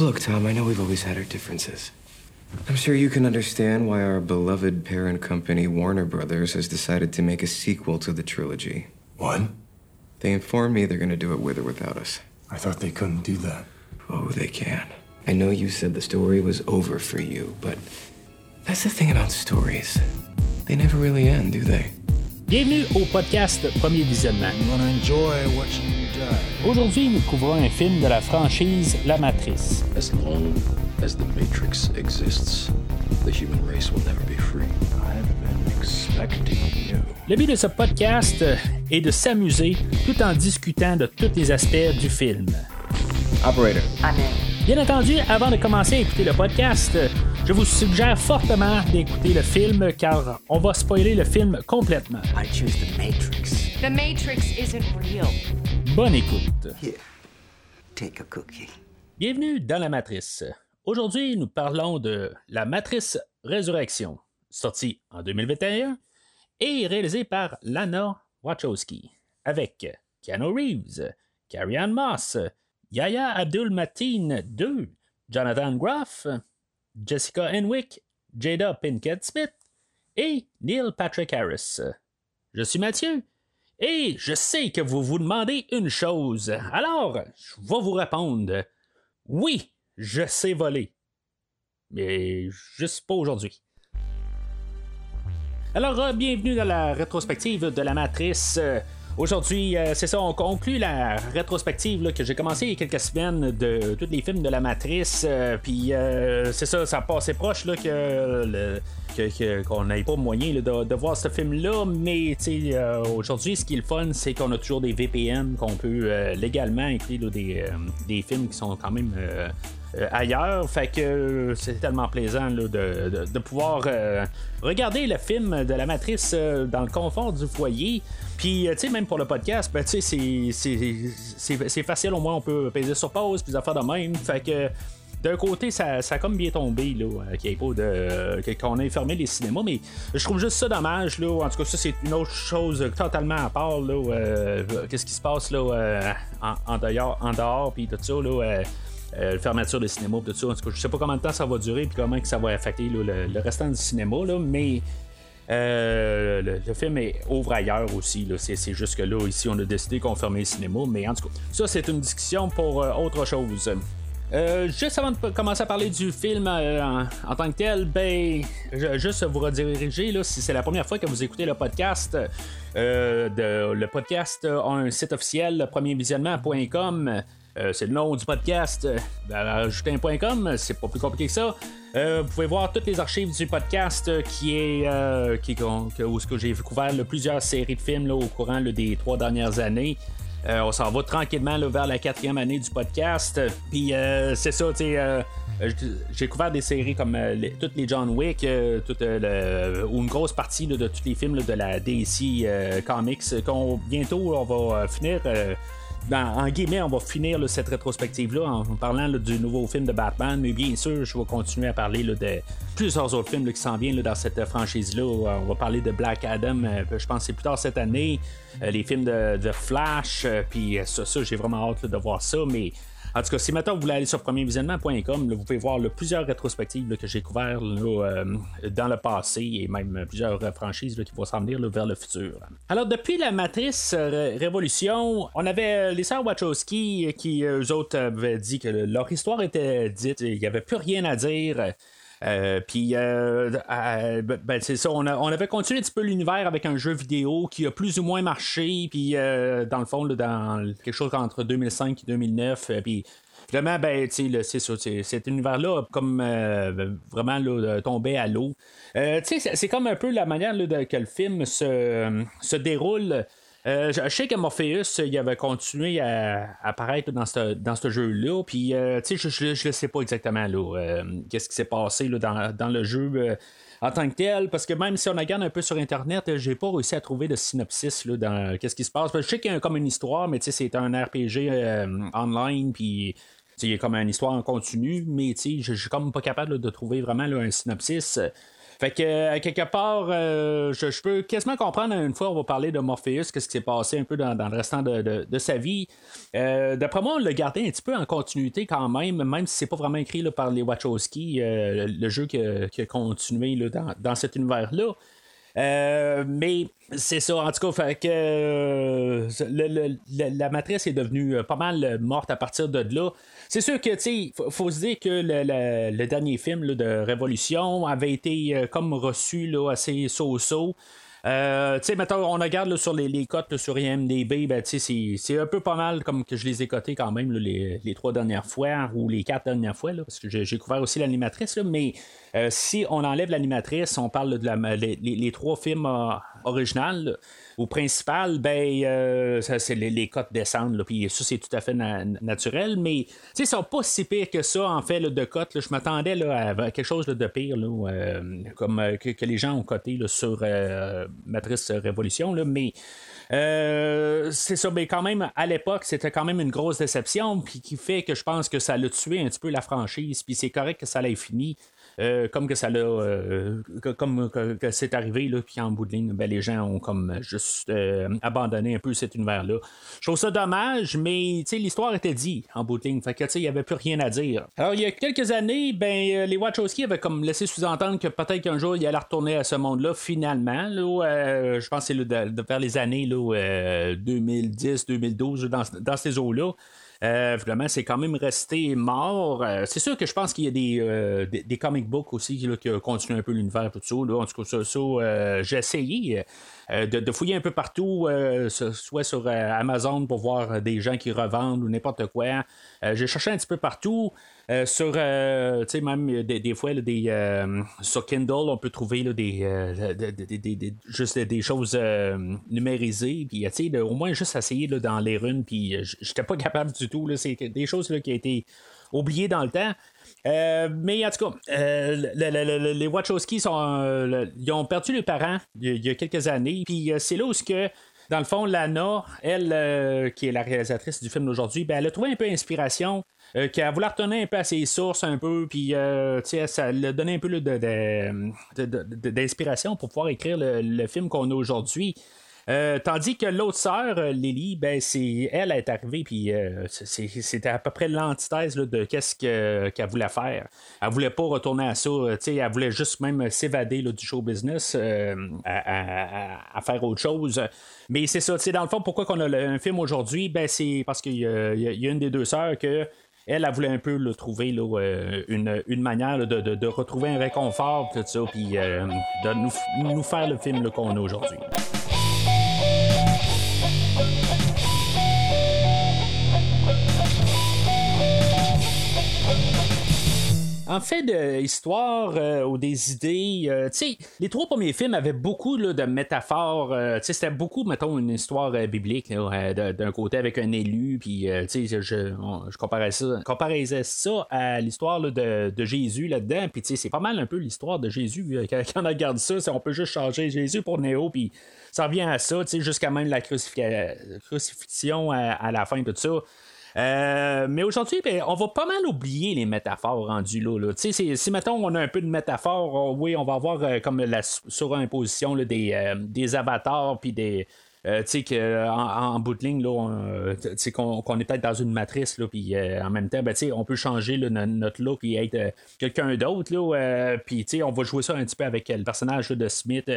Look, Tom, I know we've always had our differences. I'm sure you can understand why our beloved parent company, Warner Brothers, has decided to make a sequel to the trilogy. What? They informed me they're going to do it with or without us. I thought they couldn't do that. Oh, they can. I know you said the story was over for you, but that's the thing about stories. They never really end, do they? Bienvenue au podcast Premier Visionnement. I'm gonna enjoy watching you die. Aujourd'hui, nous couvrons un film de la franchise La Matrice. As long as the Matrix exists, the human race will never be free. I've been expecting you. Le but de ce podcast est de s'amuser tout en discutant de tous les aspects du film. Operator. Bien entendu, avant de commencer à écouter le podcast, je vous suggère fortement d'écouter le film car on va spoiler le film complètement. I choose the Matrix. The Matrix isn't real. Bonne écoute. Here, take a cookie. Bienvenue dans la Matrice. Aujourd'hui, nous parlons de La Matrice Résurrection, sortie en 2021 et réalisée par Lana Wachowski, avec Keanu Reeves, Carrie Ann Moss, Yaya Abdul Mateen II, Jonathan Groff, Jessica Henwick, Jada Pinkett Smith et Neil Patrick Harris. Je suis Mathieu et je sais que vous vous demandez une chose. Alors, je vais vous répondre. Oui, je sais voler. Mais juste pas aujourd'hui. Alors, euh, bienvenue dans la rétrospective de la matrice. Euh, Aujourd'hui, euh, c'est ça, on conclut la rétrospective que j'ai commencé il y a quelques semaines de tous les films de la Matrice. Puis euh, c'est ça, ça passait proche là, que- qu'on n'ait pas moyen de, voir ce film-là. Mais euh, aujourd'hui, ce qui est le fun, c'est qu'on a toujours des VPN qu'on peut euh, légalement écouter là, des, euh, des films qui sont quand même. ailleurs. Fait que c'est tellement plaisant de, pouvoir regarder le film de la matrice dans le confort du foyer. Puis, tu sais, même pour le podcast, ben, c'est- facile, au moins on peut peser sur pause, puis affaires de même. Fait que. D'un côté, ça, ça a comme bien tombé, là, euh, qu'il pas de. que- qu'on ait fermé les cinémas, mais je trouve juste ça dommage, là. En tout cas, ça, c'est une autre chose totalement à part, là. euh, Qu'est-ce qui se passe, là, euh, en, dehors, en dehors, puis tout ça, là. euh, euh, fermeture des cinémas, tout ça. En tout cas, je sais pas combien de temps ça va durer, puis comment que ça va affecter le, le restant du cinéma, là, mais. euh, le, film ouvre ailleurs aussi. là. C'est, juste que là, ici, on a décidé qu'on fermait le cinéma. Mais en tout cas, ça, c'est une discussion pour euh, autre chose. Euh, juste avant de commencer à parler du film euh, en, tant que tel, ben, je- juste vous rediriger, là, si c'est la première fois que vous écoutez le podcast, euh, le podcast a un site officiel, premiervisionnement.com. C'est le nom du podcast. Ben, Ajouter un point .com, c'est pas plus compliqué que ça. Vous pouvez voir toutes les archives du podcast qui est qui, où j'ai couvert plusieurs séries de films là, au courant des trois dernières années. Euh, on s'en va tranquillement là, vers la quatrième année du podcast. Puis euh, c'est ça, tu sais. euh, euh, j'ai couvert des séries comme toutes les John Wick, le- ou une grosse partie de tous les films de la DC Comics. qu'on bientôt on va finir. Euh, en guillemets, on va finir cette rétrospective-là en parlant du nouveau film de Batman, mais bien sûr, je vais continuer à parler de plusieurs autres films qui s'en viennent dans cette euh, franchise-là. On va parler de Black Adam, euh, je pense que c'est plus tard cette année, Euh, les films de, Flash, euh, puis euh, ça, ça, j'ai vraiment hâte de voir ça, mais en tout cas, si maintenant vous voulez aller sur premiervisionnement.com, vous pouvez voir plusieurs rétrospectives que j'ai couvertes euh, dans le passé et même euh, plusieurs euh, franchises qui vont s'en venir vers le futur. Alors, depuis la Matrice Ré- Révolution, on avait les sœurs Wachowski qui, eux autres, avaient dit que le- leur histoire était dite, il n'y avait plus rien à dire. Euh, puis, euh, euh, ben, c'est ça, on, avait continué un petit peu l'univers avec un jeu vidéo qui a plus ou moins marché, puis dans le fond, dans quelque chose entre 2005 et 2009, euh, puis Finalement, ben, c'est c'est- cet univers-là, comme vraiment tombé à l'eau. C'est- comme un peu la manière là, que le film se déroule. Euh, je sais que Morpheus, il avait continué à apparaître dans ce, jeu-là. Puis, euh, tu sais, je, je sais pas exactement euh, qu'est-ce qui s'est passé dans, le jeu. en tant que tel, parce que même si on regarde un peu sur Internet, j'ai pas réussi à trouver de synopsis dans qu'est-ce qui se passe. Je sais qu'il y a comme une histoire, mais c'est un RPG euh, online, puis il y a comme une histoire en continu, mais je suis comme pas capable de trouver vraiment un synopsis. Fait que, à quelque part, euh, je, peux quasiment comprendre une fois, on va parler de Morpheus, qu'est-ce qui s'est passé un peu dans, le restant de, de- sa vie. Euh, D'après moi, on l'a gardé un petit peu en continuité quand même, même si c'est pas vraiment écrit là, par les Wachowski, euh, le jeu qui a, qui a continué là, dans, dans cet univers-là. Euh, mais c'est ça, en tout cas, que euh, la matrice est devenue euh, pas mal morte à partir de là. C'est sûr que, tu faut, faut se dire que le, dernier film de Révolution avait été comme reçu là, assez so-so. Euh, tu sais, mettons, on regarde là, sur les, les cotes sur IMDB, ben, c'est- un peu pas mal comme que je les ai cotés quand même les, les trois dernières fois ou les quatre dernières fois, parce que j'ai couvert aussi l'animatrice, mais euh, si on enlève l'animatrice, on parle de les, trois films euh, originales là, ou principales, ben, euh, c'est les, cotes descendent, puis ça, c'est tout à fait na- naturel, mais ils sont pas si pires que ça, en fait, de cotes. Je m'attendais à quelque chose de pire, euh, comme que, les gens ont coté sur Matrice Révolution, mais. c'est ça, mais quand même, à l'époque, c'était quand même une grosse déception, qui fait que je pense que ça l'a tué un petit peu la franchise, puis c'est correct que ça l'ait fini. Euh, comme que ça l'a euh, comme que, c'est arrivé là puis en bout de ligne ben, les gens ont comme juste euh, abandonné un peu cet univers là je trouve ça dommage mais l'histoire était dit en bout de ligne. Fait que il y avait plus rien à dire. Alors il y a quelques années ben les Wachowski avaient comme laissé sous-entendre que peut-être qu'un jour il allait retourner à ce monde là finalement là, je pense que c'est vers les années là, euh, 2010 2012 dans, ces eaux là euh, vraiment, c'est quand même resté mort. Euh, c'est sûr que je pense qu'il y a des, euh, des, comic books aussi là, qui continuent un peu l'univers, tout ça. En tout cas, euh, j'ai essayé euh, de, fouiller un peu partout, euh, soit sur euh, Amazon pour voir des gens qui revendent ou n'importe quoi. Euh, j'ai cherché un petit peu partout. Euh, sur, euh, tu sais, même euh, des, des fois, là, des, sur Kindle, on peut trouver là, des, des- des- juste des choses numérisées, puis tu sais, au moins juste essayer là, dans les runes, puis j'étais pas capable du tout. C'est des choses qui ont été oubliées dans le temps. Mais en tout cas, euh, le- le- le- les Wachowski sont, euh, ils ont perdu leurs parents il y a- quelques années, puis c'est là où ce que dans le fond, Lana, elle, qui est la réalisatrice du film d'aujourd'hui, ben, elle a trouvé un peu d'inspiration, euh, qu'elle voulait retourner un peu à ses sources un peu, puis euh, ça lui donné un peu là, de, d'inspiration pour pouvoir écrire le, film qu'on a aujourd'hui. Euh, tandis que l'autre sœur, euh, Lily, ben c'est elle est arrivée puis c'était à peu près l'antithèse de qu'est-ce que- qu'elle voulait faire. Elle voulait pas retourner à ça, elle voulait juste même s'évader du show business à, faire autre chose. Mais c'est ça, dans le fond, pourquoi qu'on a le- un film aujourd'hui, ben c'est parce qu'il y a une des deux sœurs que elle, elle voulait un peu là, trouver euh, une, manière de, retrouver un réconfort, tout ça, puis euh, de nous, nous faire le film qu'on a aujourd'hui. En fait de histoire euh, ou des idées, euh, tu sais, les trois premiers films avaient beaucoup de métaphores. euh, tu sais, c'était beaucoup, mettons, une histoire biblique d'un côté avec un élu, puis tu sais, je, je comparais ça, ça à l'histoire de, Jésus là-dedans, puis tu sais, c'est pas mal un peu l'histoire de Jésus quand, on regarde ça, on peut juste changer Jésus pour Néo, puis ça revient à ça, tu sais, jusqu'à même la crucifixion à, à la fin, tout ça. Euh, mais aujourd'hui, ben, on va pas mal oublier les métaphores rendues là. si mettons on a un peu de métaphores, oh, oui, on va avoir euh, comme la surimposition des, euh, des avatars puis des. tu sais qu'en en, bout de ligne, là, on, qu'on, qu'on est peut-être dans une matrice, puis en même temps, ben, on peut changer notre look et être quelqu'un d'autre, là, puis on va jouer ça un petit peu avec le personnage de Smith.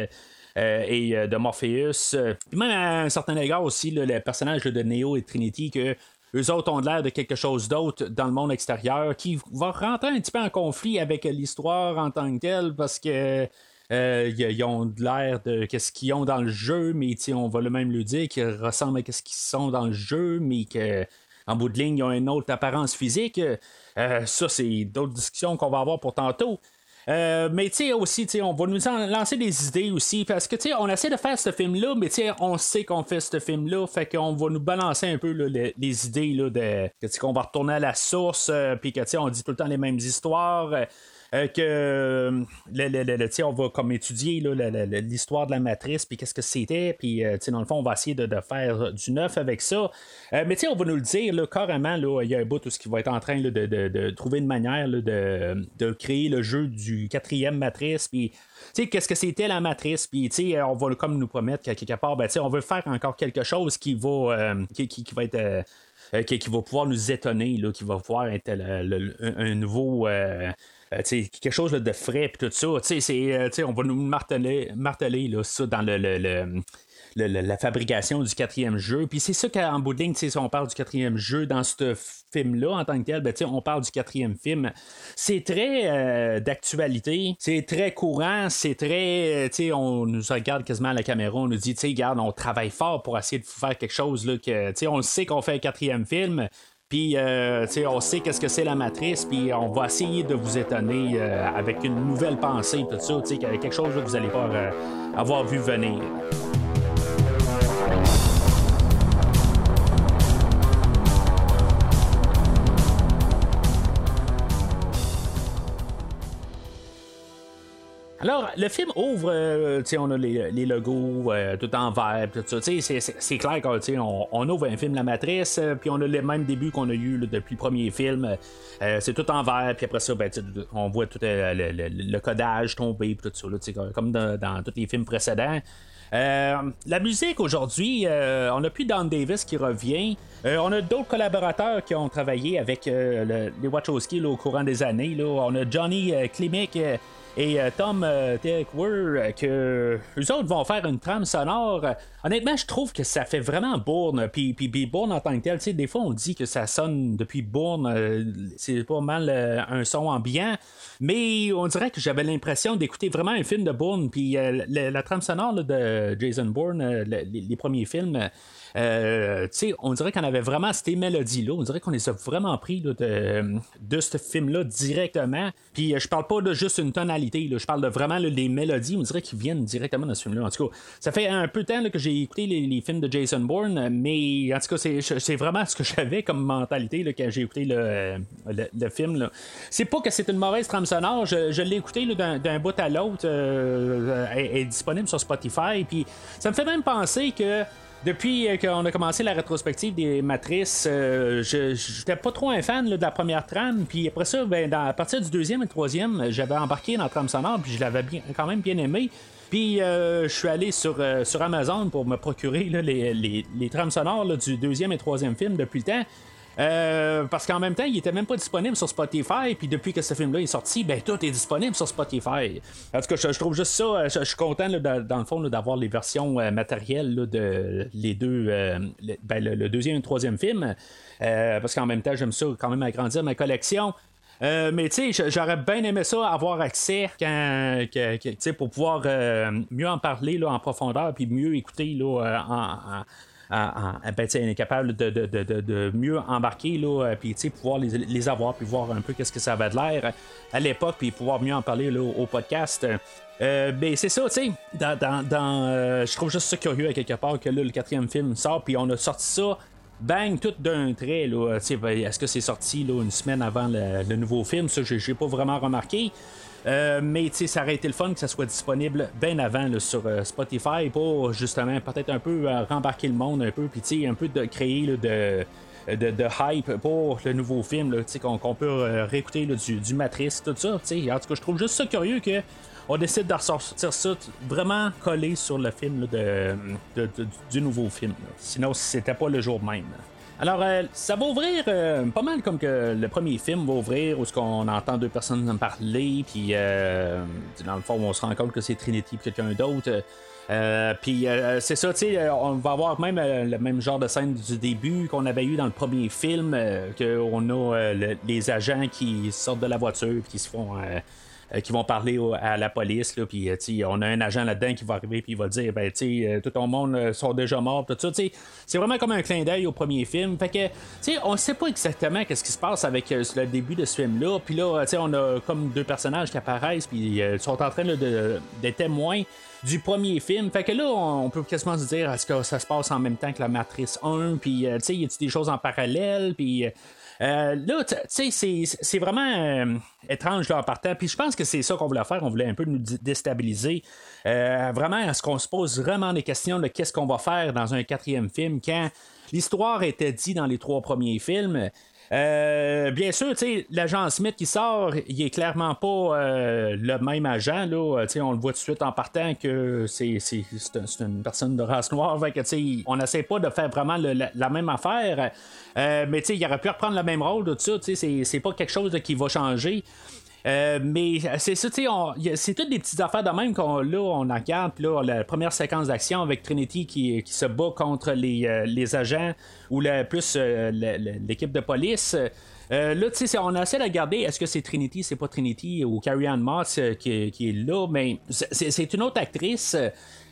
et de Morpheus. puis même à un certain égard aussi, le personnage de Neo et Trinity, que eux autres ont l'air de quelque chose d'autre dans le monde extérieur qui va rentrer un petit peu en conflit avec l'histoire en tant que telle parce que. euh, ils ont de l'air de qu'est-ce qu'ils ont dans le jeu, mais on va le même le dire qu'ils ressemblent à ce qu'ils sont dans le jeu, mais que en bout de ligne, ils ont une autre apparence physique. Euh, ça, c'est d'autres discussions qu'on va avoir pour tantôt. Euh, mais tu sais aussi, on va nous lancer des idées aussi parce que tu sais, on essaie de faire ce film-là, mais tu sais, on sait qu'on fait ce film-là, fait qu'on va nous balancer un peu les, les idées là, de qu'on va retourner à la source, euh, puis que tu sais, on dit tout le temps les mêmes histoires. Euh, que euh, le- le- le- on va comme étudier l'histoire de la matrice, puis qu'est-ce que c'était, puis euh, dans le fond, on va essayer de, de faire du neuf avec ça. Mais on va nous le dire carrément, il y a un bout tout ce qui va être en train de, de- de trouver une manière de, créer le jeu du quatrième matrice, puis qu'est-ce que c'était la matrice, puis on va comme nous promettre qu'à quelque part, ben, on veut faire encore quelque chose qui va, qui, qui- va être. qui, qui va pouvoir nous étonner, là, qui va pouvoir être le- un nouveau. Euh, quelque chose de frais puis tout ça. Euh, on va nous marteler, marteler là, ça dans le, le- le- la fabrication du quatrième jeu. Puis c'est ça qu'en bout de ligne, si on parle du quatrième jeu dans ce film-là en tant que tel, ben, on parle du quatrième film. C'est très euh, d'actualité, c'est très courant, c'est très. on nous regarde quasiment à la caméra, on nous dit, regarde, on travaille fort pour essayer de faire quelque chose là, que, on sait qu'on fait un quatrième film. Puis, euh, on sait qu'est-ce que c'est la matrice, puis on va essayer de vous étonner euh, avec une nouvelle pensée, tout ça, quelque chose que vous n'allez pas euh, avoir vu venir. Alors, le film ouvre, euh, on a les, les logos euh, tout en vert, tout ça. C'est- clair qu'on on, ouvre un film La Matrice, euh, puis on a le même début qu'on a eu depuis le premier film. Euh, c'est tout en vert, puis après ça, ben, on voit tout le, le- le codage tomber, tout ça, là, comme dans, dans tous les films précédents. La musique aujourd'hui, on n'a plus Don Davis qui revient. On a d'autres collaborateurs qui ont travaillé avec le- les Wachowski là, au courant des années. Là. On a Johnny Klimek et euh, Tom euh, Tykwer, euh, que eux autres vont faire une trame sonore. Honnêtement, je trouve que ça fait vraiment Bourne. Puis, puis, Bourne en tant que tel, tu sais, des fois on dit que ça sonne depuis Bourne, c'est pas mal un son ambiant. Mais on dirait que j'avais l'impression d'écouter vraiment un film de Bourne. Puis la, trame sonore de Jason Bourne, le- les, les premiers films, euh, on dirait qu'on avait vraiment ces mélodies-là. On dirait qu'on les a vraiment pris de, de ce film-là directement. Puis euh, je parle pas de juste une tonalité, là, je parle de vraiment là, les mélodies. On dirait qu'ils viennent directement de ce film-là. En tout cas, ça fait un peu de temps que j'ai écouté les, films de Jason Bourne, mais en tout cas, c'est, vraiment ce que j'avais comme mentalité quand j'ai écouté le, le, le film. C'est pas que c'est une mauvaise trame sonore. Je, l'ai écouté d'un, bout à l'autre. euh, elle est disponible sur Spotify. Puis ça me fait même penser que. Depuis euh, qu'on a commencé la rétrospective des matrices, euh, je j'étais pas trop un fan de la première trame. Puis après ça, ben, à partir du deuxième et troisième, j'avais embarqué dans la trame sonore, puis je l'avais bien, quand même bien aimé. Puis euh, je suis allé sur, euh, sur Amazon pour me procurer les, les, trames sonores du deuxième et troisième film depuis le temps. Euh, parce qu'en même temps, il était même pas disponible sur Spotify, puis depuis que ce film-là est sorti, ben tout est disponible sur Spotify. En tout cas, je, trouve juste ça, euh, je, suis content dans le fond d'avoir les versions euh, matérielles de les deux, euh, le, ben, le- deuxième et le troisième film, parce qu'en même temps, j'aime ça quand même agrandir ma collection. Mais tu sais, j'aurais bien aimé ça, avoir accès pour pouvoir mieux en parler là, en profondeur, puis mieux écouter là, en- ben, on est capable de, de- de- de- mieux embarquer, là, euh, puis pouvoir les, les avoir, puis voir un peu qu'est-ce que ça avait de l'air à l'époque, puis pouvoir mieux en parler là, au podcast. Euh, ben c'est ça, tu sais, dans, dans- dans, euh, je trouve juste ça curieux à quelque part que là, le quatrième film sort, puis on a sorti ça bang, tout d'un trait. Là, ben, est-ce que c'est sorti là, une semaine avant le, le nouveau film? Ça, j'ai, j'ai pas vraiment remarqué. Euh, mais ça aurait été le fun que ça soit disponible bien avant sur euh, Spotify pour justement peut-être un peu euh, rembarquer le monde un peu, puis un peu de créer de, de, hype pour le nouveau film, qu'on, peut euh, réécouter là, du, du Matrice, tout ça. tu sais. En tout cas, je trouve juste ça curieux que on décide de ressortir ça vraiment collé sur le film de, du nouveau film. Sinon, c'était pas le jour même. Alors, euh, ça va ouvrir euh, pas mal comme que le premier film va ouvrir, où ce qu'on entend deux personnes en parler, puis euh, dans le fond, on se rend compte que c'est Trinity et quelqu'un d'autre. Euh, puis c'est ça, tu sais, on va avoir même le même genre de scène du début qu'on avait eu dans le premier film, qu'on a le- les agents qui sortent de la voiture qui se font qui vont parler à la police. Là, puis, euh, on a un agent là-dedans qui va arriver puis il va dire ben, euh, tout ton monde euh, sont déjà morts. Tout ça, c'est vraiment comme un clin d'œil au premier film. Fait que, on sait pas exactement qu'est-ce qui se passe avec euh, le début de ce film-là. Puis là, on a comme deux personnages qui apparaissent puis euh, sont en train de, témoins du premier film. Fait que là, on peut quasiment se dire est-ce que ça se passe en même temps que la Matrice 1, puis euh, tu sais, y a-t-il des choses en parallèle, puis. Euh, là, tu sais, c'est- vraiment euh, étrange là, en partant. Puis je pense que c'est ça qu'on voulait faire. On voulait un peu nous dé- déstabiliser. Euh, vraiment, est-ce qu'on se pose vraiment des questions de qu'est-ce qu'on va faire dans un quatrième film quand l'histoire était dit dans les trois premiers films? Euh, bien sûr, l'agent Smith qui sort, il est clairement pas euh, le même agent. Là. Sais, on le voit tout de suite en partant que c'est, c'est, c'est c'est une personne de race noire. Fait que, on n'essaie pas de faire vraiment la, même affaire. Euh, mais il aurait pu reprendre le même rôle, tout ça. C'est, c'est pas quelque chose de qui va changer. Euh, mais c'est ça, tu sais, c'est toutes des petites affaires de même qu'on là, on regarde, là, la première séquence d'action avec Trinity qui, se bat contre les, euh, les agents ou plus euh, l'équipe de police. Euh, là, tu sais, on essaie de regarder est-ce que c'est Trinity, c'est pas Trinity ou Carrie Ann Moss euh, qui, est là, mais c'est- une autre actrice.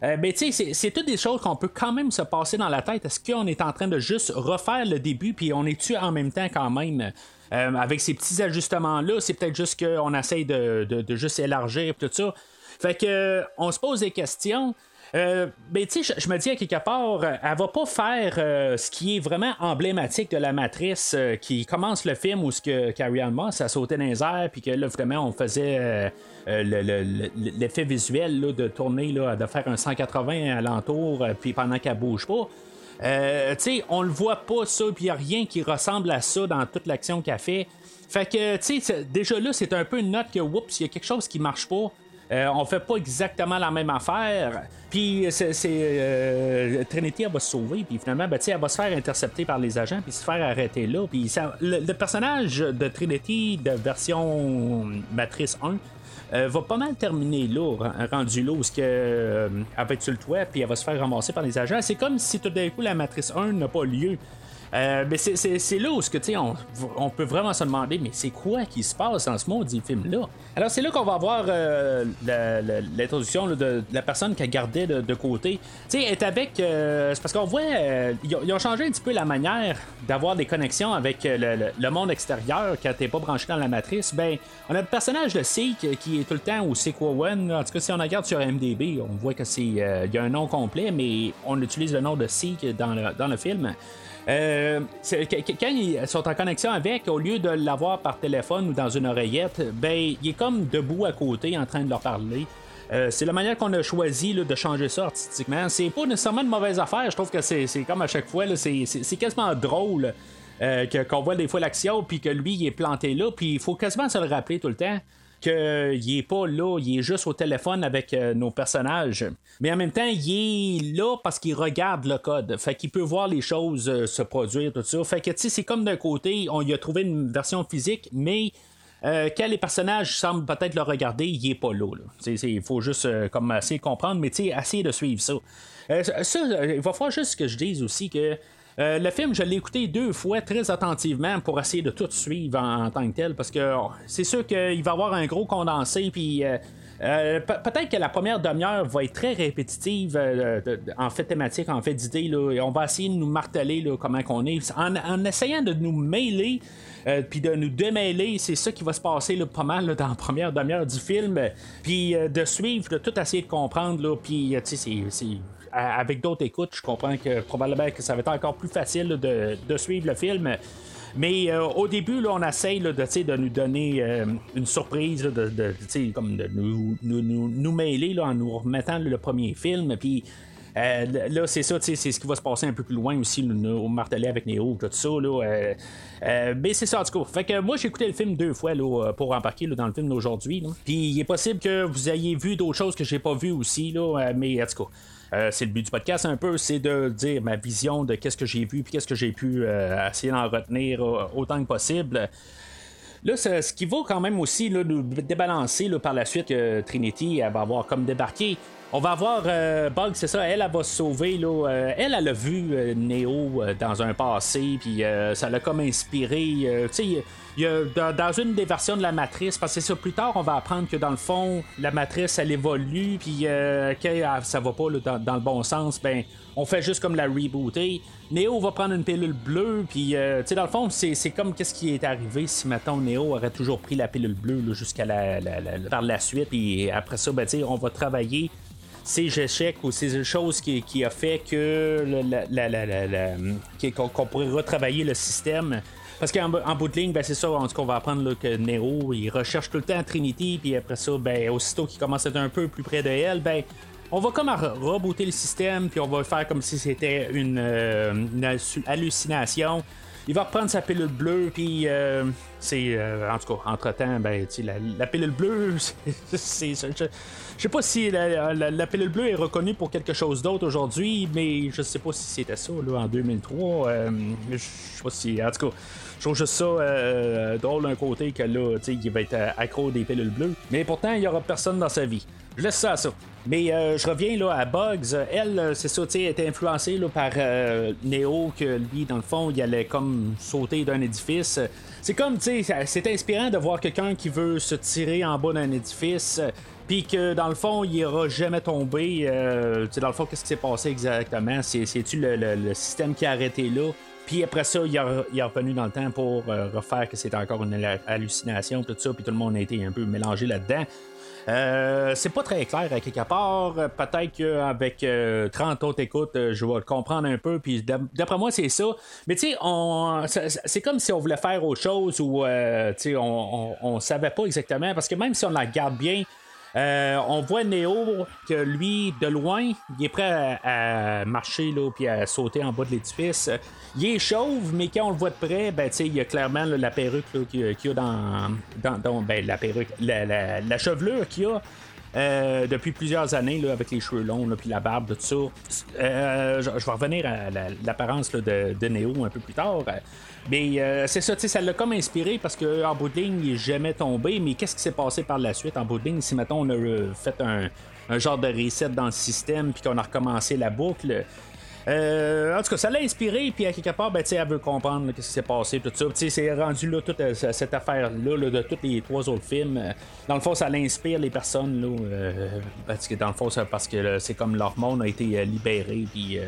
Euh, mais tu sais, c'est- toutes des choses qu'on peut quand même se passer dans la tête. Est-ce qu'on est en train de juste refaire le début, puis on est-tu en même temps quand même? Euh, avec ces petits ajustements-là, c'est peut-être juste qu'on essaye de, juste élargir tout ça. Fait que euh, on se pose des questions. Euh, mais tu sais, je, me dis à quelque part, euh, elle va pas faire ce qui est vraiment emblématique de la matrice qui commence le film où ce que Carrie Ann Moss a sauté dans les airs, puis que là, vraiment, on faisait le- le- le- l'effet visuel de tourner, de faire un 180 alentour, puis pendant qu'elle bouge pas. Euh, tu sais, on le voit pas ça, puis n'y a rien qui ressemble à ça dans toute l'action qu'elle fait. Fait que, tu sais, déjà là, c'est un peu une note que, oups, il y a quelque chose qui marche pas. Euh, on fait pas exactement la même affaire. Puis c'est, euh, Trinity va se sauver. Puis finalement, ben, elle va se faire intercepter par les agents puis se faire arrêter là. Puis le, le personnage de Trinity de version Matrice 1 euh, va pas mal terminer là, ren- rendu là où ce que, euh, va être sur le toit puis elle va se faire ramasser par les agents. C'est comme si tout d'un coup la Matrice 1 n'a pas lieu. Euh, mais c'est, là où que, on, on peut vraiment se demander, mais c'est quoi qui se passe dans ce maudit film-là? Alors, c'est là qu'on va avoir euh, l'introduction de, la personne qui a gardé de, côté. Tu sais, est avec. euh, c'est parce qu'on voit. ils, ont, changé un petit peu la manière d'avoir des connexions avec le, monde extérieur quand t'es pas branché dans la matrice. Ben, on a le personnage de Seek qui est tout le temps au Sequowen. En tout cas, si on regarde sur MDB, on voit que c'est. Il y a un nom complet, mais on utilise le nom de Seek dans le film. Euh, quand ils sont en connexion avec, au lieu de l'avoir par téléphone ou dans une oreillette, ben il est comme debout à côté en train de leur parler. Euh, c'est la manière qu'on a choisi de changer ça artistiquement. C'est pas nécessairement une mauvaise affaire. Je trouve que c'est comme à chaque fois, c'est quasiment drôle euh, qu'on voit des fois l'action, puis que lui, il est planté là, puis il faut quasiment se le rappeler tout le temps qu'il est pas là, il est juste au téléphone avec euh, nos personnages. Mais en même temps, il est là parce qu'il regarde le code. Fait qu'il peut voir les choses euh, se produire, tout ça. Fait que, c'est comme d'un côté, on y a trouvé une version physique, mais euh, quand les personnages semblent peut-être le regarder, il est pas là. Il faut juste euh, comme essayer de comprendre, mais essayer de suivre ça. Ça, il va falloir juste que je dise aussi que euh, le film, je l'ai écouté deux fois très attentivement pour essayer de tout suivre en, tant que tel, parce que oh, c'est sûr qu'il va y avoir un gros condensé, puis euh, euh, pe- peut-être que la première demi-heure va être très répétitive en fait thématique, en fait d'idées, là, et on va essayer de nous marteler là, comment qu'on est, en, essayant de nous mêler. puis de nous démêler, c'est ça qui va se passer pas mal dans la première demi-heure du film. Puis de suivre, de tout essayer de comprendre. Puis c'est- c'est avec d'autres écoutes, je comprends que probablement que ça va être encore plus facile de, de suivre le film. Mais euh, au début, là, on essaye de, de nous donner euh, une surprise, de, de, comme de nous, nous, nous, mêler en nous remettant le premier film. Puis euh, là, c'est ça, c'est ce qui va se passer un peu plus loin aussi, au martelet avec Néo, tout ça. Là, mais c'est ça, en tout cas. Fait que moi, j'ai écouté le film deux fois là, pour embarquer là, dans le film d'aujourd'hui. Puis il est possible que vous ayez vu d'autres choses que j'ai pas vues aussi, là, mais en tout cas. Euh, c'est le but du podcast un peu, c'est de dire ma vision de qu'est-ce que j'ai vu puis qu'est-ce que j'ai pu euh, essayer d'en retenir autant que possible. Là, ce qui va quand même aussi nous débalancer par la suite que Trinity elle va avoir comme débarqué. On va avoir euh, Bug, c'est ça, elle, elle va se sauver. Euh, elle, elle a vu Neo dans un passé, puis ça l'a comme inspiré. Dans, une des versions de la matrice, parce que c'est ça, plus tard, on va apprendre que dans le fond, la matrice, elle évolue, puis euh, elle- ça va pas dans, le bon sens, ben, on fait juste comme la rebooter. Neo va prendre une pilule bleue, puis euh, tu sais, dans le fond, c'est, comme qu'est-ce qui est arrivé si, maintenant Neo aurait toujours pris la pilule bleue jusqu'à la, la- par la suite, puis après ça, ben, on va travailler ces échecs ou ces choses qui, qui a fait que qu'on, qu'on pourrait retravailler le système. Parce qu'en en bout de ligne, ben, c'est ça, en tout cas, on va apprendre que Nero, il recherche tout le temps Trinity, puis après ça, ben, aussitôt qu'il commence à être un peu plus près de elle, ben, on va comme re- rebooter le système, puis on va faire comme si c'était une, euh, hallucination. Il va reprendre sa pilule bleue, puis euh, c'est. euh, en tout cas, entre-temps, ben, la, la pilule bleue, c'est. je, sais pas si la, la- pilule bleue est reconnue pour quelque chose d'autre aujourd'hui, mais je sais pas si c'était ça, là, en 2003. euh, je sais pas si. En tout cas. Je trouve juste ça euh, drôle d'un côté que là, tu sais, il va être accro des pilules bleues. Mais pourtant, il y aura personne dans sa vie. Je laisse ça à ça. Mais euh, je reviens là à Bugs. Elle, euh, c'est ça, tu était influencée là, par euh, Neo, que lui, dans le fond, il allait comme sauter d'un édifice. C'est comme, tu sais, c'est inspirant de voir quelqu'un qui veut se tirer en bas d'un édifice. Puis que dans le fond, il n'ira jamais tombé. Euh, tu sais, dans le fond, qu'est-ce qui s'est passé exactement? C'est- C'est-tu le, le- le système qui a arrêté là? Puis après ça, il, est revenu dans le temps pour euh, refaire que c'était encore une hallu- hallucination, tout ça, puis tout le monde a été un peu mélangé là-dedans. Euh, c'est pas très clair à quelque part. Euh, Peut-être qu'avec euh, 30 autres écoutes, euh, je vais le comprendre un peu. Puis d'ap- d'après moi, c'est ça. Mais tu sais, c'est comme si on voulait faire autre chose ou euh, on, on, on savait pas exactement. Parce que même si on la regarde bien, euh, on voit Néo que lui, de loin, il est prêt à, marcher là, puis à sauter en bas de l'édifice. Il est chauve, mais quand on le voit de près, ben, il y a clairement la perruque qu'il y a- dans, ben, la perruque, la, chevelure qu'il a. euh, depuis plusieurs années là, avec les cheveux longs là, puis la barbe tout ça Euh, je, vais revenir à la- l'apparence de, de Néo un peu plus tard mais euh, c'est ça, tu sais, ça l'a comme inspiré parce qu'en bout de ligne, il est jamais tombé. Mais qu'est-ce qui s'est passé par la suite? En bout de ligne si, mettons, on a euh, fait un, un genre de reset dans le système puis qu'on a recommencé la boucle? Euh, en tout cas, ça l'a inspiré, puis à quelque part, ben, elle veut comprendre qu'est-ce qui s'est passé, tout ça. C'est rendu là, toute euh, cette affaire-là, là, de tous les trois autres films. Euh, Dans le fond, ça l'inspire les personnes, là, parce que dans le fond, c'est parce que c'est comme leur monde a été libéré, puis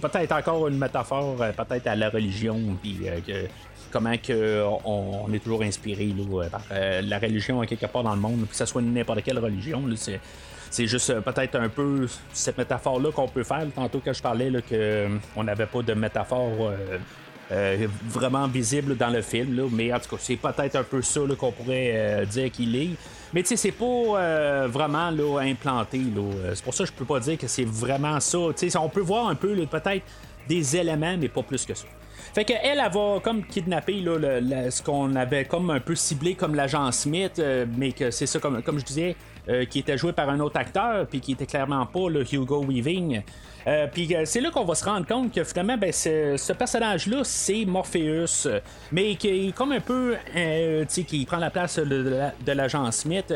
peut-être encore une métaphore, peut-être à la religion, puis que comment que on, est toujours inspiré là, par la religion à quelque part dans le monde, que ce soit n'importe quelle religion. C'est, juste euh, peut-être un peu cette métaphore-là qu'on peut faire. Tantôt que je parlais là, que euh, on n'avait pas de métaphore euh, vraiment visible dans le film, mais en tout cas, c'est peut-être un peu ça qu'on pourrait dire qu'il est. Mais tu sais, c'est pas vraiment implanté. C'est pour ça que je peux pas dire que c'est vraiment ça. Tu sais, on peut voir un peu peut-être des éléments, mais pas plus que ça. Fait qu'elle, elle va comme kidnapper ce qu'on avait comme un peu ciblé comme l'agent Smith, mais que c'est ça, comme, comme je disais, euh, qui était joué par un autre acteur, puis qui était clairement pas le Hugo Weaving. Euh, puis euh, c'est là qu'on va se rendre compte que finalement, ben, ce, personnage-là, c'est Morpheus, mais qui est comme un peu, tu sais, qui prend la place de, de la- de l'agent Smith.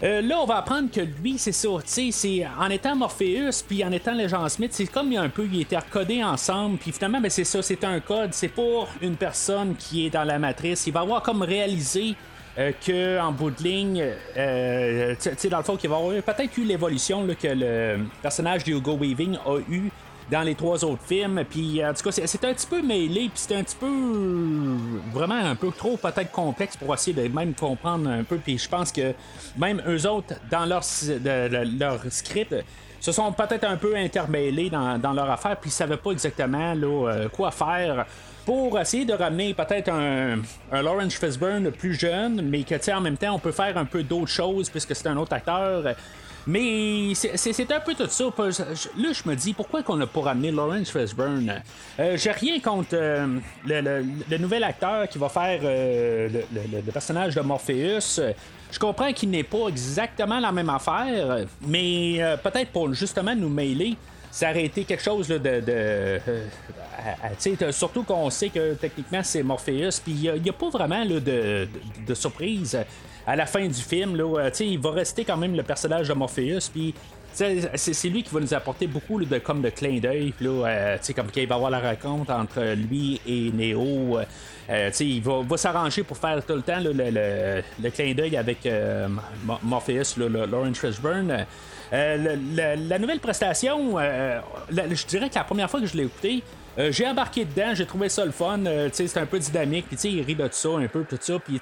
Là, on va apprendre que lui, c'est ça, tu sais, en étant Morpheus, puis en étant l'agent Smith, c'est comme il y a un peu, il était recodé ensemble, puis finalement, ben, c'est ça, c'est un code, c'est pour une personne qui est dans la matrice. Il va avoir comme réalisé euh, que en bout de ligne, euh, tu sais, dans le fond, qu'il va avoir peut-être eu l'évolution que le personnage de Hugo Weaving a eu dans les trois autres films. Puis en tout cas, c'est- un petit peu mêlé, puis c'est un petit peu vraiment un peu trop peut-être complexe pour essayer de même comprendre un peu. Puis je pense que même eux autres, dans leur, script, se sont peut-être un peu intermêlés dans, dans leur affaire, puis ils savaient pas exactement là, euh, quoi faire pour essayer de ramener peut-être un, Lawrence Fishburne plus jeune, mais que en même temps, on peut faire un peu d'autres choses puisque c'est un autre acteur. Mais c'est- un peu tout ça. Là, je me dis, pourquoi qu'on n'a pas ramené Lawrence Fishburne? Euh, J'ai rien contre euh, le, nouvel acteur qui va faire euh, le, le- personnage de Morpheus. Je comprends qu'il n'est pas exactement la même affaire, mais peut-être pour justement nous mêler, ça aurait été quelque chose de. de euh, à- surtout qu'on sait que techniquement c'est Morpheus, puis il n'y a, pas vraiment de, surprise à la fin du film. Euh, il va rester quand même le personnage de Morpheus, puis. C'est lui qui va nous apporter beaucoup de, comme de clins d'œil. euh, comme qu'il va avoir la rencontre entre lui et Neo. euh, euh, il va, s'arranger pour faire tout le temps le, clin d'œil avec Mo- Morpheus, Lawrence Fishburne. Euh, la nouvelle prestation, euh, je dirais que la première fois que je l'ai écouté, euh, j'ai embarqué dedans, j'ai trouvé ça le fun, euh, c'est un peu dynamique, puis il rit de ça un peu, tout ça, puis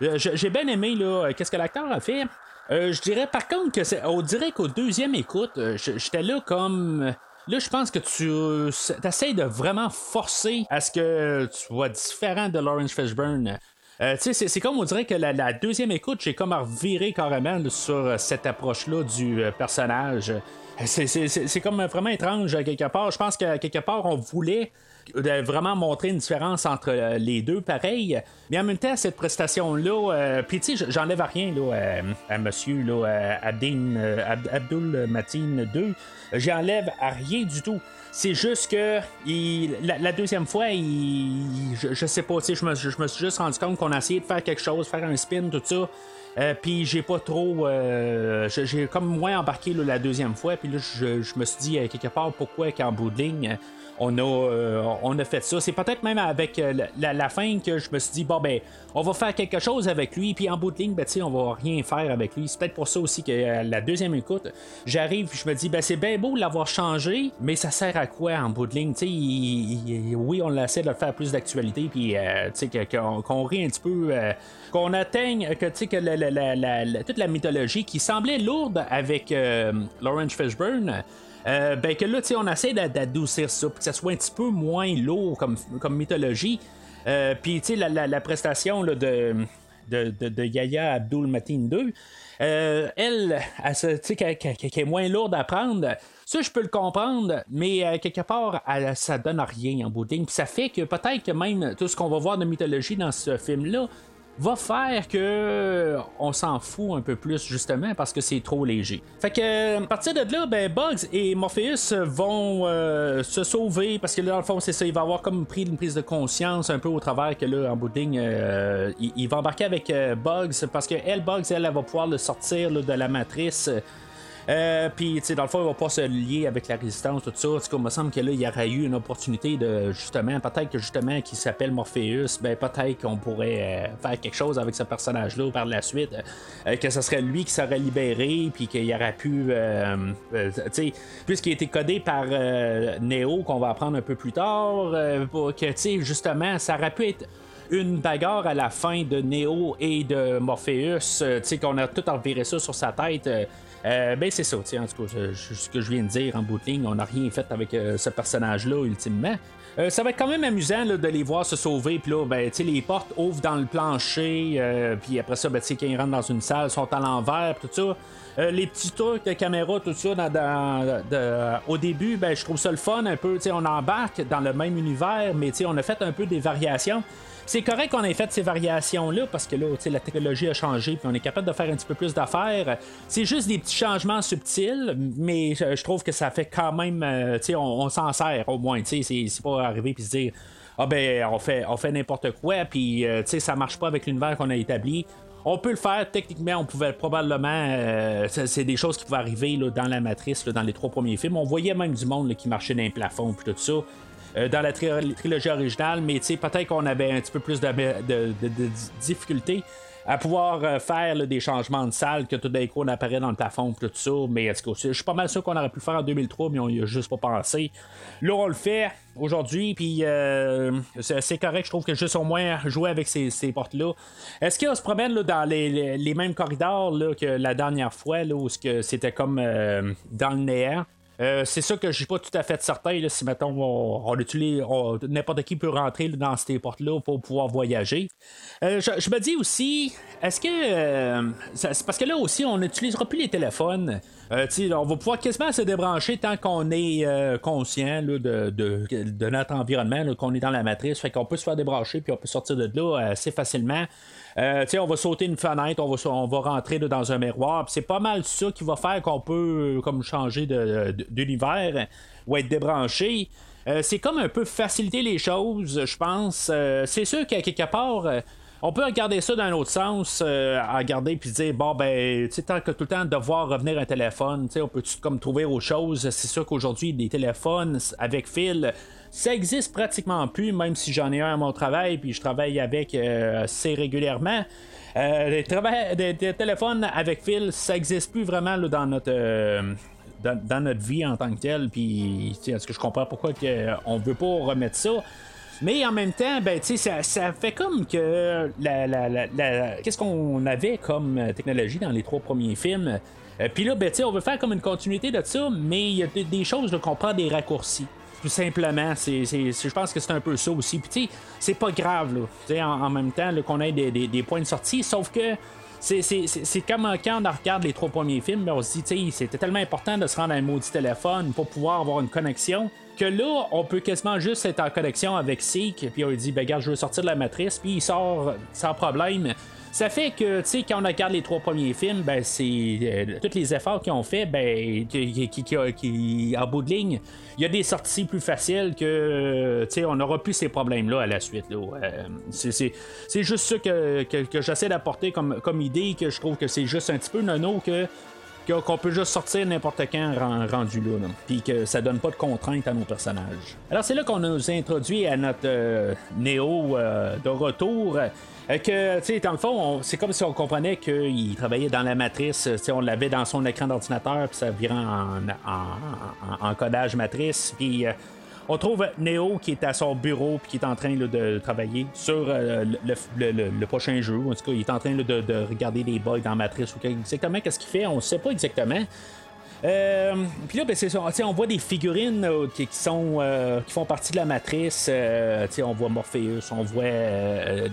j'ai bien aimé là, qu'est-ce que l'acteur a fait. Je dirais par contre que on dirait qu'au deuxième écoute, j'étais là comme. Là, je pense que tu essayes de vraiment forcer à ce que tu sois différent de Lawrence Fishburne. Euh, c'est- comme on dirait que la, deuxième écoute, j'ai comme reviré carrément là, sur euh, cette approche-là du euh, personnage. C'est- comme vraiment étrange à quelque part. Je pense qu'à quelque part, on voulait vraiment montrer une différence entre les deux, pareil. Mais en même temps, cette prestation-là, euh, puis tu sais, j'enlève à rien là, à monsieur là, Ab- Abdul Matin 2. J'enlève à rien du tout. C'est juste que il- la, deuxième fois, il, je, sais pas, je me, je me suis juste rendu compte qu'on a essayé de faire quelque chose, faire un spin, tout ça. Euh, puis j'ai pas trop. euh, j'ai- j'ai comme moins embarqué là, la deuxième fois. Puis là, je, je me suis dit, euh, quelque part, pourquoi qu'en bout de ligne, on a, euh, on a fait ça. C'est peut-être même avec euh, la, fin que je me suis dit, bon, ben, on va faire quelque chose avec lui. Puis en bout de ligne, ben, on va rien faire avec lui. C'est peut-être pour ça aussi que euh, la deuxième écoute, j'arrive, je me dis, ben, c'est bien beau l'avoir changé, mais ça sert à quoi en bout de ligne? Oui, on essaie de le faire plus d'actualité, puis qu'on qu'on rit un petit peu. qu'on atteigne que tu sais que la- la- toute la mythologie qui semblait lourde avec Lawrence Fishburne euh, ben que là on essaie d'a- d'adoucir ça pour que ça soit un petit peu moins lourd comme, comme mythologie Euh, puis tu sais la, la- la prestation là, de, de, de, Yaya Abdul Matin 2 euh, elle, elle qu'elle- qu'elle est moins lourde à prendre. Ça, je peux le comprendre, mais euh, quelque part, elle- ça donne rien en bout de ligne. Puis ça fait que peut-être que même tout ce qu'on va voir de mythologie dans ce film-là va faire que on s'en fout un peu plus justement parce que c'est trop léger. Fait que à partir de là, ben Bugs et Morpheus vont euh, se sauver parce que là dans le fond c'est ça, il va avoir comme pris une prise de conscience un peu au travers que là en bout euh, il, va embarquer avec euh, Bugs parce que elle Bugs elle, elle va pouvoir le sortir de la matrice. Euh, puis, tu sais, dans le fond, il va pas se lier avec la résistance, tout ça. En tout cas, il me semble que là, il y aurait eu une opportunité de, justement, peut-être que justement, qu'il s'appelle Morpheus, ben peut-être qu'on pourrait euh, faire quelque chose avec ce personnage-là par la suite. Euh, que ce serait lui qui serait libéré, puis qu'il y aurait pu, tu sais, puisqu'il a été codé par Neo, qu'on va apprendre un peu plus tard, que, tu sais, justement, ça aurait pu être une bagarre à la fin de Neo et de Morpheus, tu sais, qu'on a tout reviré ça sur sa tête. Euh, ben c'est ça, en tout cas, ce que je viens de dire en bout de ligne, on n'a rien fait avec euh, ce personnage-là, ultimement. Euh, ça va être quand même amusant de les voir se sauver, puis là, ben, les portes ouvrent dans le plancher, puis après ça, ben, quand ils rentrent dans une salle, sont à l'envers, tout ça. Les petits trucs de caméra, tout ça, dans- au début, ben, je trouve ça le fun un peu. On embarque dans le même univers, mais on a fait un peu des variations. C'est correct qu'on ait fait ces variations-là parce que là, la technologie a changé puis on est capable de faire un petit peu plus d'affaires. C'est juste des petits changements subtils, mais je, je trouve que ça fait quand même, euh, on, on s'en sert au moins. C'est pas arriver puis se dire, ah ben, on fait, on fait n'importe quoi puis euh, tu sais, ça marche pas avec l'univers qu'on a établi. On peut le faire, techniquement, on pouvait probablement. euh, c'est des choses qui pouvaient arriver dans la matrice, dans les trois premiers films. On voyait même du monde qui marchait dans les plafonds puis tout ça. euh, dans la tri- trilogie originale, mais peut-être qu'on avait un petit peu plus de difficultés à pouvoir euh, faire des changements de salle, que tout d'un coup on apparaît dans le plafond, tout ça. Mais tout cas, je suis pas mal sûr qu'on aurait pu le faire en 2003, mais on y a juste pas pensé. Là, on le fait aujourd'hui, puis euh, c'est correct. Je trouve que juste au moins jouer avec ces, portes-là. Est-ce qu'on se promène dans les, mêmes corridors que la dernière fois, où que c'était comme euh, dans le néant? Euh, c'est ça que je suis pas tout à fait certain si mettons on, utilise n'importe qui peut rentrer dans ces portes-là pour pouvoir voyager. Euh, je, me dis aussi, est-ce que euh, parce que là aussi on n'utilisera plus les téléphones. On va pouvoir quasiment se débrancher tant qu'on est conscient de, notre environnement, qu'on est dans la matrice, fait qu'on peut se faire débrancher puis on peut sortir de là assez facilement. Euh, on va sauter une fenêtre, on va, on va rentrer dans un miroir. C'est pas mal ça qui va faire qu'on peut euh, comme changer de- d'univers ou être débranché. Euh, c'est comme un peu faciliter les choses, je pense. Euh, c'est sûr qu'à quelque part, euh, on peut regarder ça d'un autre sens, euh, regarder puis dire bon ben, tu sais, tant que tout le temps devoir revenir un téléphone, tu sais, on peut comme trouver autre chose? C'est sûr qu'aujourd'hui des téléphones avec fil, ça existe pratiquement plus, même si j'en ai un à mon travail puis je travaille avec euh, assez régulièrement. Euh, trava- des- téléphones avec fil, ça existe plus vraiment dans notre euh, dans, notre vie en tant que tel. Puis, est-ce que je comprends pourquoi que, euh, on veut pas remettre ça? Mais en même temps, ben, ça, ça fait comme que qu'est-ce qu'on avait comme technologie dans les trois premiers films? Puis là, ben, on veut faire comme une continuité de ça, mais il y a des, des choses qu'on prend des raccourcis. Tout simplement, c'est, je pense que c'est un peu ça aussi. Puis c'est pas grave, là, en, en même temps là, qu'on ait des, des- points de sortie, sauf que c'est, comme quand on regarde les trois premiers films, ben, on se dit, c'était tellement important de se rendre à un maudit téléphone pour pouvoir avoir une connexion. Que là, on peut quasiment juste être en connexion avec Seek, puis on lui dit, ben, regarde, je veux sortir de la matrice, puis il sort sans problème. Ça fait que, tu sais, quand on regarde les trois premiers films, ben, c'est euh, tous les efforts qu'ils ont fait, ben, qui, qui, en bout de ligne, il y a des sorties plus faciles que, euh, tu sais, on n'aura plus ces problèmes-là à la suite. Euh, c'est, juste ça que, j'essaie d'apporter comme, idée, que je trouve que c'est juste un petit peu nono que qu'on peut juste sortir n'importe quand ren- rendu là, là. puis que ça donne pas de contraintes à nos personnages. Alors c'est là qu'on nous introduit à notre euh, Néo de retour. Euh, que, tu sais, dans le fond, on- c'est comme si on comprenait qu'il travaillait dans la matrice. On l'avait dans son écran d'ordinateur, puis ça virait en, en, codage matrice. Puis euh, on trouve Neo qui est à son bureau puis qui est en train de travailler sur euh, le, le- prochain jeu. En tout cas, il est en train de, de regarder des bugs dans Matrice ou exactement qu'est-ce qu'il fait? On ne sait pas exactement. Euh, puis là, ben, c'est on voit des figurines euh, qui, sont, euh, qui font partie de la matrice. Euh, on voit Morpheus, on voit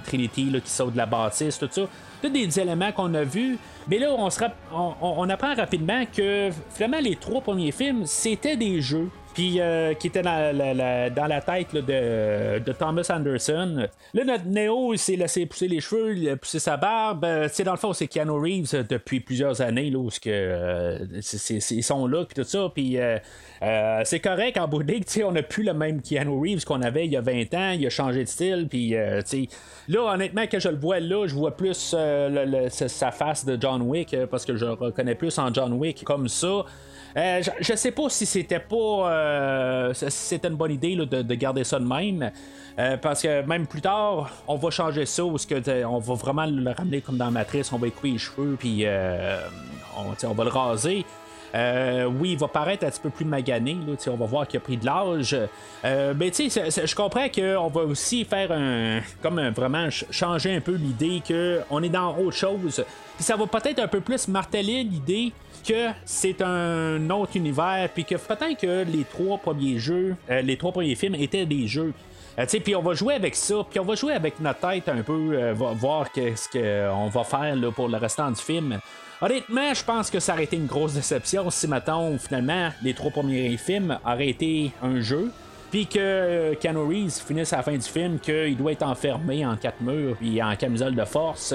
Trinity là, qui saute de la bâtisse, tout ça. Tous des éléments qu'on a vus. Mais là, on- on apprend rapidement que finalement, les trois premiers films, c'était des jeux. Puis euh, qui étaient dans la, tête de, Thomas Anderson. Là, notre Neo, il s'est laissé pousser les cheveux, il a poussé sa barbe. Euh, tu sais, dans le fond, c'est Keanu Reeves euh, depuis plusieurs années, là, où que, euh, c'est- c'est- c'est- ils sont là, puis tout ça. Puis euh, euh, c'est correct en bout on n'a plus le même Keanu Reeves qu'on avait il y a 20 ans, il a changé de style, puis euh, là, honnêtement, quand je le vois là, je vois plus euh, sa- face de John Wick, euh, parce que je reconnais plus en John Wick comme ça. Euh, je, sais pas si c'était pas euh, si c'était une bonne idée là, de, de garder ça de même. Euh, parce que même plus tard, on va changer ça que on va vraiment le ramener comme dans la matrice, on va écouper les cheveux puis on va le raser. Euh, oui, il va paraître un petit peu plus magané. Là, on va voir qu'il a pris de l'âge. Euh, mais tu sais, je comprends qu'on va aussi faire un. Comme un- vraiment ch- changer un peu l'idée qu'on est dans autre chose. Puis ça va peut-être un peu plus marteler l'idée que c'est un autre univers. Puis que peut-être que les trois premiers jeux, euh, les trois premiers films étaient des jeux. Euh, puis on va jouer avec ça, puis on va jouer avec notre tête un peu, euh, voir qu'est-ce qu'on va faire pour le restant du film. Honnêtement, je pense que ça aurait été une grosse déception si, mettons, finalement, les trois premiers films auraient été un jeu. Puis que euh, Keanu Reeves finisse à la fin du film qu'il doit être enfermé en quatre murs puis en camisole de force.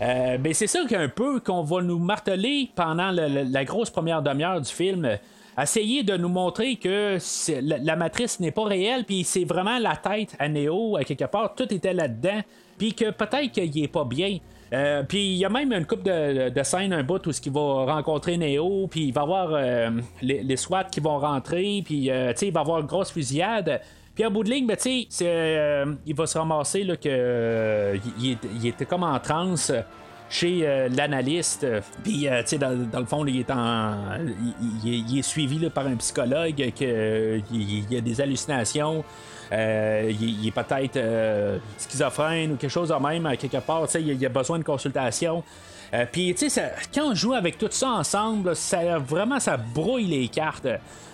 Euh, ben c'est ça qu'un peu qu'on va nous marteler pendant la grosse première demi-heure du film. Essayer de nous montrer que la, matrice n'est pas réelle, puis c'est vraiment la tête à Neo, à quelque part, tout était là-dedans, puis que peut-être qu'il est pas bien. Euh, puis il y a même une coupe de, scènes, un bout où ce qu'il va rencontrer Neo, puis il va avoir euh, les, SWAT qui vont rentrer, puis euh, il va avoir une grosse fusillade. Puis en bout de ligne, ben, il va se ramasser là, était comme en transe chez euh, l'analyste. Puis, euh, tu sais, dans, le fond, il est en, il, est- suivi là, par un psychologue, que euh, il, a des hallucinations. Euh, il, est peut-être euh, schizophrène ou quelque chose de même, quelque part. Il, il a besoin de consultation. Euh, Puis, tu sais, quand on joue avec tout ça ensemble, ça vraiment ça brouille les cartes.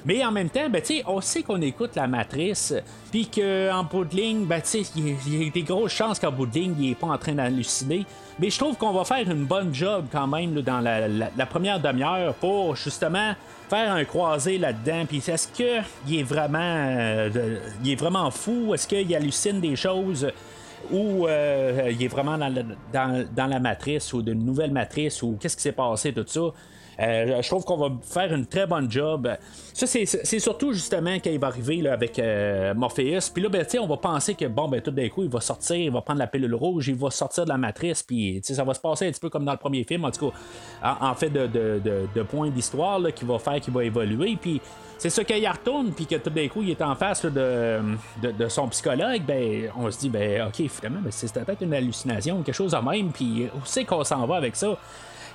Mais en même temps, ben, on sait qu'on écoute la matrice, puis qu'en bout de ligne, ben, il y y, a des grosses chances qu'en bout de ligne, il est pas en train d'halluciner. Mais je trouve qu'on va faire une bonne job quand même dans la, première demi-heure pour justement faire un croisé là-dedans. Puis est-ce qu'il est vraiment, euh, il est vraiment fou? Est-ce qu'il hallucine des choses? ou euh, il est vraiment dans- dans la matrice ou d'une nouvelle matrice? Ou qu'est-ce qui s'est passé, tout ça? Euh, je trouve qu'on va faire une très bonne job. Ça, c'est, surtout justement quand il va arriver avec euh, Morpheus. Puis là, ben, on va penser que bon, ben, tout d'un coup, il va sortir, il va prendre la pilule rouge, il va sortir de la matrice. Puis ça va se passer un petit peu comme dans le premier film, en tout cas, en, en fait, de, points d'histoire qui va faire qu'il va évoluer. Puis c'est ça qu'il retourne, puis que tout d'un coup, il est en face de, son psychologue, ben, on se dit, ben, ok, finalement, ben, c'est peut-être une hallucination quelque chose de même, puis où c'est qu'on s'en va avec ça?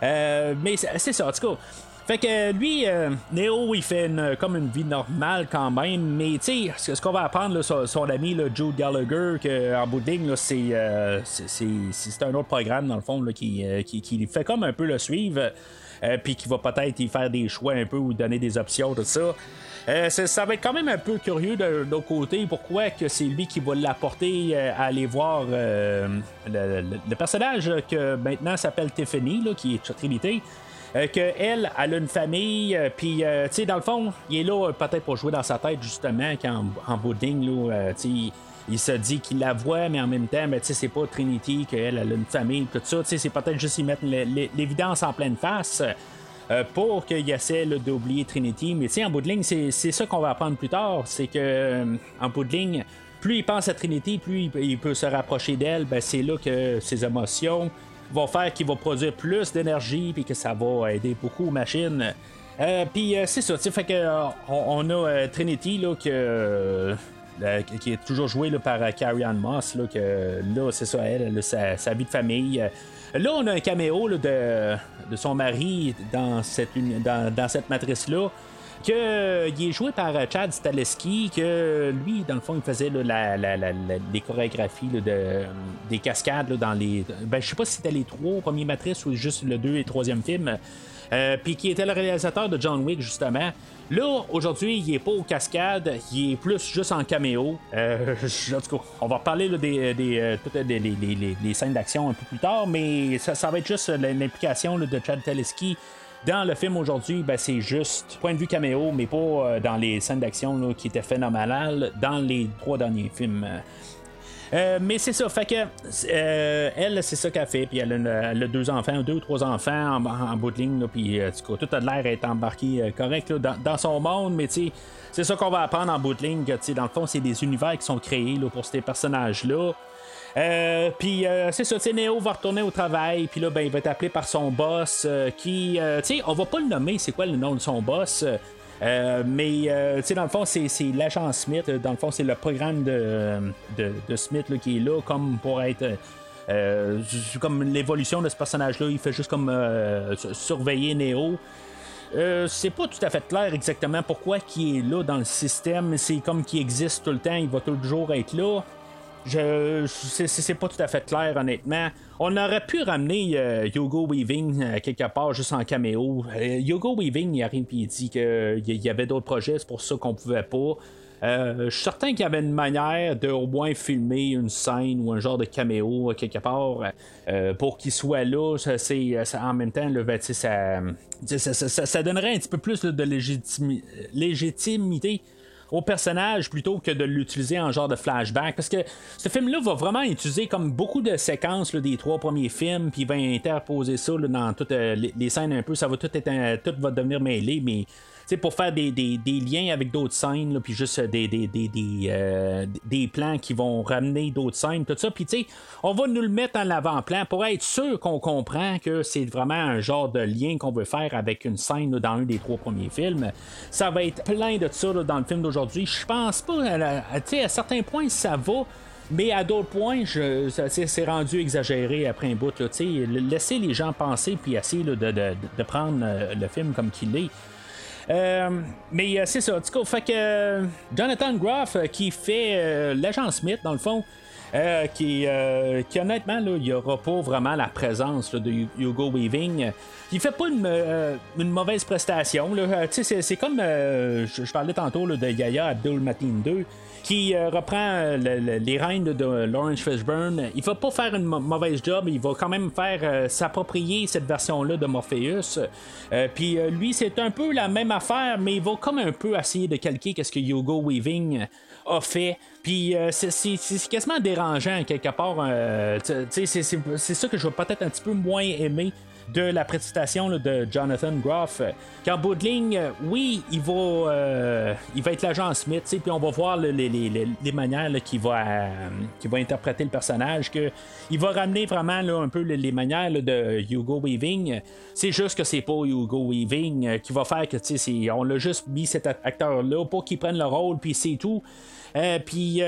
Euh, mais c'est ça, en tout cas. Fait que lui, euh, Neo, il fait comme une vie normale quand même, mais tu sais, ce qu'on va apprendre, là, son, ami là, Jude Gallagher, que, en bout de ligne, euh, c'est, c'est- un autre programme, dans le fond, qui, euh, qui, qui fait comme un peu le suivre, euh, puis qui va peut-être y faire des choix un peu ou donner des options, tout ça. Euh, ça, va être quand même un peu curieux de, de côté, pourquoi que c'est lui qui va l'apporter euh, à aller voir euh, le, personnage que maintenant s'appelle Tiffany, là, qui est Trinité. Euh, que elle, elle a une famille, puis tu sais, dans le fond, il est là peut-être pour jouer dans sa tête, justement, qu'en en là, tu il- se dit qu'il la voit, mais en même temps, ben, c'est pas Trinity, qu'elle elle a une famille, tout ça, c'est peut-être juste y mettre l'é- l'é- l'évidence en pleine face. Euh, pour qu'il essaie d'oublier Trinity, mais tu sais, en bout de ligne, c'est ça qu'on va apprendre plus tard, c'est que euh, en bout de ligne, plus il pense à Trinity, plus il, peut se rapprocher d'elle, ben, c'est là que ses émotions vont faire qu'il va produire plus d'énergie puis que ça va aider beaucoup aux machines. Euh, puis c'est ça, fait que on, a Trinity là qui est toujours jouée là, par Carrie Ann Moss là que là c'est ça elle, sa, sa vie de famille. Là, on a un caméo de, de son mari dans cette, dans cette matrice-là. Que, euh, il est joué par euh, Chad Staleski, que lui, dans le fond, il faisait là, la, la- la- les chorégraphies là, de, des cascades là, dans les. Ben, je sais pas si c'était les trois premiers matrices ou juste le deux et troisième film. Euh, Puis qui était le réalisateur de John Wick, justement. Là, aujourd'hui, il est pas aux cascades, il est plus juste en caméo. Euh, en tout cas, on va reparler là, des, des, euh, toutes les, les- les- scènes d'action un peu plus tard, mais ça, ça va être juste l'implication de Chad Teleski dans le film aujourd'hui, ben, c'est juste point de vue caméo, mais pas euh, dans les scènes d'action qui étaient phénoménales dans les trois derniers films. Euh, mais c'est ça, fait que euh, elle, c'est ça qu'elle fait, puis elle a, deux enfants, deux ou trois enfants en, en bout de ligne, tout a l'air d'être embarqué correct dans, son monde, mais c'est ça qu'on va apprendre en bout de ligne, dans le fond, c'est des univers qui sont créés là, pour ces personnages-là. Euh, puis euh, c'est ça, Neo va retourner au travail, puis là, ben, il va être appelé par son boss, euh, qui, euh, tu sais, on va pas le nommer, c'est quoi le nom de son boss? mais tu sais, dans le fond, c'est, l'agent Smith. Dans le fond, c'est le programme de, Smith qui est là comme pour être. comme l'évolution de ce personnage-là. Il fait juste comme su- surveiller Neo. Euh, c'est pas tout à fait clair exactement pourquoi il est là dans le système. C'est comme qu'il existe tout le temps, il va toujours être là. Je, c'est, c'est- pas tout à fait clair, honnêtement. On aurait pu ramener euh, Hugo Weaving euh, quelque part juste en caméo. Euh, Hugo Weaving, il arrive et il dit qu'il y avait d'autres projets, c'est pour ça qu'on pouvait pas. Euh, je suis certain qu'il y avait une manière de au moins filmer une scène ou un genre de caméo quelque part pour qu'il soit là. En même temps, le, ben, ça, ça, donnerait un petit peu plus de légitimi- légitimité au personnage plutôt que de l'utiliser en genre de flashback. Parce que ce film-là va vraiment utiliser comme beaucoup de séquences des trois premiers films, puis il va interposer ça dans toutes euh, les, scènes un peu. Ça va tout être un- tout va devenir mêlé, mais pour faire des, liens avec d'autres scènes, puis juste euh, euh, des plans qui vont ramener d'autres scènes, tout ça. Puis tu sais, on va nous le mettre en avant-plan pour être sûr qu'on comprend que c'est vraiment un genre de lien qu'on veut faire avec une scène dans un des trois premiers films. Ça va être plein de ça dans le film d'aujourd'hui. Je pense pas, tu sais, à certains points, ça va. Mais à d'autres points, c'est rendu exagéré après un bout. Là, laisser les gens penser puis essayer de- de prendre euh, le film comme qu'il est. Euh, mais euh, c'est ça, tout cas, fait que euh, Jonathan Groff qui fait l'agent Smith dans le fond, qui, qui honnêtement, il n'y aura pas vraiment la présence de Hu- Hugo Weaving. Il fait pas une, mauvaise prestation. c'est, comme je, parlais tantôt de Yaya Abdul Mateen 2 qui euh, reprend euh, le- le- les règnes de, Lawrence Fishburne. Il va pas faire une mauvaise job, il va quand même faire euh, s'approprier cette version-là de Morpheus. Puis lui, c'est un peu la même affaire, mais il va comme un peu essayer de calquer qu'est-ce que Hugo Weaving a fait. Puis c'est- quasiment dérangeant quelque part. c'est ça que je vais peut-être un petit peu moins aimer de la prestation là, de Jonathan Groff. Qu'en bout oui, il va, euh, il va être l'agent Smith, puis on va voir les, les- les- manières qu'il va, euh, va interpréter le personnage, que il va ramener vraiment un peu les, manières de Hugo Weaving. C'est juste que c'est pas Hugo Weaving euh, qui va faire que, on l'a juste mis cet acteur-là pour qu'il prenne le rôle, puis c'est tout. Puis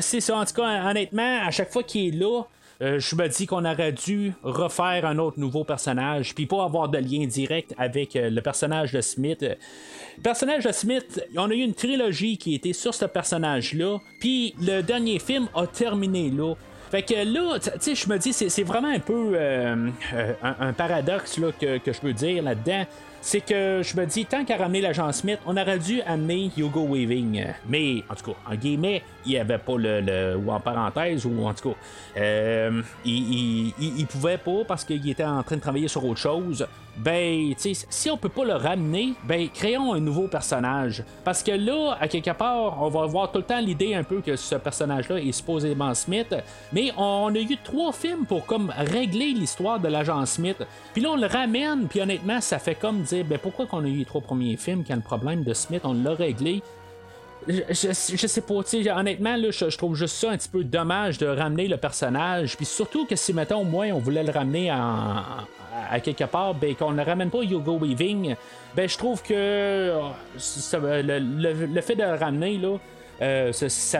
c'est ça, en tout cas, honnêtement, à chaque fois qu'il est là, euh, je me dis qu'on aurait dû refaire un autre nouveau personnage, puis pas avoir de lien direct avec euh, le personnage de Smith. Le personnage de Smith, on a eu une trilogie qui était sur ce personnage-là, puis le dernier film a terminé là. Fait que là, tu sais, je me dis, c'est vraiment un peu euh, euh, un, un paradoxe là, que, que je peux dire là-dedans. C'est que je me dis, tant qu'à ramener l'agent Smith, on aurait dû amener Hugo Weaving. Mais, en tout cas, en guillemets, il n'y avait pas le, le- Ou en parenthèse, ou en tout cas, euh, il, il, pouvait pas parce qu'il était en train de travailler sur autre chose. Ben, tu sais, si on peut pas le ramener, ben, créons un nouveau personnage. Parce que là, à quelque part, on va avoir tout le temps l'idée un peu que ce personnage-là est supposément Smith. Mais on a eu trois films pour comme régler l'histoire de l'agent Smith. Puis là, on le ramène, puis honnêtement, ça fait comme dire, ben, pourquoi qu'on a eu les trois premiers films quand le problème de Smith, on l'a réglé? Je, sais pas, honnêtement, là, je, trouve juste ça un petit peu dommage de ramener le personnage. Puis surtout que si, mettons, au moins, on voulait le ramener en, à, quelque part, ben, qu'on ne ramène pas Hugo Weaving, ben, je trouve que ça- le, fait de le ramener, là, euh,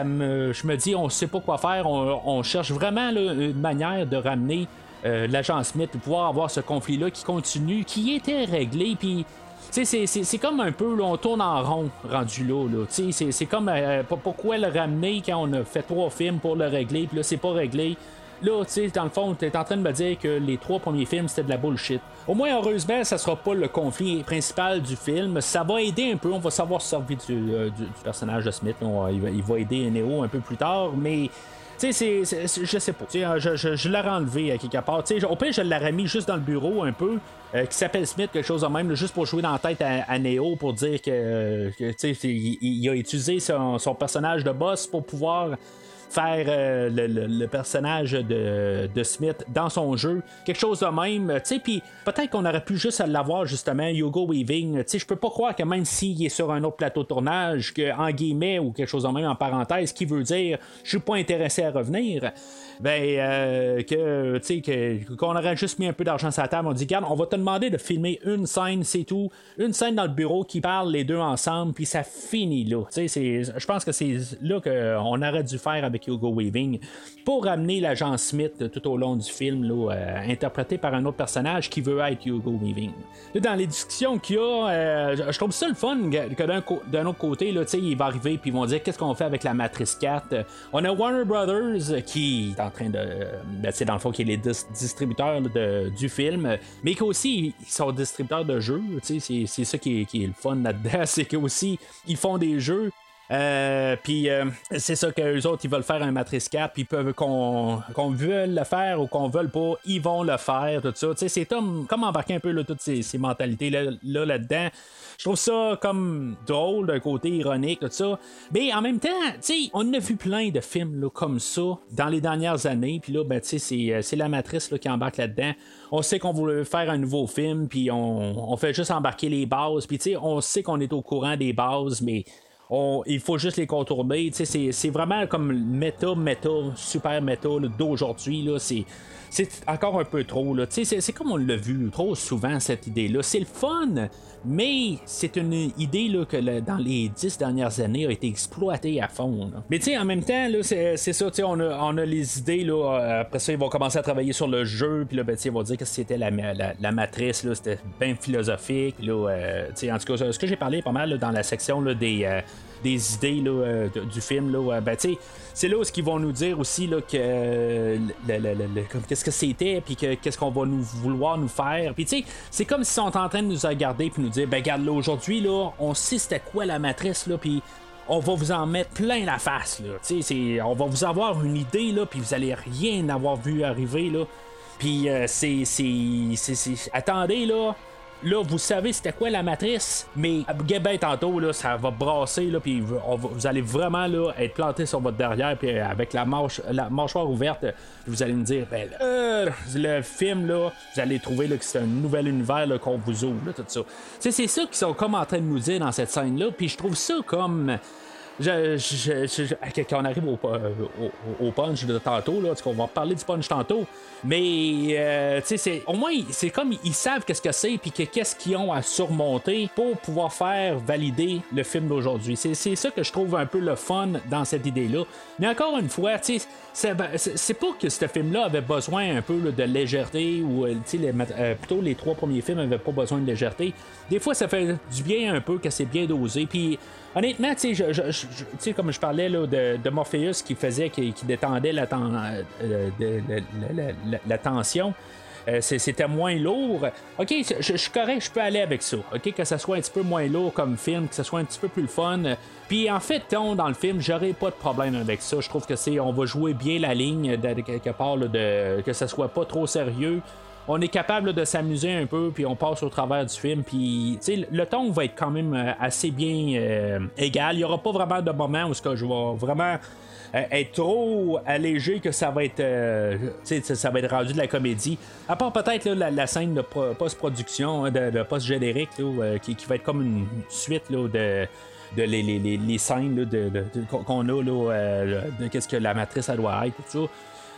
me, je me dis, on sait pas quoi faire. On, cherche vraiment une manière de ramener euh, l'agent Smith pour pouvoir avoir ce conflit-là qui continue, qui était réglé. Puis c'est- comme un peu, là, on tourne en rond rendu là. là. Tu sais, C'est comme euh, pour- pourquoi le ramener quand on a fait trois films pour le régler, puis là, c'est pas réglé? Là, tu sais, dans le fond, t'es en train de me dire que les trois premiers films, c'était de la bullshit. Au moins, heureusement, ça sera pas le conflit principal du film. Ça va aider un peu, on va savoir se servir du, euh, du- du personnage de Smith. Va, il va aider Neo un peu plus tard, mais. Tu sais, c'est- je sais pas. Euh, je, je, je l'aurais enlevé à quelque part. Tu sais, au pire, je l'aurais mis juste dans le bureau un peu, euh, qui s'appelle Smith, quelque chose de même, juste pour jouer dans la tête à, Neo, pour dire que, que, sais, c'est- il, a utilisé son personnage de boss pour pouvoir faire euh, le, le- personnage de, de Smith dans son jeu, quelque chose de même, puis peut-être qu'on aurait pu juste l'avoir justement, Hugo Weaving, je peux pas croire que même s'il est sur un autre plateau de tournage, que en guillemets ou quelque chose de même en parenthèse, qui veut dire je suis pas intéressé à revenir, ben euh, que tu sais qu'on aurait juste mis un peu d'argent sur la table, on dit regarde, on va te demander de filmer une scène, c'est tout, une scène dans le bureau qui parle les deux ensemble, puis ça finit là, tu sais, je pense que c'est là qu'on aurait dû faire avec Hugo Weaving pour ramener l'agent Smith tout au long du film, là, euh, interprété par un autre personnage qui veut être Hugo Weaving. Là, dans les discussions qu'il y a, euh, je- trouve ça le fun que d'un, autre côté, là, il va arriver puis ils vont dire qu'est-ce qu'on fait avec la Matrice 4. Euh, On a Warner Brothers qui train de, euh, ben, sais, dans le fond, qui est les dis- distributeurs de- du film, mais qu'aussi ils sont distributeurs de jeux. C'est, c'est ça qui est, qui est le fun là-dedans, c'est qu'aussi ils font des jeux. Euh, puis euh, c'est ça que les autres ils veulent faire un matrice 4 puis peuvent qu'on qu'on veuille le faire ou qu'on veuille pas ils vont le faire tout ça c'est comme, comme embarquer un peu toutes ces, ces mentalités là, là là-dedans je trouve ça comme drôle d'un côté ironique tout ça mais en même temps tu on a vu plein de films là, comme ça dans les dernières années puis là ben tu sais c'est, euh, c'est la matrice là, qui embarque là-dedans on sait qu'on veut faire un nouveau film puis on, on fait juste embarquer les bases puis tu on sait qu'on est au courant des bases mais on- il faut juste les contourner. C'est, vraiment comme méta, méta, super méta d'aujourd'hui. C'est encore un peu trop. Là. C'est, c'est comme on l'a vu trop souvent, cette idée-là. C'est le fun, mais c'est une idée là, que dans les dix dernières années a été exploitée à fond. là. Mais en même temps, là, c'est, c'est ça, tu sais, on a, on a les idées. Là, euh, après ça, ils vont commencer à travailler sur le jeu. Puis là, ben, ils vont dire que c'était la, ma- la, la matrice. Là, c'était bien philosophique. Là, euh, en tout cas, ce que j'ai parlé pas mal dans la section là, des. euh, des idées là, euh, du film. Là, ben, c'est là où ils vont nous dire aussi là, que qu'est-ce que c'était, puis que, qu'est-ce qu'on va nous vouloir nous faire. Puis tu sais, c'est comme s'ils sont en train de nous regarder puis nous dire, ben regarde là aujourd'hui là, on sait c'était quoi la matrice là, puis on va vous en mettre plein la face là. On va vous avoir une idée là, puis vous allez rien avoir vu arriver là. Puis euh, c'est, c'est- attendez là. Là, vous savez c'était quoi la matrice, mais ben tantôt, là, ça va brasser, là, puis vous allez vraiment là, être planté sur votre derrière, puis euh, avec la, la mâchoire ouverte, vous allez me dire, ben, euh, le film, là, vous allez trouver là, que c'est un nouvel univers qu'on vous ouvre, là, tout ça. C'est ça qu'ils sont comme en train de nous dire dans cette scène-là, puis je trouve ça comme je, quand on arrive au, euh, au, punch de tantôt, là, qu'on va parler du punch tantôt, mais euh, c'est- au moins, c'est comme ils savent qu'est-ce que c'est, puis que qu'est-ce qu'ils ont à surmonter pour pouvoir faire valider le film d'aujourd'hui. C'est, ça que je trouve un peu le fun dans cette idée-là. Mais encore une fois, ben, c'est- pas que ce film-là avait besoin un peu de légèreté, ou euh, les euh, plutôt les trois premiers films avaient pas besoin de légèreté. Des fois, ça fait du bien un peu que c'est bien dosé, puis Honnêtement, tu sais, je- comme je parlais là, de, Morpheus qui faisait, qui, détendait la, tension. c'était moins lourd. Ok, je, suis correct, je peux aller avec ça. Ok, que ça soit un petit peu moins lourd comme film, que ça soit un petit peu plus fun. Puis en fait, dans le film, j'aurais pas de problème avec ça. Je trouve que c'est, on va jouer bien la ligne de, quelque part de que ça soit pas trop sérieux on est capable de s'amuser un peu, puis on passe au travers du film, puis le ton va être quand même euh, assez bien euh, égal. Il n'y aura pas vraiment de moment où ce que je vais vraiment euh, être trop allégé que ça va être ça va être rendu de la comédie. À part peut-être la, scène de pro- post-production, hein, de, post-générique, qui, va être comme une suite de de les, scènes de, qu'on a de qu'est-ce que la matrice ça doit être tout ça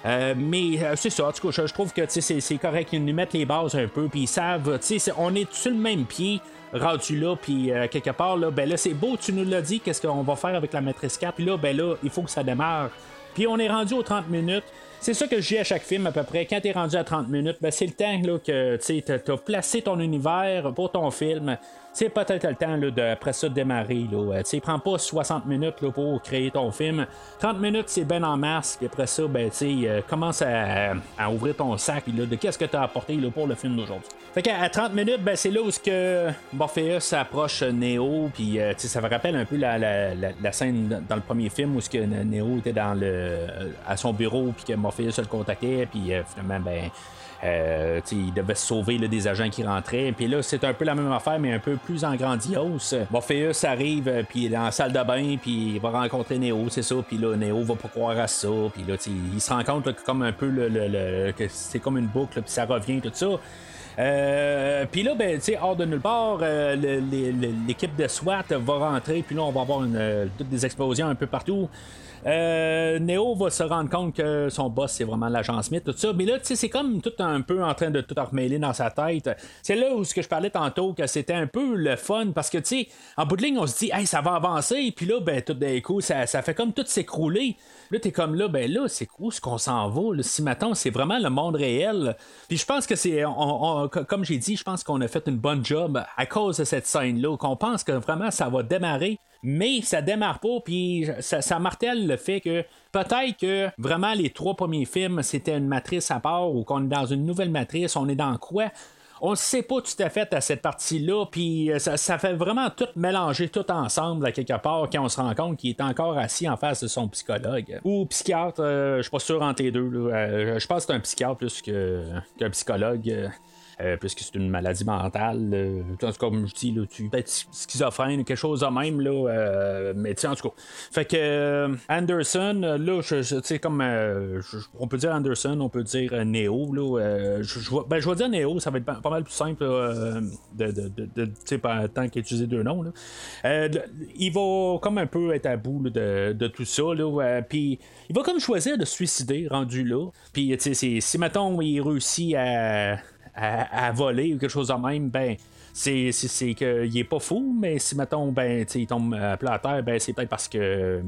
euh, mais euh, c'est ça, en tout cas, je, trouve que c'est, correct qu'ils nous mettent les bases un peu, puis ils savent, c'est- on est sur le même pied rendu là, puis euh, quelque part, là, ben là, c'est beau, tu nous l'as dit, qu'est-ce qu'on va faire avec la matrice 4, puis là, ben là, il faut que ça démarre. Puis on est rendu aux 30 minutes. C'est ça que je dis à chaque film à peu près. Quand t'es rendu à 30 minutes, ben c'est le temps là, que tu t'as placé ton univers pour ton film. C'est peut-être le temps de, après ça de démarrer. Là. Euh, prends pas 60 minutes là, pour créer ton film. 30 minutes, c'est ben en. Puis après ça, ben, euh, commence à, ouvrir ton sac là, de qu'est-ce que tu as apporté là, pour le film d'aujourd'hui? Fait qu'à à 30 minutes, ben, c'est là où que Morpheus approche Neo. Puis euh, ça me rappelle un peu la, scène dans le premier film où ce que Neo était dans le, à son bureau. Puis que Morpheus le contactait. Puis euh, finalement, ben. Euh, il devait sauver là, des agents qui rentraient. Puis là, c'est un peu la même affaire, mais un peu plus en grandiose. Morpheus arrive, euh, puis il est la salle de bain, puis il va rencontrer Neo, c'est ça. Puis là, Neo va pas croire à ça. Puis là, il se rend compte que comme un peu le, le- que c'est comme une boucle, puis ça revient, tout ça. Euh, puis là, ben, tu hors de nulle part, euh, l'équipe de SWAT va rentrer, puis là, on va avoir une, euh, toutes des explosions un peu partout. Euh, Neo va se rendre compte que son boss c'est vraiment l'agent Smith, tout ça. Mais là, tu sais, c'est comme tout un peu en train de tout remêler dans sa tête. C'est là où ce que je parlais tantôt, que c'était un peu le fun, parce que tu sais, en bout de ligne, on se dit, hey, ça va avancer, puis là, ben, tout d'un coup, ça, ça fait comme tout s'écrouler. Là, t'es comme là, ben là, c'est où ce qu'on s'en va? là? Si maintenant, c'est vraiment le monde réel. Puis je pense que c'est, comme j'ai dit, je pense qu'on a fait une bonne job à cause de cette scène-là, qu'on pense que vraiment ça va démarrer mais ça démarre pas, puis ça, ça martèle le fait que peut-être que vraiment les trois premiers films c'était une matrice à part ou qu'on est dans une nouvelle matrice, on est dans quoi? On ne sait pas tout à fait à cette partie-là, puis euh, ça, fait vraiment tout mélanger tout ensemble à quelque part quand on se rend compte qu'il est encore assis en face de son psychologue. Ou psychiatre, euh, je suis pas sûr entre les deux. Euh, je pense que c'est un psychiatre plus qu'un psychologue. Euh, puisque c'est une maladie mentale. en tout cas, comme je dis, là, tu peux être schizophrène quelque chose de même, là, euh, mais tu en tout cas. Fait que euh, Anderson, là, je, tu sais, comme on peut dire Anderson, on peut dire Neo, là, je, ben, je vais dire Neo, ça va être pas, mal plus simple euh, de, de, de, tant qu'utiliser deux noms. Là. Il va comme un peu être à bout là, de, tout ça, là, puis il va comme choisir de se suicider rendu là. Puis, tu sais, si mettons il réussit à à, voler ou quelque chose de même, ben c'est, c'est, qu'il est pas fou, mais si mettons ben il tombe à plat à terre, ben c'est peut-être parce que euh,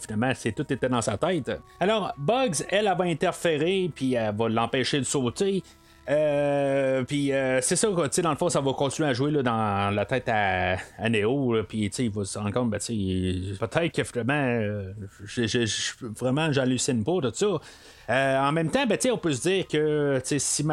finalement c'est tout était dans sa tête. Alors Bugs, elle, elle va interférer puis elle va l'empêcher de sauter. Euh, puis euh, c'est ça, dans le fond, ça va continuer à jouer là, dans la tête à, à Neo, puis il va se rendre compte, ben, peut-être que finalement, euh, vraiment, j'hallucine pas de ça. Euh, en même temps, ben, on peut se dire que si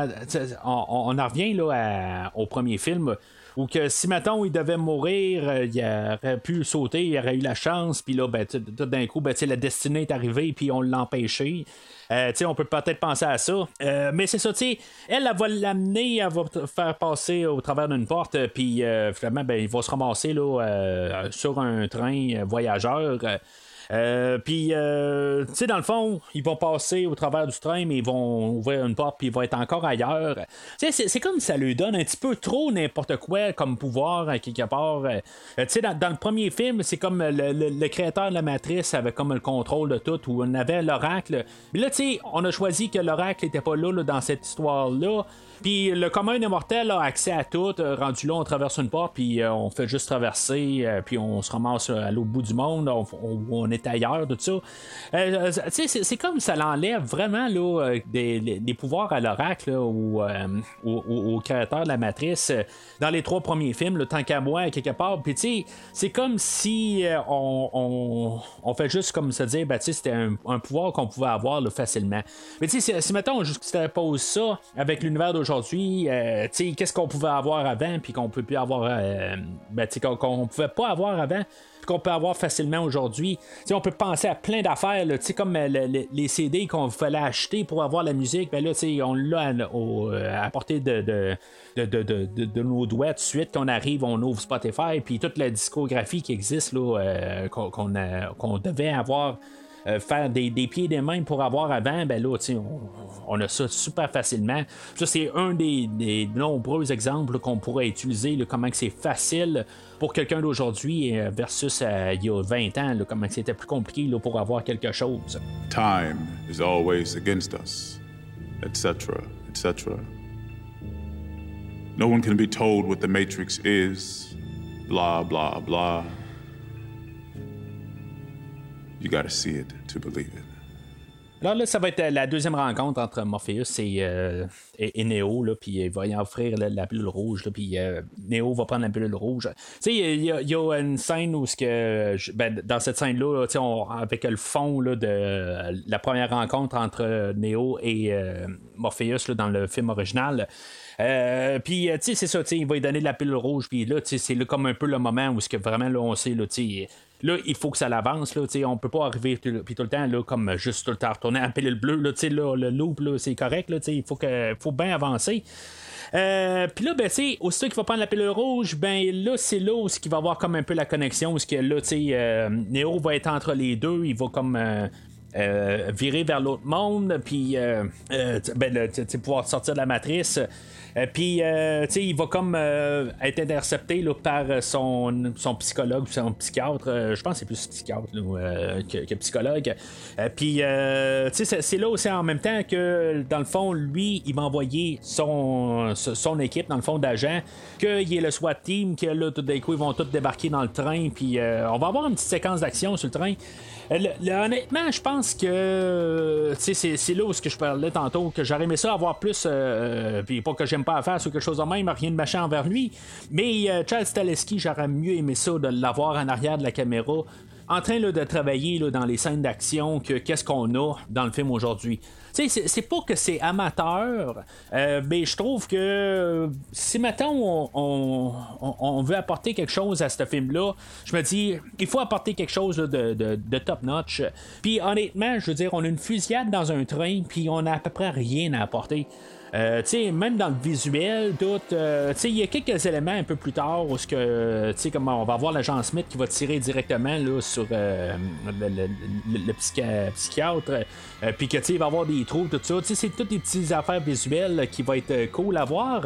on, en revient là, au premier film. Ou que si maintenant il devait mourir, euh, il aurait pu sauter, il aurait eu la chance, puis là, ben, tout d'un coup, ben, la destinée est arrivée, puis on l'a empêché. Euh, on peut peut-être penser à ça. Euh, mais c'est ça, sais, elle, elle va l'amener, elle va faire passer au travers d'une porte, puis finalement, ben, il va se ramasser sur un train voyageur. Euh, puis, euh, tu sais, dans le fond, ils vont passer au travers du train, mais ils vont ouvrir une porte, puis ils vont être encore ailleurs. Sais, c'est comme ça lui donne un petit peu trop n'importe quoi comme pouvoir, quelque part. Euh, tu sais, dans, le premier film, c'est comme le, créateur de la matrice avait comme le contrôle de tout, où on avait l'oracle. Mais là, tu sais, on a choisi que l'oracle n'était pas là, dans cette histoire-là. Puis le commun des mortels a accès à tout. Euh, rendu là, on traverse une porte, puis euh, on fait juste traverser, euh, puis on se ramasse à l'autre bout du monde, on, on- est ailleurs, tout ça. Euh, c'est, comme ça l'enlève vraiment là, des, pouvoirs à l'oracle ou au, au- au créateur de la matrice dans les trois premiers films, le tant qu'à moi, quelque part. Puis tu sais, c'est comme si on, fait juste comme se dire, ben, tu sais, c'était un, pouvoir qu'on pouvait avoir facilement. Mais tu sais, si, si mettons, on juxtapose ça avec l'univers d'aujourd'hui, euh, tu sais, qu'est-ce qu'on pouvait avoir avant, puis qu'on peut plus avoir, euh, ben, qu'on, qu'on pouvait pas avoir avant, qu'on peut avoir facilement aujourd'hui. On peut penser à plein d'affaires, comme euh, le- le- les CD qu'on fallait acheter pour avoir la musique, ben là, on l'a à, euh, portée de, nos doigts tout de suite. Qu'on arrive, on ouvre Spotify, puis toute la discographie qui existe, euh, qu'on devait avoir. Euh, faire des, pieds et des mains pour avoir avant, ben là, on, on a ça super facilement. Ça, c'est un des, nombreux exemples qu'on pourrait utiliser, là, comment c'est facile pour quelqu'un d'aujourd'hui euh, versus euh, il y a 20 ans, là, comment c'était plus compliqué là, pour avoir quelque chose. Time is always against us, etc., etc. No one can be told what the Matrix is, blah, blah, blah. You gotta see it to believe it. Alors là, ça va être la deuxième rencontre entre Morpheus et, euh, et, Neo, là, puis il va y offrir la, la pilule rouge, là, puis euh, Neo va prendre la pilule rouge. Tu sais, il y, a- une scène où, que, ben, dans cette scène-là, sais, on- avec le fond là, de la première rencontre entre Neo et euh, Morpheus là, dans le film original. Euh, puis, euh, tu sais, c'est ça, il va lui donner de la pilule rouge, puis là, c'est comme un peu le moment où ce que vraiment, là, on sait, là, tu là, il faut que ça l'avance, là, on peut pas arriver tout, tout le temps, là, comme juste tout le temps retourner la pilule bleue, là, là, le loop, là, c'est correct, là, il faut, faut bien avancer. Euh, puis là, ben, tu aussitôt qu'il va prendre la pilule rouge, ben là, c'est là où il va avoir comme un peu la connexion, où que là, tu sais, euh, Neo va être entre les deux, il va comme. euh, euh, virer vers l'autre monde, puis euh, euh, ben, pouvoir sortir de la matrice. Euh, puis, euh, tu sais, il va comme euh, être intercepté là, par son, son psychologue, son psychiatre. je pense que c'est plus psychiatre que, psychologue. Puis, tu sais, c'est- là aussi en même temps que, dans le fond, lui, il va envoyer son, son équipe, dans le fond, d'agents, qu'il y ait le SWAT team, que là, tout d'un coup, ils vont tous débarquer dans le train, puis on va avoir une petite séquence d'action sur le train. Honnêtement, je pense que c'est, là où que je parlais tantôt, que j'aurais aimé ça avoir plus, puis pas que j'aime pas à faire quelque chose de même, rien de machin envers lui, mais euh, Charles Staleski, j'aurais mieux aimé ça de l'avoir en arrière de la caméra, en train là, de travailler dans les scènes d'action que qu'est-ce qu'on a dans le film aujourd'hui. C'est, pas que c'est amateur, euh, mais je trouve que si maintenant on, on, veut apporter quelque chose à ce film-là, je me dis, il faut apporter quelque chose de- de top-notch. Puis honnêtement, je veux dire, on a une fusillade dans un train, puis on a à peu près rien à apporter. Euh, même dans le visuel, tout, euh, il y a quelques éléments un peu plus tard où ce que, comme on va voir l'agent Smith qui va tirer directement là, sur euh, le, le- le- le psycha- psychiatre, euh, puis que, il va avoir des trous, tout ça. C'est toutes des petites affaires visuelles qui vont être euh, cool à voir.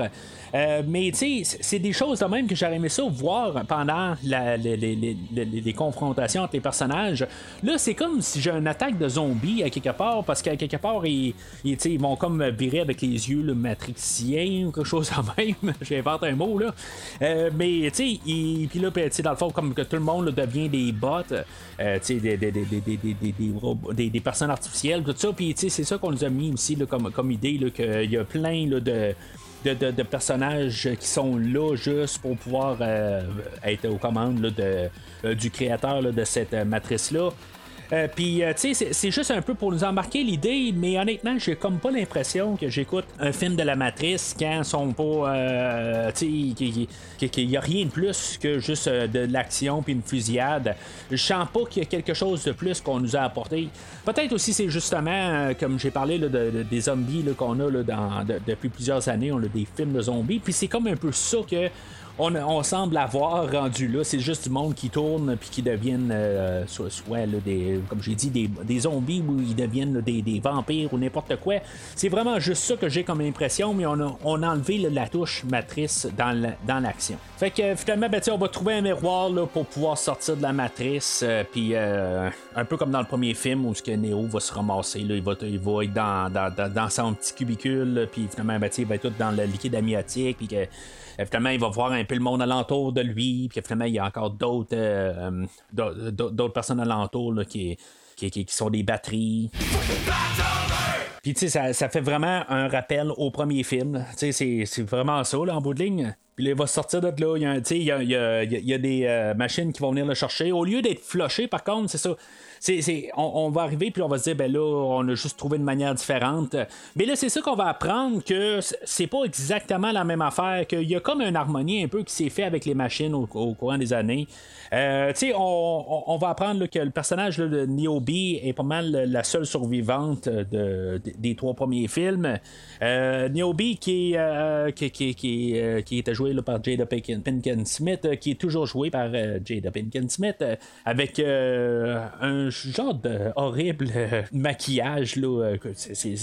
Euh, mais tu sais, c'est des choses de même que j'aurais aimé ça voir pendant les, confrontations entre les personnages. Là, c'est comme si j'ai une attaque de zombies à quelque part, parce qu'à quelque part, ils, vont comme virer avec les yeux le matrixien ou quelque chose de même. J'invente un mot, là. Euh, mais tu sais, puis là, ben, dans le fond, comme que tout le monde devient des bots, euh, des, personnes artificielles, tout ça. Puis tu sais, c'est ça qu'on nous a mis aussi comme, idée, qu'il y a plein de de, de- personnages qui sont là juste pour pouvoir euh, être aux commandes là, de, euh, du créateur là, de cette euh, matrice-là. Euh, Puis, euh, tu sais, c'est- juste un peu pour nous embarquer l'idée, mais honnêtement, j'ai comme pas l'impression que j'écoute un film de la Matrice quand sont pas. euh, tu sais, qu'il n'y a rien de plus que juste de l'action puis une fusillade. Je sens pas qu'il y a quelque chose de plus qu'on nous a apporté. Peut-être aussi, c'est justement, comme j'ai parlé des zombies qu'on a dans, de- depuis plusieurs années, on a des films de zombies, puis c'est comme un peu ça que on, semble avoir rendu là. C'est juste du monde qui tourne puis qui deviennent euh, soit, des, comme j'ai dit, des, zombies ou ils deviennent des, vampires ou n'importe quoi. C'est vraiment juste ça que j'ai comme impression, mais on a, enlevé la touche matrice dans la- dans l'action. Fait que finalement, ben, on va trouver un miroir pour pouvoir sortir de la matrice, euh, puis euh, un peu comme dans le premier film où ce que Neo va se ramasser, il, va, être dans, son petit cubicule, puis finalement, ben, il va être tout dans le liquide amniotique, que finalement, il va voir un peu le monde alentour de lui, puis finalement, il y a encore d'autres euh, d'autres personnes alentour là, qui, qui, qui, sont des batteries. Puis, tu sais, ça, ça fait vraiment un rappel au premier film. Tu sais, c'est- vraiment ça, là, en bout de ligne. Puis là, il va sortir de là. Il y a, il y a- il y a- il y a des euh, machines qui vont venir le chercher. Au lieu d'être flushé, par contre, c'est ça. C'est, on, va arriver, puis on va se dire, ben là, on a juste trouvé une manière différente. Mais là, c'est ça qu'on va apprendre que c'est pas exactement la même affaire, qu'il y a comme une harmonie un peu qui s'est fait avec les machines au, au courant des années. Euh, tu sais, on, va apprendre que le personnage de Niobe est pas mal la seule survivante de, de- des trois premiers films. Euh, Niobe qui, euh, qui, qui, qui, euh, était joué par Jada Pinkett Smith, qui est toujours joué par Jada Pinkett Smith, avec un genre de horrible euh, maquillage. Là, euh, c'est, c'est,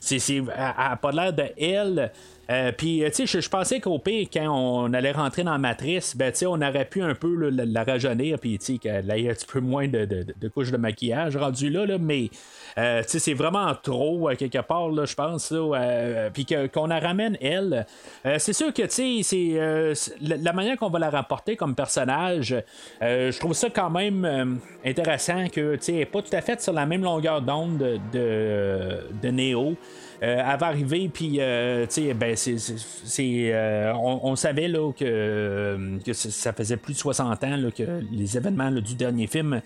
c'est, c'est- elle pas l'air de elle. Euh, puis, euh, tu sais, je, pensais qu'au pire, quand on allait rentrer dans la matrice, ben, tu sais, on aurait pu un peu la, rajeunir, puis, tu sais, qu'elle ait un petit peu moins de, couches de maquillage rendu là, là mais, euh, tu sais, c'est vraiment trop, quelque part, là, je pense, puis qu'on la ramène, elle. C'est sûr que, tu sais, c'est la, manière qu'on va la rapporter comme personnage, je trouve ça quand même intéressant que, tu sais, pas tout à fait sur la même longueur d'onde de, de, de Neo. Euh, elle va arriver, puis, euh, tu sais, ben, c'est, euh, on, savait là, que, ça- faisait plus de 60 ans là, que les événements du dernier film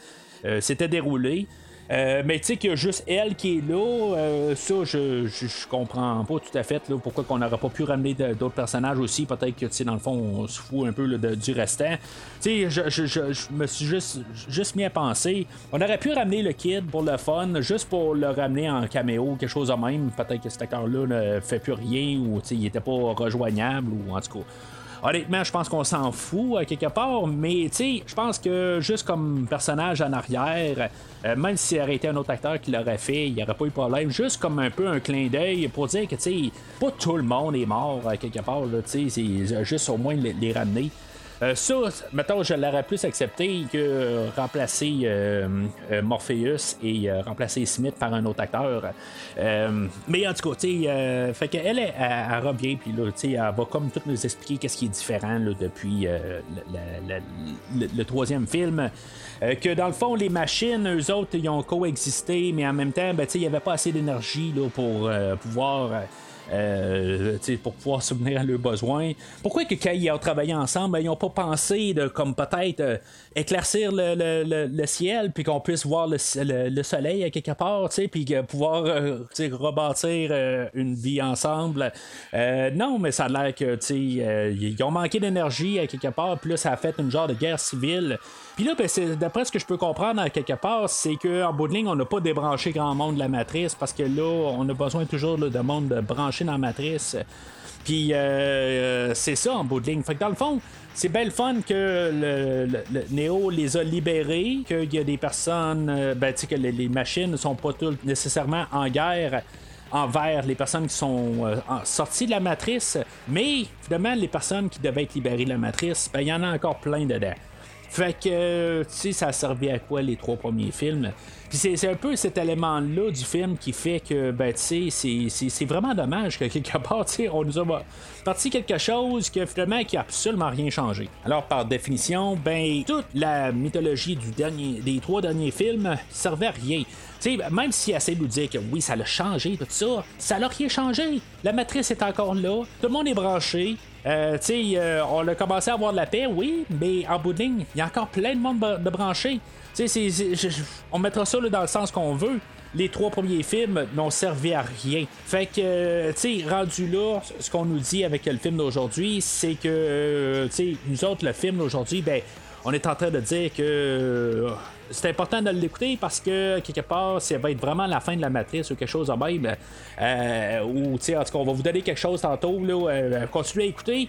euh, s'étaient déroulés. Euh, mais tu sais qu'il y a juste elle qui est là, euh, ça je, je, comprends pas tout à fait pourquoi qu'on n'aurait pas pu ramener d'autres personnages aussi. Peut-être que tu sais, dans le fond on se fout un peu de- du restant. Tu sais, je, je me suis juste, juste mis à penser. On aurait pu ramener le kid pour le fun, juste pour le ramener en caméo, quelque chose de même. Peut-être que cet acteur-là ne fait plus rien ou tu sais, il était pas rejoignable ou en tout cas. Honnêtement, je pense qu'on s'en fout à quelque part, mais tu sais, je pense que juste comme personnage en arrière, euh, même si ça aurait été un autre acteur qui l'aurait fait, il n'y aurait pas eu de problème. Juste comme un peu un clin d'œil pour dire que tu sais, pas tout le monde est mort à quelque part, tu sais, juste au moins les ramener. Euh, ça, mettons, je l'aurais plus accepté que remplacer euh, euh, Morpheus et euh, remplacer Smith par un autre acteur. Euh, mais en tout cas, tu sais, fait qu'elle, elle, elle, elle revient, puis là, tu sais, elle va comme tout nous expliquer qu'est-ce qui est différent là, depuis le, le- troisième film. Que dans le fond, les machines, eux autres, ils ont coexisté, mais en même temps, ben, il n'y avait pas assez d'énergie pour pouvoir. Euh, pour pouvoir subvenir à leurs besoins. Pourquoi que quand ils ont travaillé ensemble, ben, ils n'ont pas pensé de comme peut-être euh, éclaircir le, le- le- le ciel, puis qu'on puisse voir le, le- le soleil à quelque part, puis pouvoir euh, rebâtir euh, une vie ensemble. Euh, non, mais ça a l'air que euh, ils ont manqué d'énergie à quelque part, puis là, ça a fait une genre de guerre civile. Puis là, ben, d'après ce que je peux comprendre à quelque part, c'est qu'en bout on n'a pas débranché grand monde de la matrice parce que là, on a besoin toujours de monde branché dans la matrice. Puis euh, euh, c'est ça en bout. Fait que dans le fond, c'est bien le fun que le, Neo les a libérés, qu'il y a des personnes, euh, ben, tu sais, que les, machines ne sont pas toutes nécessairement en guerre envers les personnes qui sont euh, sorties de la matrice, mais finalement, les personnes qui devaient être libérées de la matrice, ben, il y en a encore plein dedans. Fait que, euh, tu sais, ça a servi à quoi les trois premiers films? Puis c'est un peu cet élément-là du film qui fait que, ben, tu sais, c'est- vraiment dommage que quelque part, tu sais, on nous a parti quelque chose que finalement qui a absolument rien changé. Alors, par définition, ben, toute la mythologie des trois derniers films servait à rien. Tu sais, même si essaie de nous dire que oui, ça l'a changé, tout ça, ça l'a rien changé. La matrice est encore là, tout le monde est branché. Euh, euh, on a commencé à avoir de la paix, oui, mais en bout de ligne, il y a encore plein de monde de branchés. Je- je- on mettra ça dans le sens qu'on veut. Les trois premiers films n'ont servi à rien. Fait que, euh, tu sais, rendu là, ce qu'on nous dit avec le film d'aujourd'hui, c'est que, euh, tu sais, nous autres, le film d'aujourd'hui, ben, on est en train de dire que euh, c'est important de l'écouter parce que quelque part, ça va être vraiment la fin de la matrice ou quelque chose de même. Euh, ou, tu sais, en tout cas, on va vous donner quelque chose tantôt, là, euh, continuez à écouter.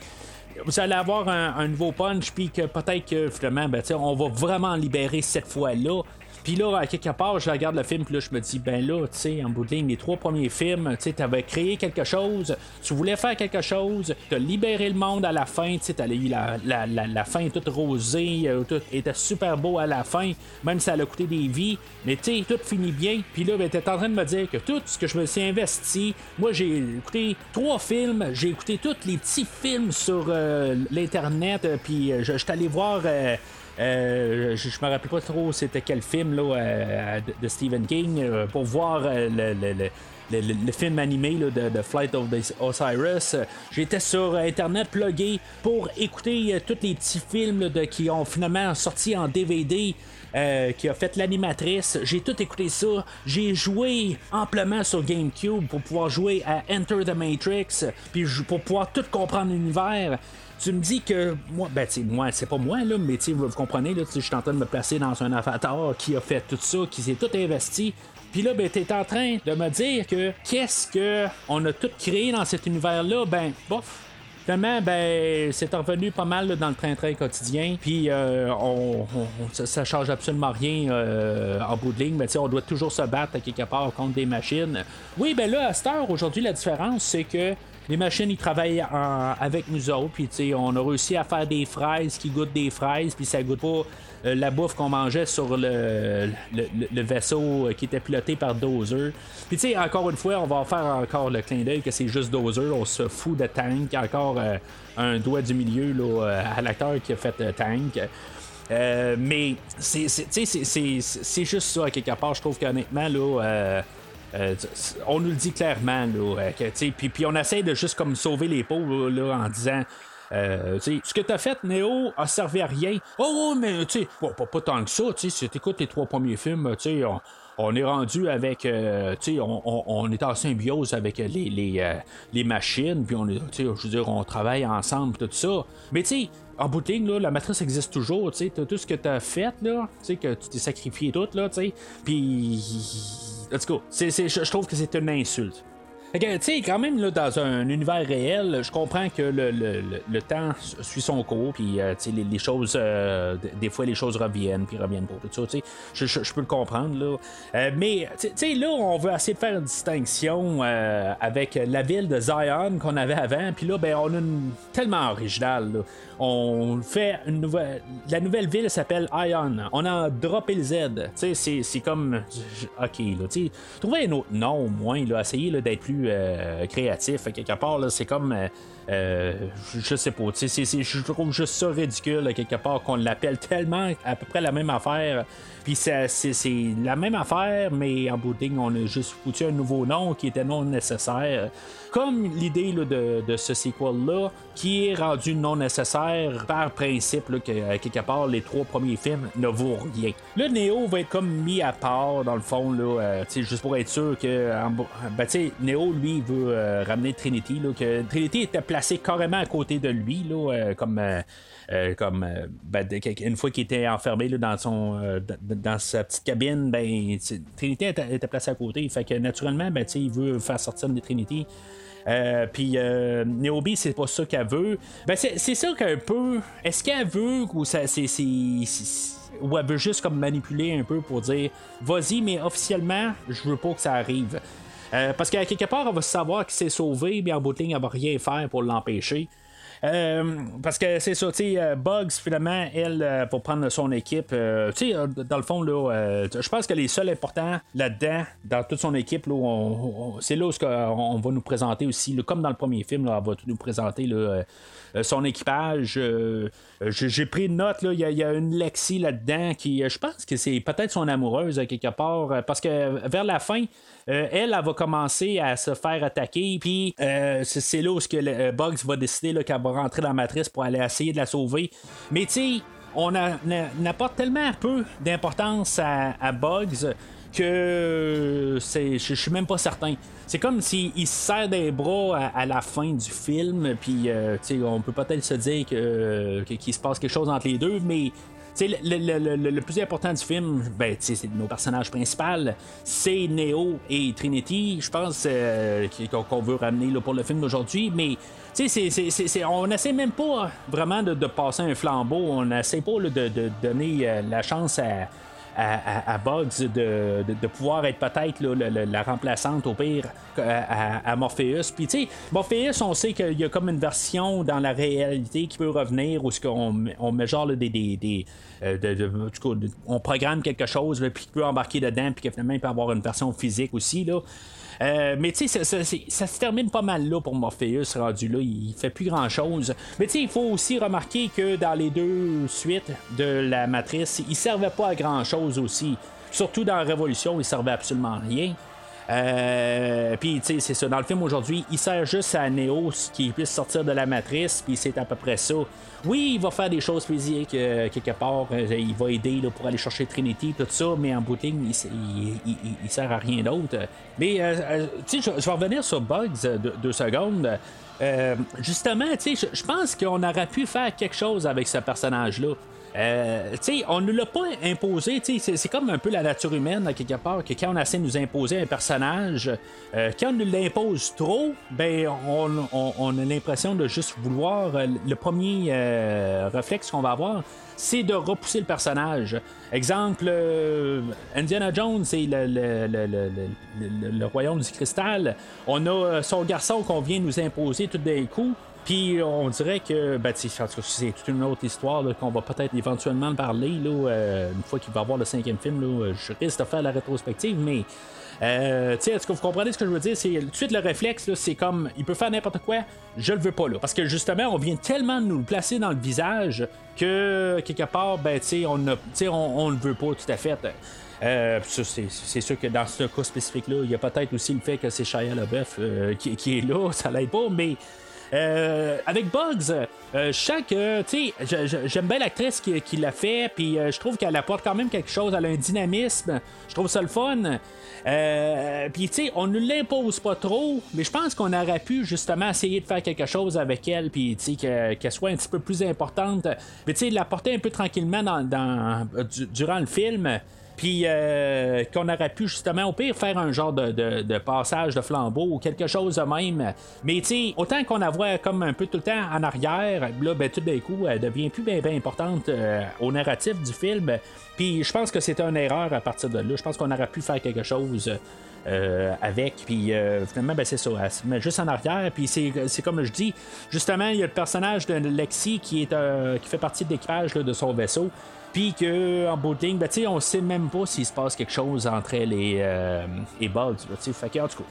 vous allez avoir un, nouveau punch, puis que peut-être que finalement, ben, on va vraiment libérer cette fois-là. Puis là, à quelque part, je regarde le film, puis là, je me dis, ben là, tu sais, en bout de ligne, les trois premiers films, tu sais, t'avais créé quelque chose, tu voulais faire quelque chose, t'as libéré le monde à la fin, tu sais, t'as eu la, la, la, fin toute rosée, euh, tout était super beau à la fin, même si ça a coûté des vies, mais tu sais, tout finit bien. Puis là, ben, t'es en train de me dire que tout ce que je me suis investi, moi, j'ai écouté trois films, j'ai écouté tous les petits films sur euh, l'Internet, euh, puis je je suis allé voir. Euh, je, je me rappelle pas trop c'était quel film là, euh, de, Stephen King euh, pour voir le, film animé là, de, Flight of the Osiris. J'étais sur Internet plugué pour écouter tous les petits films de, qui ont finalement sorti en DVD. Euh, qui a fait l'animatrice, j'ai tout écouté ça. J'ai joué amplement sur GameCube pour pouvoir jouer à Enter the Matrix, puis pour pouvoir tout comprendre l'univers tu me dis que moi, ben, tu moi, c'est pas moi, là, mais tu vous, comprenez, là, je suis en train de me placer dans un avatar qui a fait tout ça, qui s'est tout investi. Puis là, ben, t'es en train de me dire que qu'est-ce que on a tout créé dans cet univers-là, ben, bof. Finalement, ben, c'est revenu pas mal dans le train-train quotidien. Puis, euh, on, ça, ça change absolument rien euh, en bout de ligne. Mais on doit toujours se battre quelque part contre des machines. Oui, ben là, à cette heure, aujourd'hui, la différence, c'est que les machines, ils travaillent en- avec nous autres. Puis, on a réussi à faire des fraises qui goûtent des fraises. Puis, ça goûte pas la bouffe qu'on mangeait sur le, le, le- vaisseau euh, qui était piloté par Dozer. Puis, tu sais, encore une fois, on va faire encore le clin d'œil que c'est juste Dozer. On se fout de Tank. Encore euh, un doigt du milieu là, euh, à l'acteur qui a fait euh, Tank. Euh, mais c'est, c'est, c'est, c'est, juste ça, quelque part. Je trouve qu'honnêtement, là. euh, euh, on nous le dit clairement, là, euh, que, puis, puis on essaie de juste comme sauver les pauvres là, en disant. Euh, ce que t'as fait, Néo, a servi à rien. Oh, mais tu sais, pas, tant que ça. Tu sais, si t'écoutes les trois premiers films, tu on, est rendu avec, euh, tu sais, on, on, est en symbiose avec les, euh, machines, puis on est, je veux dire, on travaille ensemble, tout ça. Mais tu sais, en bout de ligne, là, la matrice existe toujours, tu sais, tout ce que t'as fait, là, tu sais, que tu t'es sacrifié tout, là, tu sais, puis, let's go. Je trouve que c'est une insulte. Fait que, tu sais, quand même, là, dans un univers réel, je comprends que le, le, le- temps suit son cours, puis, euh, les, les choses, euh, des fois, les choses reviennent, puis reviennent pas, tout ça, tu sais. Je, peux le comprendre, là. Euh, mais, tu là, on veut essayer de faire une distinction avec la ville de Zion qu'on avait avant, puis là, ben, on a une tellement originale, là. On fait une nouvelle. La nouvelle ville s'appelle Ion. On a droppé le Z. Tu sais, c'est- c'est comme. Ok, là. Tu sais, trouver un autre nom, au moins, là. Essayer là, d'être plus euh, créatif. Quelque part, là, c'est comme. euh, euh, je sais pas. Tu sais, je trouve juste ça ridicule, quelque part, qu'on l'appelle tellement à peu près la même affaire. Puis c'est la même affaire, mais en bout de ligne, on a juste foutu un nouveau nom qui était non nécessaire. Comme l'idée de, ce sequel-là, qui est rendu non nécessaire par principe que à quelque part les trois premiers films ne vaut rien. Le Neo va être comme mis à part dans le fond, là, euh, juste pour être sûr que ben, Neo lui veut euh, ramener Trinity, que Trinity était placé carrément à côté de lui, là, euh, comme euh, comme euh, ben, de- une fois qu'il était enfermé là, dans son euh, dans sa petite cabine, ben Trinity était, était placé à côté. Fait que naturellement, ben, il veut faire sortir des Trinity. Euh, puis euh, c'est pas ça qu'elle veut. Ben, c'est c'est ça qu'un peu. Est-ce qu'elle veut ou ça, c'est, c'est- ou elle veut juste comme manipuler un peu pour dire vas-y, mais officiellement, je veux pas que ça arrive. Parce qu'à quelque part, elle va savoir qu'il s'est sauvé, mais en bout de ligne, elle va rien faire pour l'empêcher. Euh, parce que c'est ça, tu sais, euh, Bugs, finalement, elle, euh, pour prendre son équipe, tu sais, dans le fond, là, je pense que les seuls importants là-dedans, dans toute son équipe, là, on- c'est là où on va nous présenter aussi, comme dans le premier film, là, elle va nous présenter là, son équipage. euh, euh, j'ai pris note, là, il y, a- une Lexi là-dedans qui, euh, je pense que c'est peut-être son amoureuse, quelque part, euh, parce que vers la fin, euh, elle, elle va commencer à se faire attaquer, puis euh, c'est là où que euh, Bugs va décider qu'elle va rentrer dans la matrice pour aller essayer de la sauver. Mais tu sais, on a- n'a- n'apporte tellement peu d'importance à Bugs que c'est, je suis même pas certain. C'est comme s'il il se serre des bras à, la fin du film, puis euh, on peut peut-être se dire que, qu'il se passe quelque chose entre les deux, mais le, le- le- le- plus important du film, ben, c'est nos personnages principaux, c'est Neo et Trinity. Je pense euh, qu'on veut ramener pour le film d'aujourd'hui, mais on n'essaie même pas vraiment de, de passer un flambeau. On n'essaie pas de, de donner euh, la chance à à, Bugs de, de- pouvoir être peut-être la remplaçante au pire à, à- Morpheus. Puis tu sais, Morpheus, on sait qu'il y a comme une version dans la réalité qui peut revenir où ce qu'on on met genre des, des, des, euh, de- cas, de- on programme quelque chose puis qui peut embarquer dedans puis que finalement il peut avoir une version physique aussi là. Euh, mais tu sais, ça, ça- ça se termine pas mal là pour Morpheus rendu là, il fait plus grand chose. Mais tu sais, il faut aussi remarquer que dans les deux suites de la Matrice, il servait pas à grand chose aussi. Surtout dans la Révolution, il servait absolument à rien. Euh, puis, tu sais, c'est ça. Dans le film aujourd'hui, il sert juste à Neo qui puisse sortir de la matrice, puis c'est à peu près ça. Oui, il va faire des choses physiques euh, quelque part. euh, il va aider pour aller chercher Trinity, tout ça, mais en bout il, sert à rien d'autre. Mais, tu sais, je, vais revenir sur Bugs deux, deux secondes. Justement, tu sais, je- je pense qu'on aurait pu faire quelque chose avec ce personnage-là. Euh, on ne l'a pas imposé, c'est- comme un peu la nature humaine, à quelque part, que quand on essaie de nous imposer un personnage, euh, quand on nous l'impose trop, ben, on, a l'impression de juste vouloir. euh, le premier réflexe qu'on va avoir, c'est de repousser le personnage. Exemple, Indiana Jones, c'est le, le- le- le- royaume du cristal. On a son garçon qu'on vient nous imposer tout d'un coup. Puis on dirait que ben, c'est toute une autre histoire qu'on va peut-être éventuellement parler là, euh, une fois qu'il va avoir le cinquième film. Je risque de faire la rétrospective, mais euh, est-ce que vous comprenez ce que je veux dire? C'est tout de suite le réflexe, c'est comme il peut faire n'importe quoi, je le veux pas là. Parce que justement, on vient tellement de nous le placer dans le visage que quelque part, ben tu on on, le veut pas tout à fait. Euh, c'est, sûr que dans ce cas spécifique-là, il y a peut-être aussi le fait que c'est Shia LaBeouf euh, qui, qui est là, ça l'aide pas, mais avec Bugs, euh, je sens que, tu sais, j'aime bien l'actrice qui, l'a fait, puis euh, je trouve qu'elle apporte quand même quelque chose, elle a un dynamisme, je trouve ça le fun. Euh, puis, tu sais, on ne l'impose pas trop, mais je pense qu'on aurait pu justement essayer de faire quelque chose avec elle, puis, tu sais, que- qu'elle soit un petit peu plus importante, mais, tu sais, l'apporter un peu tranquillement durant le film. Puis euh, qu'on aurait pu justement au pire faire un genre de, passage de flambeau ou quelque chose de même. Mais tu autant qu'on la voit comme un peu tout le temps en arrière, là, ben, tout d'un coup, elle devient plus bien importante euh, au narratif du film. Puis je pense que c'était une erreur à partir de là. Je pense qu'on aurait pu faire quelque chose. euh, avec, puis euh, finalement, ben, c'est ça, elle se met juste en arrière, puis c'est, comme je dis, justement, il y a le personnage de Lexi qui, est, qui fait partie de l'équipage de son vaisseau, puis que en bout de ligne, ben, tu sais, on sait même pas s'il se passe quelque chose entre elle et, euh, et sais. fait que, en tout cas.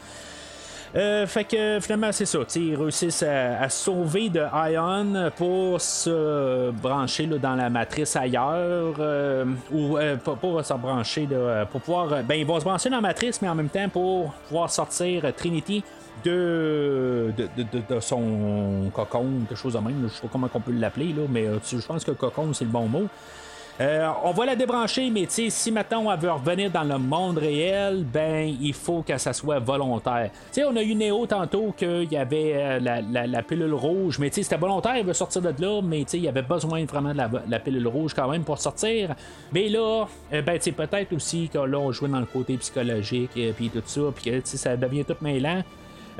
Euh, fait que finalement, c'est ça. Ils réussissent à, à sauver de Ion pour se brancher là, dans la matrice ailleurs. euh, ou euh, pour se brancher, pour pouvoir. euh, Ben, ils vont se brancher dans la matrice, mais en même temps pour pouvoir sortir Trinity de, de, de, de- son cocon, quelque chose de même. Je sais pas comment on peut l'appeler, là, mais je pense que cocon, c'est le bon mot. Euh, on va la débrancher, mais si maintenant elle veut revenir dans le monde réel, ben il faut que ça soit volontaire. Tu sais, on a eu Néo tantôt qu'il y avait euh, la, la- pilule rouge, mais c'était volontaire, il veut sortir de là, mais il y avait besoin vraiment de la, la pilule rouge quand même pour sortir. Mais là, euh, ben peut-être aussi que là, on jouait dans le côté psychologique et puis tout ça, puis ça devient tout mêlant.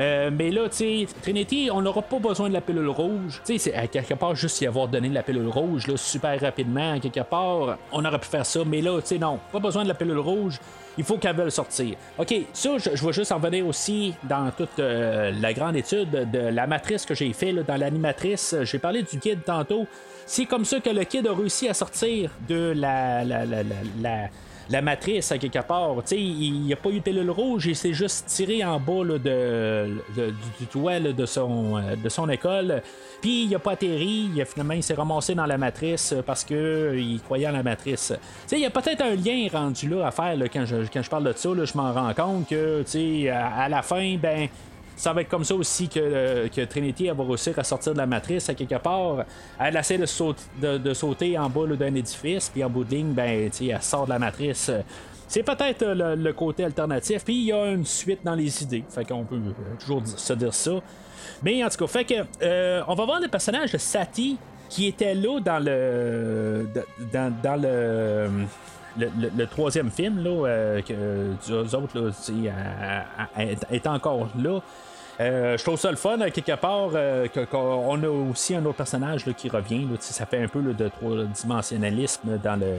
Euh, mais là, tu sais, Trinity, on n'aura pas besoin de la pilule rouge. Tu sais, à quelque part juste y avoir donné la pilule rouge, là, super rapidement, à quelque part, on aurait pu faire ça. Mais là, tu sais, non, pas besoin de la pilule rouge. Il faut qu'elle veuille sortir. OK, ça, je, je vais juste en revenir aussi dans toute euh, la grande étude de la matrice que j'ai fait, là, dans l'animatrice. J'ai parlé du guide tantôt. C'est comme ça que le kid a réussi à sortir de la, la, la, la- matrice à quelque part. Il n'y a pas eu de rouge, il s'est juste tiré en bas de, du, toit de, son, euh, de son école. Puis il n'a pas atterri, finalement il s'est ramassé dans la matrice parce qu'il croyait en la matrice. Tu sais, il y a peut-être un lien rendu là à faire quand, je, parle de ça, je m'en rends compte que à, à la fin, ben. Ça va être comme ça aussi que, euh, que Trinity va réussir à sortir de la matrice à quelque part. Elle essaie de sauter, de, sauter en bas d'un édifice, puis en bout de ligne, ben, elle sort de la matrice. C'est peut-être euh, le, côté alternatif, puis il y a une suite dans les idées. Fait qu'on peut euh, toujours se dire ça. Mais en tout cas, fait que euh, on va voir le personnage de Sati qui était là dans le dans, le, le, troisième film là, euh, que les autres là, est encore là. Euh, je trouve ça le fun, à quelque part, euh, qu'on a aussi un autre personnage là, qui revient. là, ça fait un peu là, de trois-dimensionnalisme dans, le,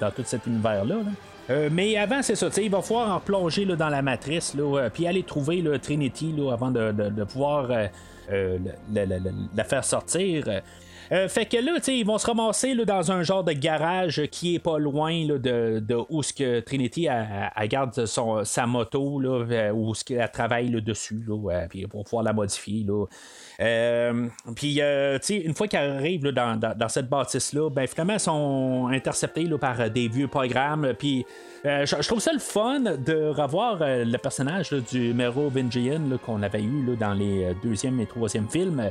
dans tout cet univers-là. là. Euh, mais avant, c'est ça, il va falloir en plonger dans la matrice, euh, puis aller trouver là, Trinity avant de, de- de pouvoir euh, euh, la, la- la- la faire sortir. Euh, fait que là, ils vont se ramasser là, dans un genre de garage qui est pas loin là, de, où ce que Trinity elle garde son, sa moto, là, euh, où ce qu'elle travaille dessus, puis pour pouvoir la modifier. Euh, puis, euh, une fois qu'elle arrive dans, dans- dans cette bâtisse-là, ben finalement, ils sont interceptés là, par des vieux programmes. Puis, je trouve ça le fun de revoir le personnage du Mero Vengian là, qu'on avait eu dans les deuxième et troisième films.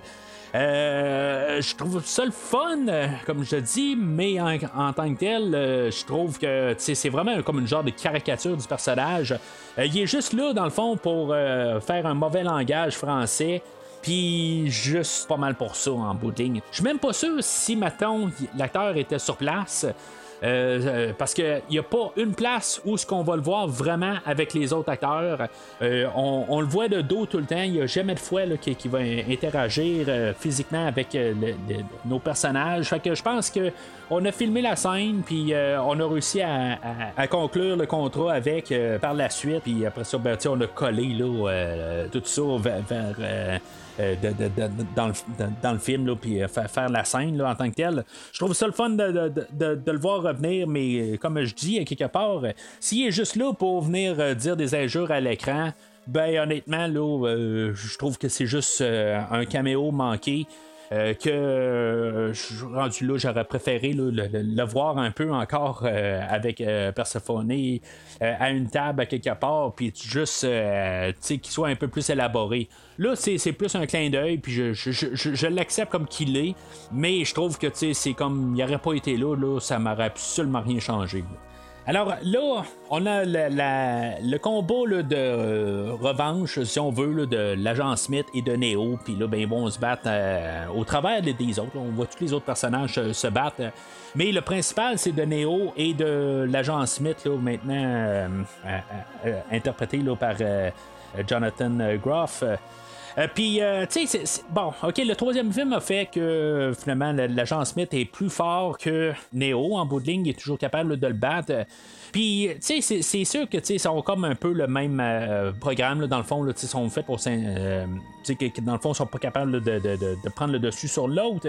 Euh, je trouve ça le fun, euh, comme je dis, mais en, tant que tel, euh, je trouve que c'est vraiment comme une genre de caricature du personnage. Il est juste là, dans le fond, pour faire un mauvais langage français. Puis juste pas mal pour ça en ligne. Je suis même pas sûr si maintenant l'acteur était sur place. Euh, euh, parce qu'il n'y a pas une place où ce qu'on va le voir vraiment avec les autres acteurs. Euh, on, le voit de dos tout le temps. Il n'y a jamais de fois qui, va interagir physiquement avec nos personnages. Fait que je pense que on a filmé la scène, puis on a réussi à, conclure le contrat avec par la suite. Puis après ça, ben, on a collé là, tout ça vers. De- dans, le, film, puis euh, faire, la scène là, en tant que tel. Je trouve ça le fun de, le voir revenir, mais euh, comme je dis, quelque part, euh, s'il est juste là pour venir euh, dire des injures à l'écran, ben honnêtement, là, euh, je trouve que c'est juste euh, un caméo manqué. Euh, que euh, je suis rendu là, j'aurais préféré le, voir un peu encore euh, avec Persephone à une table à quelque part, puis juste qu'il soit un peu plus élaboré. Là, c'est plus un clin d'œil, puis je, l'accepte comme qu'il est, mais je trouve que c'est comme il n'aurait pas été là, là ça m'aurait absolument rien changé. Alors là, on a le combat là, de euh, revanche, si on veut, de l'agent Smith et de Neo. Puis là, ben, ils vont se battre euh, au travers des, autres. On voit tous les autres personnages euh, se battre. Mais le principal, c'est de Neo et de l'agent Smith, maintenant interprété par Jonathan Groff. Euh, Puis, euh, tu sais, bon, ok, le troisième film a fait que finalement le- l'agent Smith est plus fort que Neo en bout de ligne, il est toujours capable de le battre. Puis, tu sais, c'est- sûr que, tu sais, ils sont comme un peu le même euh, programme, là, dans le fond, tu sais, sont faits pour. tu sais, dans le fond, ils sont pas capables de- de- de prendre le dessus sur l'autre.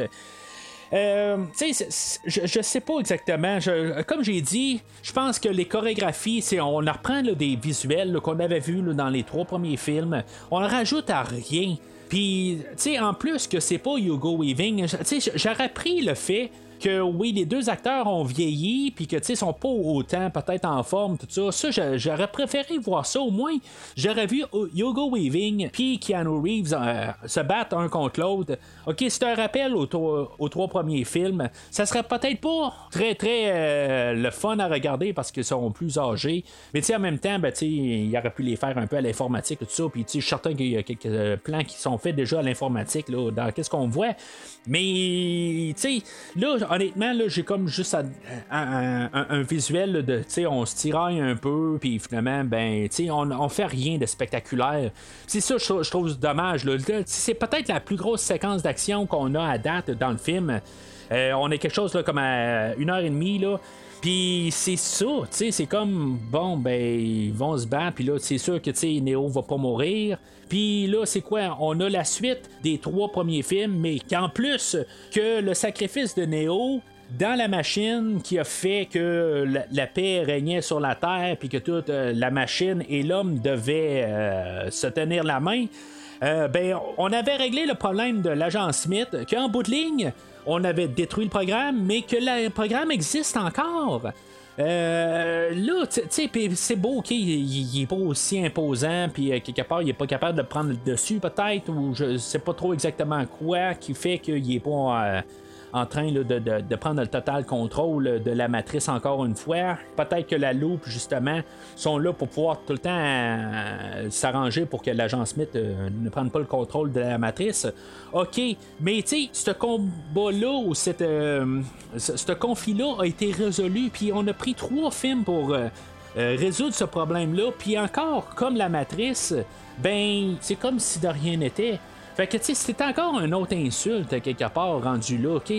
Euh, tu sais, je, je sais pas exactement. Je- comme j'ai dit, je pense que les chorégraphies, c'est on en reprend là, des visuels qu'on avait vus dans les trois premiers films. On ne rajoute à rien. Puis, tu sais, en plus que c'est pas Hugo Weaving, tu sais, j'aurais pris le fait que oui, les deux acteurs ont vieilli, puis que tu sais, sont pas autant peut-être en forme, tout ça. Ça, j'a- j'aurais préféré voir ça au moins. J'aurais vu euh, Hugo Weaving puis Keanu Reeves euh, se battre un contre l'autre. Ok, c'est un rappel aux, trois- premiers films. Ça serait peut-être pas très très euh, le fun à regarder parce qu'ils sont plus âgés. Mais tu sais, en même temps, ben, tu il aurait pu les faire un peu à l'informatique, tout ça. Puis tu sais, je suis certain qu'il y a quelques plans qui sont faits déjà à l'informatique, là, dans qu'est-ce qu'on voit. Mais, tu sais, là, honnêtement, j'ai comme juste un, visuel de, tu sais, on se tiraille un peu, puis finalement, ben, tu sais, on, on fait rien de spectaculaire. C'est ça, je, je trouve dommage. C'est peut-être la plus grosse séquence d'action qu'on a à date dans le film. Euh, on est quelque chose là, comme à une heure et demie, là. Puis c'est ça, tu sais, c'est comme, bon, ben, ils vont se battre, puis là, c'est sûr que, tu sais, Neo va pas mourir. Puis là, c'est quoi? On a la suite des trois premiers films, mais qu'en plus que le sacrifice de Neo dans la machine qui a fait que la, paix régnait sur la Terre, puis que toute euh, la machine et l'homme devaient euh, se tenir la main. Euh, ben, on avait réglé le problème de l'agent Smith, qu'en bout de ligne, on avait détruit le programme, mais que le programme existe encore. Euh, là, tu sais, c'est beau, ok, il, il est pas aussi imposant, puis euh, quelque part, il est pas capable de prendre le dessus, peut-être, ou je sais pas trop exactement quoi qui fait qu'il est pas. En train de, prendre le total contrôle de la matrice encore une fois. Peut-être que la loupe, justement, sont là pour pouvoir tout le temps euh, s'arranger pour que l'agent Smith euh, ne prenne pas le contrôle de la matrice. OK, mais tu sais, ce combat-là ou cette, euh, ce, conflit-là a été résolu, puis on a pris trois films pour. résoudre ce problème-là, puis encore, comme la matrice, ben, c'est comme si de rien n'était. Fait que, tu sais, c'était encore une autre insulte, quelque part, rendu là, OK?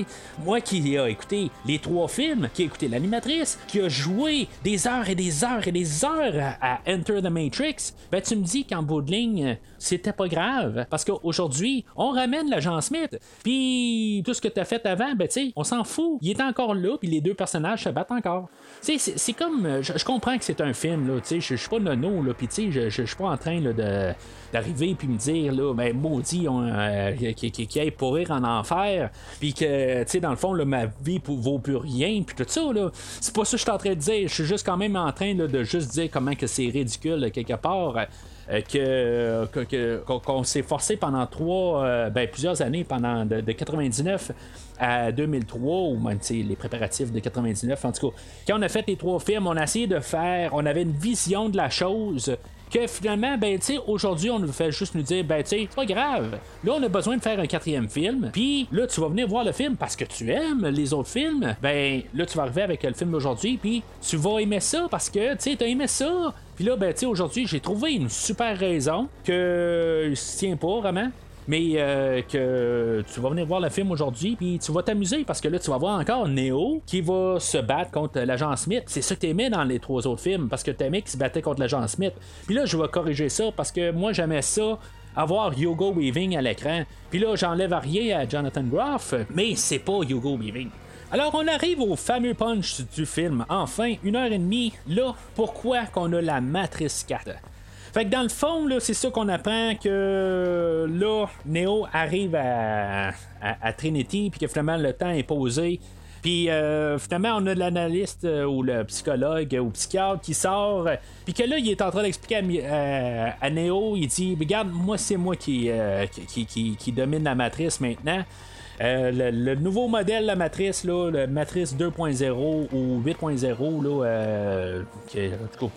Moi qui ai écouté les trois films, qui a écouté l'animatrice, qui a joué des heures et des heures et des heures à, Enter the Matrix, ben, tu me dis qu'en bout de ligne, c'était pas grave. Parce qu'aujourd'hui, on ramène l'agent Smith, puis tout ce que t'as fait avant, ben, tu sais, on s'en fout. Il est encore là, puis les deux personnages se battent encore. Tu sais, c'est- c'est comme. Je, comprends que c'est un film, là, tu sais, je suis pas nono, là, puis tu sais, je suis pas en train là, de d'arriver puis me dire là ben maudit euh, qui, qui, aille pourrir en enfer puis que tu sais dans le fond ma vie pour- vaut plus rien puis tout ça là. C'est pas ça que je suis en train de dire. Je suis juste quand même en train de juste dire comment que c'est ridicule quelque part euh, que, qu'on, s'est forcé pendant trois euh, ben, plusieurs années pendant de, de 99 à 2003 ou même les préparatifs de 99 en tout cas. Quand on a fait les trois films on a essayé de faire on avait une vision de la chose que finalement, ben, tu aujourd'hui, on nous fait juste nous dire, ben, tu sais, c'est pas grave. Là, on a besoin de faire un quatrième film. Puis là, tu vas venir voir le film parce que tu aimes les autres films. Ben, là, tu vas arriver avec le film d'aujourd'hui. Puis tu vas aimer ça parce que, tu sais, t'as aimé ça. Puis là, ben, tu aujourd'hui, j'ai trouvé une super raison que je tiens pas vraiment. Mais euh, que tu vas venir voir le film aujourd'hui, puis tu vas t'amuser parce que là, tu vas voir encore Neo qui va se battre contre l'agent Smith. C'est ça que t'aimais dans les trois autres films, parce que t'aimais qu'il se battait contre l'agent Smith. Puis là, je vais corriger ça parce que moi, j'aimais ça avoir Hugo Weaving à l'écran. Puis là, j'enlève rien à Jonathan Groff, mais c'est pas Hugo Weaving. Alors, on arrive au fameux punch du film. Enfin, une heure et demie. Là, pourquoi qu'on a la Matrice 4? Fait que dans le fond, là, c'est ça qu'on apprend que là, Neo arrive à, à- Trinity, puis que finalement le temps est posé. Puis euh, finalement, on a l'analyste euh, ou le psychologue ou psychiatre qui sort, puis que là, il est en train d'expliquer à, euh, Neo, il dit, regarde, moi, c'est moi qui, euh, qui domine la matrice maintenant. Euh, le, nouveau modèle, la matrice, là, le matrice 2.0 ou 8.0, là, euh,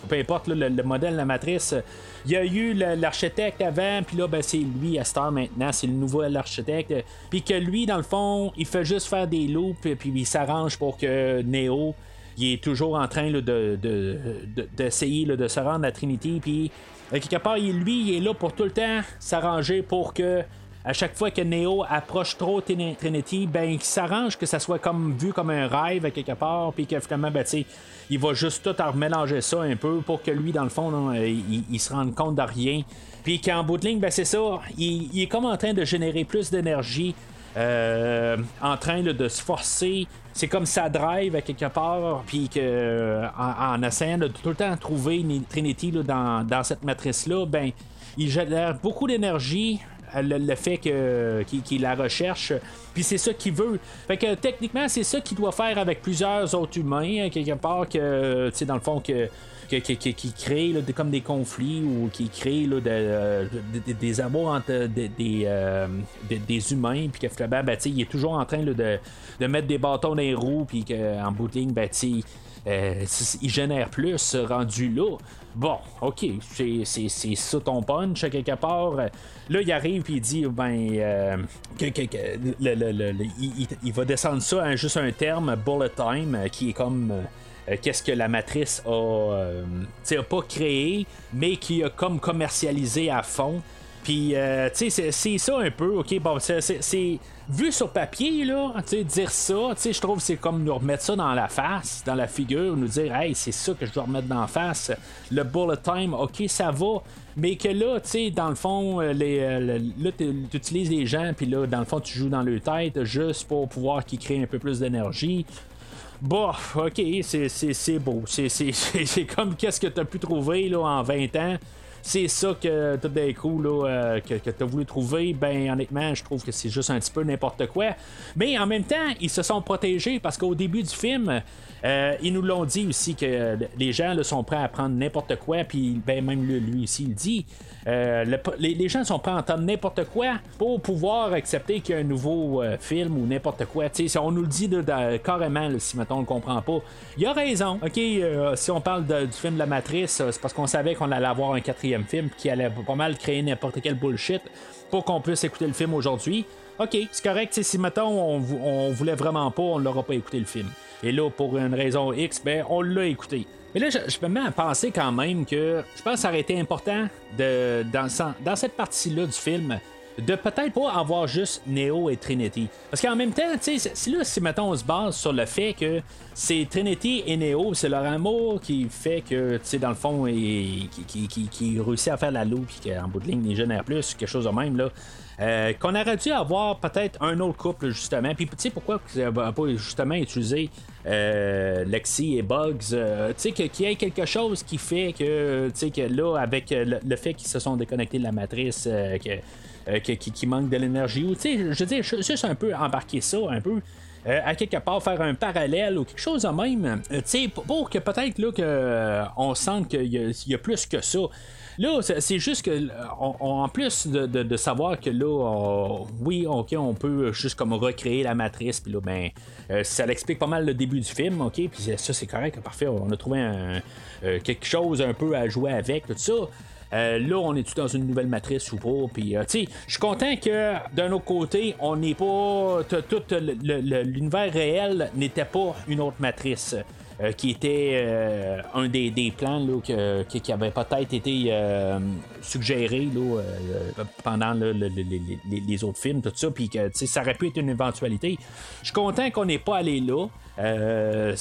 peu importe le, le modèle, la matrice, il y a eu l'architecte avant, puis là, ben, c'est lui à Star maintenant, c'est le nouvel architecte. Puis que lui, dans le fond, il fait juste faire des loops, puis il s'arrange pour que Neo il est toujours en train de, de- de- d'essayer là, de se rendre à Trinity. Puis, euh, quelque part, lui, il est là pour tout le temps s'arranger pour que, à chaque fois que Neo approche trop Trin- Trinity, ben, il s'arrange que ça soit comme vu comme un rêve à quelque part. Puis que finalement, ben, il va juste tout en remélanger ça un peu pour que lui, dans le fond, il, se rende compte de rien. Puis qu'en bout de ligne, ben, c'est ça, il, est comme en train de générer plus d'énergie euh, en train de se forcer. C'est comme ça drive à quelque part, puis que en, essayant de tout le temps trouver Trinity dans, dans cette matrice-là, ben il génère beaucoup d'énergie. Euh, Le, fait que qu'il la recherche, puis c'est ça qu'il veut. Fait que techniquement, c'est ça qu'il doit faire avec plusieurs autres humains, hein, quelque part que, tu sais, dans le fond, que que- qui crée là, comme des conflits ou qui crée là, euh, de- de- des amours entre des, des, euh, des- des humains, puis que finalement, ben, il est toujours en train de, mettre des bâtons dans les roues, puis qu'en bout de ligne, ben, euh, il génère plus euh, rendu là. Bon, ok, c'est, ça ton punch à quelque part. Là, il arrive puis il dit ben euh, il, il- va descendre ça à juste un terme bullet time qui est comme euh, qu'est-ce que la matrice a, euh, a pas créé, mais qui a comme commercialisé à fond. Puis, euh, tu sais, c'est- ça un peu, ok, bon, c'est- vu sur papier, là, tu sais, dire ça, tu sais, je trouve que c'est comme nous remettre ça dans la face, dans la figure, nous dire, hey, c'est ça que je dois remettre dans la face. Le bullet time, ok, ça va, mais que là, tu sais, dans le fond, euh, les, euh, là, tu utilises les gens, puis là, dans le fond, tu joues dans leur tête juste pour pouvoir qu'ils créent un peu plus d'énergie. Bof, ok, c'est, beau. C'est comme qu'est-ce que tu as pu trouver là, en 20 ans. C'est ça que tout d'un coup là, euh, que, que tu as voulu trouver, ben honnêtement, je trouve que c'est juste un petit peu n'importe quoi. Mais en même temps, ils se sont protégés parce qu'au début du film, euh, ils nous l'ont dit aussi que les gens sont prêts à prendre n'importe quoi, puis ben, même lui, lui ici il dit. euh, le- les, gens sont prêts à entendre n'importe quoi pour pouvoir accepter qu'il y a un nouveau euh, film ou n'importe quoi. On nous le dit dans- carrément, si maintenant on le comprend pas, il a raison. Ok, euh, si on parle de- du film de la Matrice, euh, c'est parce qu'on savait qu'on allait avoir un quatrième film qui allait pas mal créer n'importe quel bullshit pour qu'on puisse écouter le film aujourd'hui. Ok, c'est correct, si mettons on, on voulait vraiment pas, on l'aura pas écouté le film. Et là, pour une raison X, ben on l'a écouté. Mais là, je, me mets à penser quand même que je pense que ça aurait été important de, dans, ce- dans cette partie-là du film de peut-être pas avoir juste Neo et Trinity. Parce qu'en même temps, tu sais, si là, si mettons on se base sur le fait que c'est Trinity et Neo, c'est leur amour qui fait que, tu sais, dans le fond, et, qui, réussit à faire la loupe, puis qu'en bout de ligne, les génère plus, quelque chose de même, là. Euh, qu'on aurait dû avoir peut-être un autre couple justement puis tu sais pourquoi euh, ben, pas justement utiliser euh, Lexi et Bugs tu sais qu'il y ait quelque chose qui fait que tu sais que là avec le, fait qu'ils se sont déconnectés de la matrice que, qui, manque de l'énergie ou tu sais je veux dire ju- juste un peu embarquer ça un peu à quelque part faire un parallèle ou quelque chose de même, pour, que peut-être là que euh, on sente qu'il y a plus que ça. Là, c'est juste que euh, en plus de, savoir que là, oui, ok, on peut juste comme recréer la matrice, puis là, ben, euh, ça l'explique pas mal le début du film, ok, puis ça c'est correct, parfait, on a trouvé euh, quelque chose un peu à jouer avec, tout ça. Là, on est-tu dans une nouvelle matrice ou pas? Puis, euh, tu je suis content que d'un autre côté, on n'est pas. Tout l'univers réel n'était pas une autre matrice. Euh, qui était euh, un des, plans là, que- qui, avait peut-être été euh, suggéré là, pendant les, autres films, tout ça, puis que ça aurait pu être une éventualité. Je suis content qu'on n'ait pas allé là. Il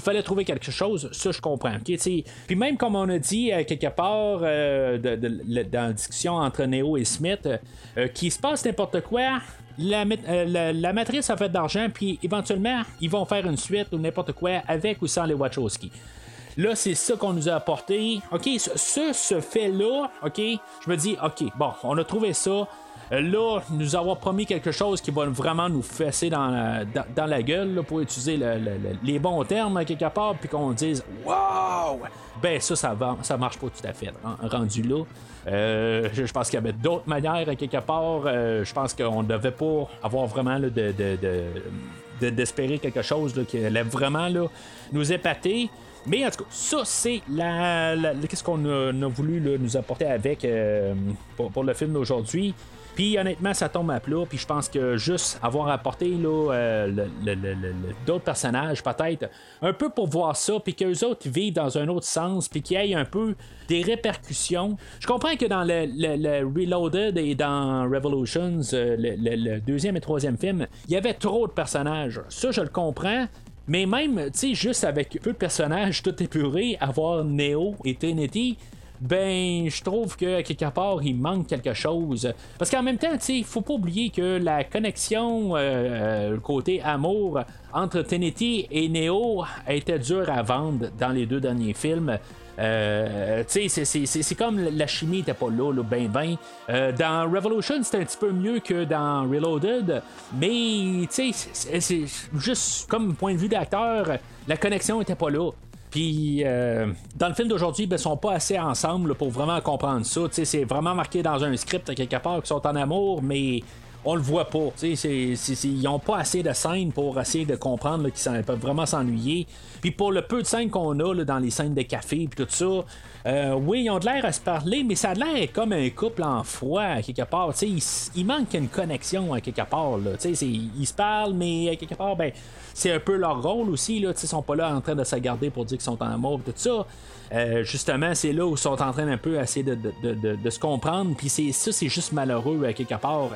fallait trouver quelque chose, ça je comprends. Puis même comme on a dit quelque part dans la discussion entre Neo et Smith, qu'il se passe n'importe quoi, euh, la- matrice a fait d'argent, puis éventuellement, ils vont faire une suite ou n'importe quoi avec ou sans les Wachowski. Là, c'est ça qu'on nous a apporté. OK, ce, ce, fait-là, OK, je me dis, OK, bon, on a trouvé ça. Euh, Là, nous avoir promis quelque chose qui va vraiment nous fesser dans la, dans, la gueule, là, pour utiliser le- le- le- les bons termes, quelque part, puis qu'on dise Wow! Ben, ça, ça, va, ça marche pas tout à fait, ren- rendu là. Euh, je, pense qu'il y avait d'autres manières, à quelque part. Euh, je pense qu'on ne devait pas avoir vraiment de, de- de- de- d'espérer quelque chose qui allait vraiment nous épater. Mais en tout cas, ça, c'est la, qu'est-ce qu'on a, voulu nous apporter avec euh, pour, pour le film d'aujourd'hui. Puis honnêtement, ça tombe à plat. Puis je pense que juste avoir apporté euh, d'autres personnages, peut-être, un peu pour voir ça, puis qu'eux autres vivent dans un autre sens, puis qu'il y ait un peu des répercussions. Je comprends que dans le, Reloaded et dans Revolutions, euh, le deuxième et troisième film, il y avait trop de personnages. Ça, je le comprends. Mais même, tu sais, juste avec peu de personnages tout épurés, avoir Neo et Trinity, ben, je trouve que quelque part, il manque quelque chose. Parce qu'en même temps, il faut pas oublier que la connexion, euh, euh, le côté amour entre Trinity et Neo était dur à vendre dans les deux derniers films. Euh, c'est- comme la chimie était pas là, là ben ben. Euh, dans Revolution, c'était un petit peu mieux que dans Reloaded, mais c'est- juste comme point de vue d'acteur, la connexion était pas là. Euh, dans le film d'aujourd'hui, ben, ils sont pas assez ensemble pour vraiment comprendre ça. C'est vraiment marqué dans un script quelque part qu'ils sont en amour, mais on le voit pas. Ils n'ont pas assez de scènes pour essayer de comprendre qu'ils peuvent vraiment s'ennuyer. Puis pour le peu de scènes qu'on a là, dans les scènes de café puis tout ça, euh, oui, ils ont de l'air à se parler, mais ça a l'air comme un couple en froid à quelque part. Il, il manque une connexion à quelque part. Là. Ils se parlent, mais à quelque part, ben, c'est un peu leur rôle aussi. Là. Tu sais, Ils sont pas là en train de se garder pour dire qu'ils sont en amour tout ça. Euh, justement, c'est là où ils sont en train un peu essayer de, de- de- de- se comprendre. Puis c'est ça, c'est juste malheureux à quelque part.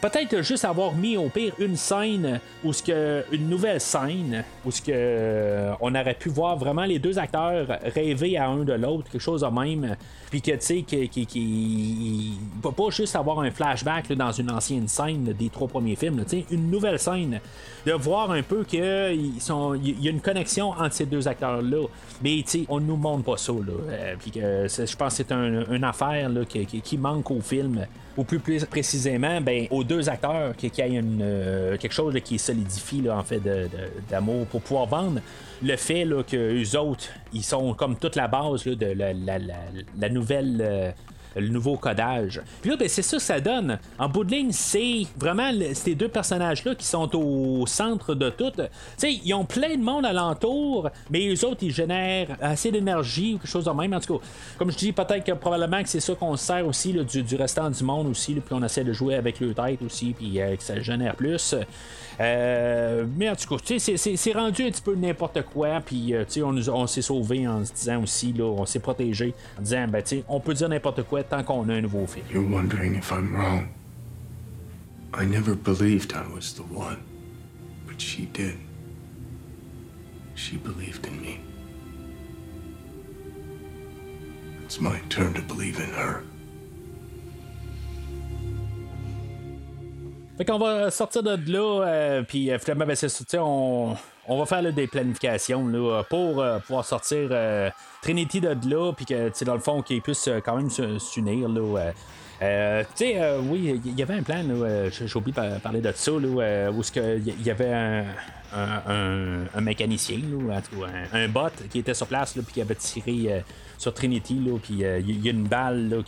Peut-être juste avoir mis au pire une scène ou une nouvelle scène où ce que on aurait pu voir vraiment les deux acteurs rêver à un de l'autre, quelque chose de même. Puis que tu sais, qui, qui, qui va pas juste avoir un flashback là, dans une ancienne scène des trois premiers films, sais, une nouvelle scène. De voir un peu qu'il y a une connexion entre ces deux acteurs-là. Mais tu sais, on nous montre pas ça. Là. Euh, puis que je pense que c'est un, une affaire là, qui, qui manque au film ou plus, précisément, ben, aux deux acteurs, qu'il y ait euh, quelque chose là, qui solidifie là, en fait d'amour pour pouvoir vendre le fait là, que eux autres, ils sont comme toute la base de la nouvelle euh, le nouveau codage. Puis là, ben, c'est ça que ça donne. En bout de ligne, c'est vraiment ces deux personnages-là qui sont au centre de tout. Tu sais, ils ont plein de monde alentour, mais eux autres, ils génèrent assez d'énergie ou quelque chose de même. En tout cas, comme je dis, peut-être que probablement que c'est ça qu'on sert aussi du, du, restant du monde aussi, puis on essaie de jouer avec le tête aussi, puis euh, que ça génère plus. Euh, mais en tout cas, c'est rendu un petit peu n'importe quoi. Puis euh, on, on s'est sauvé en se disant aussi, là, on s'est protégé en disant, ben, on peut dire n'importe quoi tant qu'on a un nouveau film. You're wondering if I'm wrong. I never believed I was the one. But she did. She believed in me. It's my turn to believe in her. Fait qu'on va sortir de là, euh, puis euh, finalement, ben, c'est ça, on, on va faire des planifications là, pour euh, pouvoir sortir euh, Trinity de là, puis que dans le fond, qu'ils puissent euh, quand même s'unir. Euh, tu sais, oui, il y avait un plan, j'ai oublié de parler de ça, là, où il y avait un, mécanicien, là, un, bot qui était sur place, puis qui avait tiré sur Trinity, puis il y a une balle là,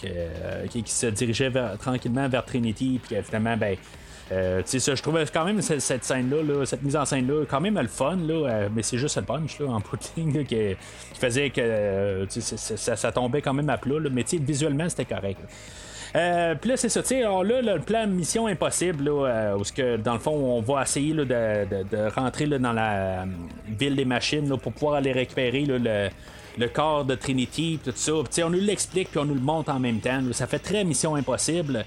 qui, se dirigeait tranquillement vers Trinity, puis finalement, ben, euh, ça, je trouvais quand même cette, scène-là, cette mise en scène-là, quand même le fun, là, euh, mais c'est juste le punch là, en pudding qui, faisait que euh, ça, tombait quand même à plat, là, mais visuellement c'était correct. Euh, puis là, c'est ça, tu sais, là, le plan Mission Impossible, là, où que, dans le fond, on va essayer là, de, rentrer là, dans la ville des machines là, pour pouvoir aller récupérer là, le, corps de Trinity, tout ça. Puis, on nous l'explique, puis on nous le montre en même temps. ça fait très Mission Impossible.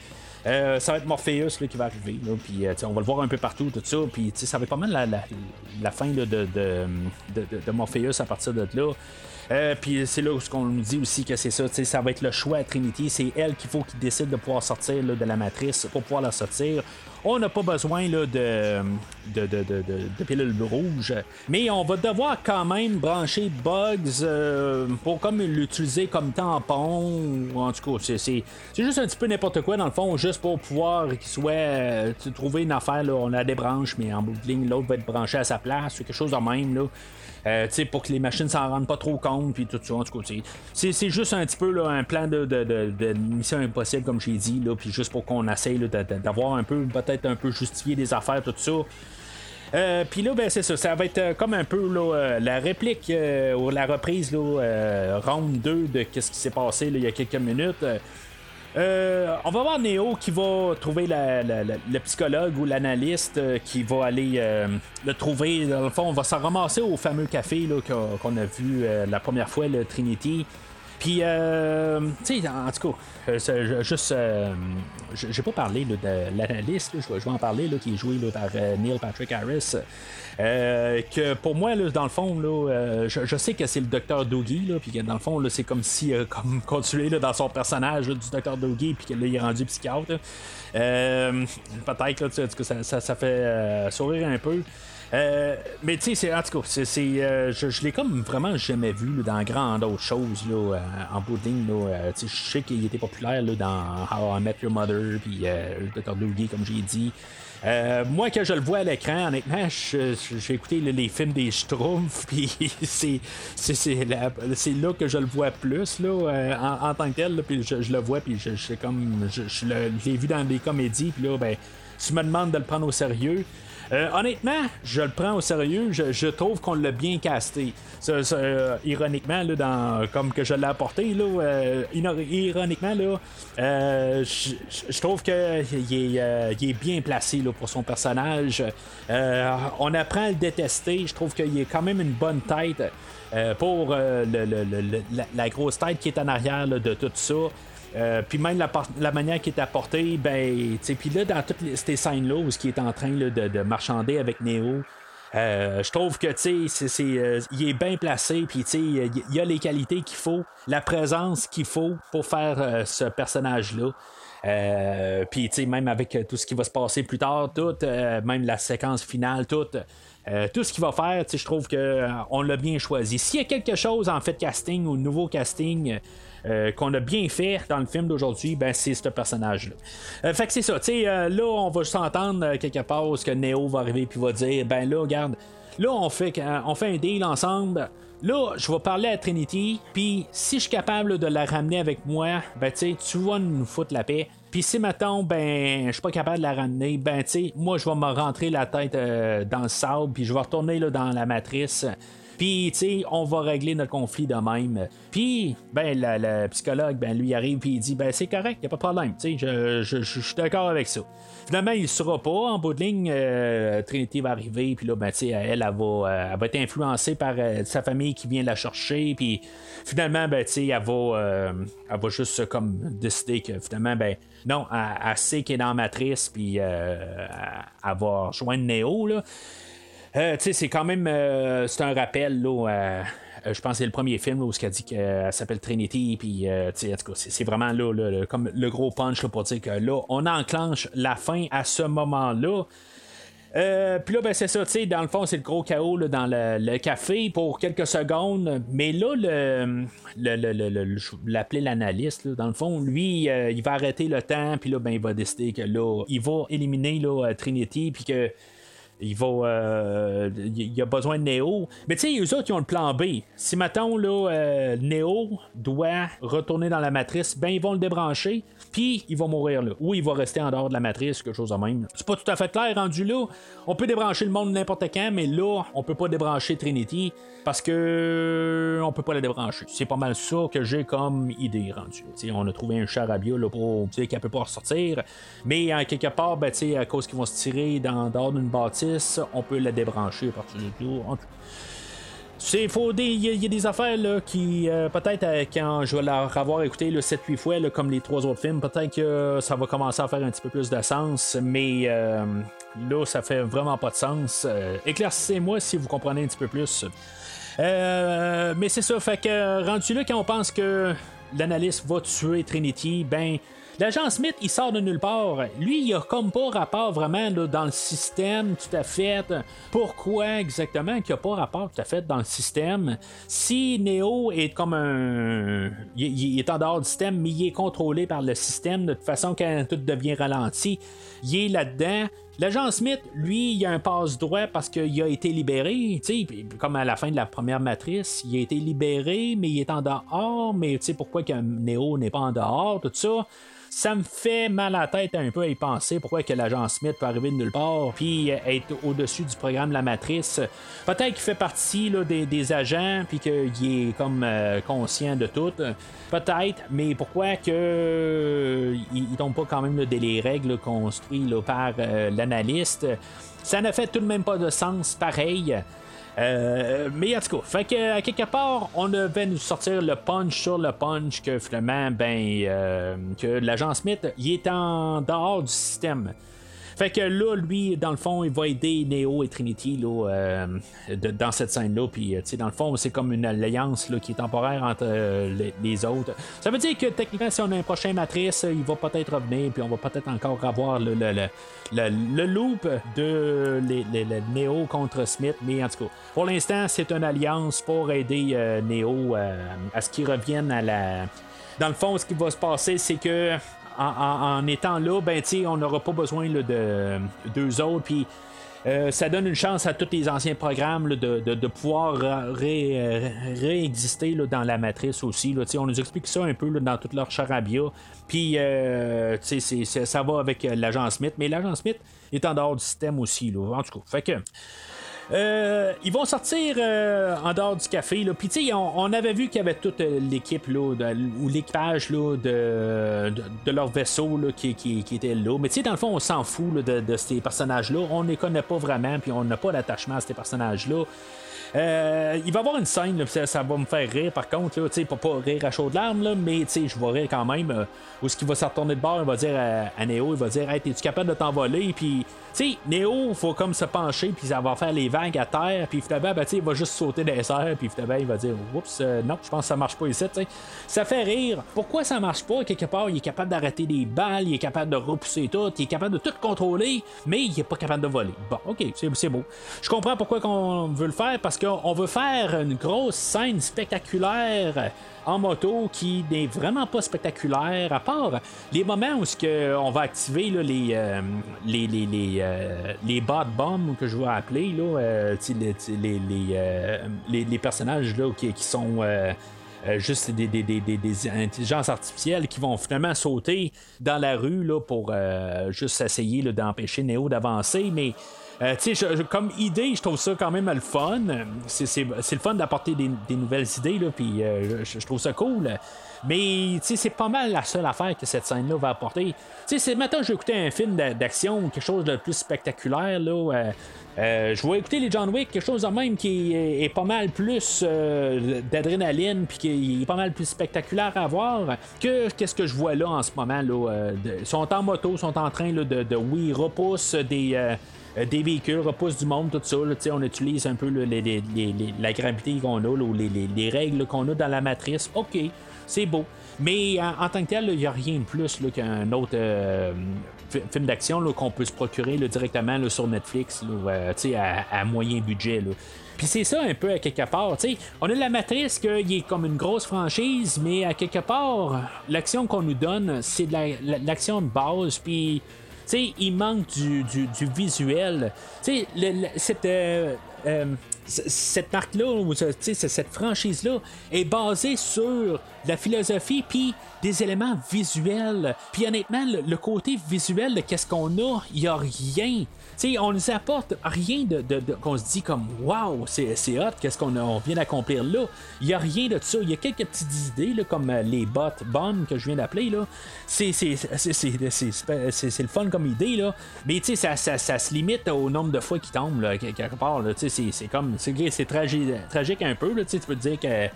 Euh, ça va être Morpheus là, qui va arriver. euh, on va le voir un peu partout, tout ça. Puis ça va être pas mal la, la, la fin de, de, de, Morpheus à partir de là. Euh, puis c'est là où ce qu'on nous dit aussi que c'est ça, ça va être le choix à Trinity. C'est elle qu'il faut qu'il décide de pouvoir sortir de la matrice pour pouvoir la sortir. On n'a pas besoin là, de, de, de, de, de rouge, mais on va devoir quand même brancher Bugs euh, pour comme l'utiliser comme tampon. En tout cas, c'est, juste un petit peu n'importe quoi dans le fond, juste pour pouvoir qu'il soit euh, trouver une affaire. Là, on a des branches, mais en bout de ligne, l'autre va être branché à sa place, quelque chose de même. Là. Euh, pour que les machines s'en rendent pas trop compte, puis tout ça. En tout cas, c'est juste un petit peu là, un plan de, de, de, mission impossible, comme j'ai dit, puis juste pour qu'on essaye d'avoir un peu, peut-être un peu justifié des affaires, tout ça. Euh, puis là, ben, c'est ça. Ça va être euh, comme un peu là, la réplique ou la reprise là, round 2 de ce qui s'est passé il y a quelques minutes. Euh, on va voir Néo qui va trouver le psychologue ou l'analyste euh, qui va aller euh, le trouver. Dans le fond, on va s'en ramasser au fameux café qu'on a vu la première fois, le Trinity. Puis, tu sais, en tout cas, juste, j'ai pas parlé de l'analyste, je, vais en parler, qui est joué par Neil Patrick Harris. Euh, que pour moi, dans le fond, euh, je, sais que c'est le docteur Doogie, puis que dans le fond, c'est comme si euh, comme continué dans son personnage du docteur Doogie, puis que là, il est rendu psychiatre. Peut-être que ça, ça, fait sourire un peu. Mais tu sais, en tout cas, c'est, je, l'ai comme vraiment jamais vu dans grand d'autres choses là, en bout de je sais qu'il était populaire là, dans How I Met Your Mother, puis le Dr. Doogie, comme j'ai dit. Euh, moi, que je le vois à l'écran, honnêtement, j'ai écouté les films des Schtroumpfs, puis c'est, là que je le vois plus là, euh, en, tant que tel, puis je, le vois, puis je, comme, je, l'ai vu dans des comédies, puis là, ben, tu me demandes de le prendre au sérieux. Euh, honnêtement, je le prends au sérieux. Je, trouve qu'on l'a bien casté. Euh, ironiquement, comme que je l'ai apporté, euh, ironiquement, là, je, trouve qu'il est, est, bien placé pour son personnage. on apprend à le détester. Je trouve qu'il est quand même une bonne tête. pour la, grosse tête qui est en arrière de tout ça. Euh, puis même la, manière qui est apportée, ben, puis là, dans toutes les- ces scènes-là où ce qui est en train de, de marchander avec Neo, euh, je trouve que tu sais, euh, il est bien placé, puis tu sais, il y a les qualités qu'il faut, la présence qu'il faut pour faire ce personnage-là. Puis tu sais, même avec tout ce qui va se passer plus tard, tout, même la séquence finale, tout. Euh, tout ce qu'il va faire, je trouve que euh, on l'a bien choisi. S'il y a quelque chose en fait casting ou nouveau casting euh, qu'on a bien fait dans le film d'aujourd'hui, ben c'est ce personnage-là. Euh, fait que c'est ça, tu sais, là on va juste entendre quelque part ce que Neo va arriver puis va dire, ben là regarde, là on fait, on fait un deal ensemble. Là, je vais parler à Trinity, puis si je suis capable de la ramener avec moi, ben tu sais, tu vas nous foutre la paix. Puis si maintenant, ben, je suis pas capable de la ramener, ben tu sais, moi je vais me rentrer la tête euh, dans le sable, puis je vais retourner dans la matrice. Puis, tu sais, on va régler notre conflit de même. Puis, ben, le, psychologue, ben, lui arrive, puis il dit, ben, c'est correct, y a pas de problème. Tu sais, je, suis d'accord avec ça. Finalement, il ne sera pas. En bout de ligne, euh, Trinity va arriver, puis là, ben, tu sais, elle, elle, va, euh, elle va être influencée par euh, sa famille qui vient la chercher, puis finalement, ben, tu sais, elle va, euh, elle va juste comme décider que finalement, ben, non, elle, elle sait qu'elle est dans la matrice, puis elle, elle va rejoindre Neo, là. Euh, c'est quand même. euh, c'est un rappel, là. euh, je pense que c'est le premier film où elle dit qu'elle s'appelle Trinity, puis c'est, vraiment là, là, le- comme le gros punch pour dire que là, on enclenche la fin à ce moment-là. Puis là, ben, c'est ça, tu sais, dans le fond, c'est le gros chaos là, dans le, café pour quelques secondes. Mais là, le, le, je l'appeler l'analyste, dans le fond, lui, il va arrêter le temps, puis là, ben, il va décider que là, il va éliminer Trinity, puis que il va euh, il a besoin de Neo. Mais tu sais eux autres ils ont le plan B. Si mettons là euh, Neo doit retourner dans la matrice ben ils vont le débrancher puis il va mourir là. Ou il va rester en dehors de la matrice quelque chose de même. C'est pas tout à fait clair rendu là. On peut débrancher le monde n'importe quand mais là on peut pas débrancher Trinity parce que on peut pas la débrancher. C'est pas mal ça que j'ai comme idée rendu Tu sais, on a trouvé un charabia là pour dire qu'elle peut pas ressortir. Mais quelque part ben, tu sais, à cause qu'ils vont se tirer dans dehors d'une bâtisse on peut la débrancher à partir En tout- il y, a- des affaires là, qui euh, peut-être euh, quand je vais leur avoir écouté 7-8 fois comme les trois autres films peut-être que ça va commencer à faire un petit peu plus de sens mais euh, là ça fait vraiment pas de sens éclaircissez-moi si vous comprenez un petit peu plus mais c'est ça, fait que rendu là, quand on pense que l'analyste va tuer Trinity, ben. L'agent Smith, il sort de nulle part. Lui, il a comme pas rapport vraiment dans le système tout à fait. Pourquoi exactement qu'il n'y a pas rapport tout à fait dans le système? Si Neo est comme un. Il, est en dehors du système, mais il est contrôlé par le système de toute façon quand tout devient ralenti, il est là-dedans. L'agent Smith, lui, il a un passe-droit parce qu'il a été libéré, tu sais, comme à la fin de la première matrice, il a été libéré, mais il est en dehors, mais tu sais, pourquoi que Neo n'est pas en dehors, tout ça? Ça me fait mal à la tête un peu à y penser pourquoi que l'agent Smith peut arriver de nulle part puis être au-dessus du programme La Matrice. Peut-être qu'il fait partie là, des, des agents puis qu'il est comme euh, conscient de tout. Peut-être, mais pourquoi que euh, il, tombe pas quand même dans les règles construites par euh, l'analyste? Ça ne fait tout de même pas de sens pareil. Euh, mais en tout cas, fait que à quelque part, on devait nous sortir le punch sur le punch que finalement, ben, euh, que l'agent Smith, il est en dehors du système. Fait que là, lui, dans le fond, il va aider Neo et Trinity là, euh, dans cette scène-là. Puis, euh, dans le fond, c'est comme une alliance là, qui est temporaire entre euh, les, autres. Ça veut dire que techniquement, si on a un prochain matrice, il va peut-être revenir, puis on va peut-être encore avoir le, le, le, le- loop de les, les- le Neo contre Smith. Mais en tout cas, pour l'instant, c'est une alliance pour aider euh, Neo à ce qu'il revienne à la. Dans le fond, ce qui va se passer, c'est que en, étant là, ben, on n'aura pas besoin de deux autres. Puis euh, ça donne une chance à tous les anciens programmes de, pouvoir ré- réexister dans la matrice aussi. On nous explique ça un peu dans toute leur charabia. Puis euh, ça va avec euh, l'agent Smith. Mais l'agent Smith est en dehors du système aussi. En tout cas. Fait que. Euh, ils vont sortir euh, en dehors du café. Là. Puis, tu sais, on, on avait vu qu'il y avait toute euh, l'équipe de- ou l'équipage de, de, de leur vaisseau là, qui, était là. Mais, tu sais, dans le fond, on s'en fout de, de ces personnages-là. On ne les connaît pas vraiment, puis on n'a pas d'attachement à ces personnages-là. Euh, il va y avoir une scène, ça, va me faire rire par contre, là, sais, pas, rire à chaudes larmes, là, mais je vais rire quand même. euh, où ce qu'il va se retourner de bord, il va dire à, à Neo, il va dire Hey, es-tu capable de t'envoler Puis, tu sais, Neo, faut comme se pencher, puis ça va faire les vagues à terre, puis finalement, ben, il va juste sauter des airs, puis finalement, il va dire Oups, euh, non, je pense que ça marche pas ici, tu sais. Ça fait rire. Pourquoi ça marche pas? Quelque part, il est capable d'arrêter des balles, il est capable de repousser tout, il est capable de tout contrôler, mais il est pas capable de voler. Bon, ok, c'est beau. Je comprends pourquoi qu'on veut le faire, parce qu'on veut faire une grosse scène spectaculaire en moto qui n'est vraiment pas spectaculaire, à part les moments où que on va activer les, euh, les, les, les, euh, les bot bombs que je vais appeler, là, euh, les, les, les, les- les personnages là, qui, qui sont. juste des, des, des, des- intelligences artificielles qui vont finalement sauter dans la rue là, pour juste essayer d'empêcher Neo d'avancer. Mais euh, tu sais, je- je- comme idée, je trouve ça quand même le fun. C'est, le fun d'apporter des, des nouvelles idées, là, puis euh, je, je trouve ça cool. Mais c'est pas mal la seule affaire que cette scène-là va apporter. C'est maintenant j'ai écouté un film d'a- d'action quelque chose de plus spectaculaire, là. euh, euh, je vais écouter les John Wick, quelque chose de même qui est, pas mal plus d'adrénaline, puis qui est pas mal plus spectaculaire à voir que qu'est-ce que je vois là en ce moment. Là, de- ils sont en moto, ils sont en train là, de, de, oui, repousse des. Euh, des véhicules, repousse du monde, tout ça. on utilise un peu la gravité qu'on a, ou les, les- les règles qu'on a dans la matrice. OK, c'est beau. Mais en, tant que tel, il n'y a rien de plus qu'un autre euh, fi- film d'action qu'on peut se procurer directement sur Netflix euh, à, moyen budget. Puis c'est ça un peu à quelque part. on a la matrice qui est comme une grosse franchise, mais à quelque part, l'action qu'on nous donne, c'est de la- la- l'action de base. Puis sais, il manque du, du, visuel. Tu cette, euh, euh, cette marque-là, ou cette franchise-là, est basée sur la philosophie puis des éléments visuels. Puis honnêtement, le, le côté visuel de qu'est-ce qu'on a, il n'y a rien. Sais, on nous apporte rien de, qu'on se dit comme Waouh, c'est, hot, qu'est-ce qu'on vient d'accomplir là. Il n'y a rien de ça. Il y a quelques petites idées, là, comme euh, les bots bombs que je viens d'appeler. Là. C'est, c'est, c'est, le fun comme idée, là. mais tu sais, ça, ça, ça se limite au nombre de fois qu'ils tombent là, quelque part. Là. C'est, c'est comme c'est, c'est tragi- tragique un peu. Là. Tu peux dire que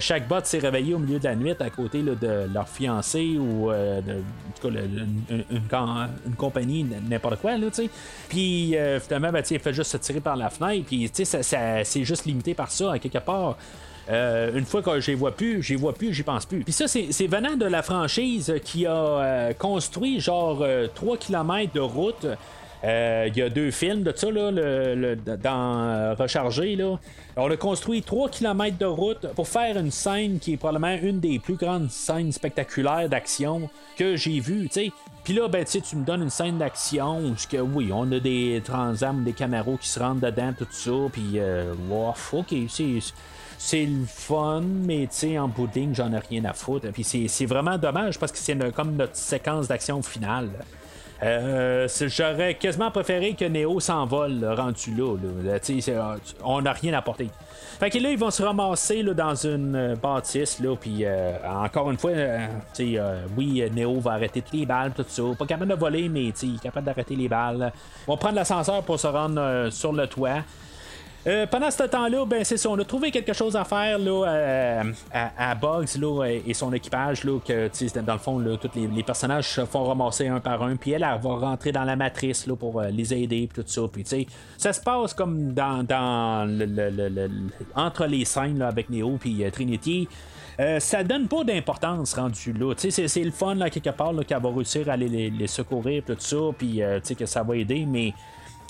chaque bot s'est réveillé au milieu de la nuit à côté de leur fiancé ou euh, de- en tout cas une, une, com- une compagnie, n'importe quoi. Là, puis euh, finalement, ben, il fait juste se tirer par la fenêtre. Puis ça, ça- c'est juste limité par ça, à quelque part. Euh, une fois que je les vois plus, je les vois plus, j'y pense plus. Puis ça, c'est c'est venant de la franchise qui a euh, construit genre 3 km de route. Euh, Il y a deux films de ça là, le- dans euh, Rechargé. Là. On a construit 3 km de route pour faire une scène qui est probablement une des plus grandes scènes spectaculaires d'action que j'ai vues. sais. Puis là, ben, tu me donnes une scène d'action où, oui, on a des transams, des caméros qui se rentrent dedans, tout ça. Puis, euh, wow, ok, c'est c'est le fun, mais tu en bout j'en ai rien à foutre. Puis c'est vraiment dommage parce que c'est comme notre séquence d'action finale. Euh, J'aurais quasiment préféré que Neo s'envole rendu là. sais, c'est- on n'a rien apporté. Fait que là, ils vont se ramasser là, dans une euh, bâtisse, là, puis euh, encore une fois, euh, euh, oui, euh, Neo va arrêter toutes les balles, tout ça. Pas capable de voler, mais il est capable d'arrêter les balles. Ils vont prendre l'ascenseur pour se rendre euh, sur le toit. Euh, pendant ce temps-là, ben c'est ça, on a trouvé quelque chose à faire là, euh, à, Bugs là, et son équipage, là, que dans le fond, là, tous les, personnages se font ramasser un par un, puis elle, va rentrer dans la matrice là, pour euh, les aider, puis tout ça. Puis ça se passe comme dans, dans entre les scènes là, avec Neo puis Trinity. Euh, ça donne pas d'importance rendu là. C'est, le fun là, quelque part là, qu'elle va réussir à aller les, secourir, tout ça, puis que ça va aider, mais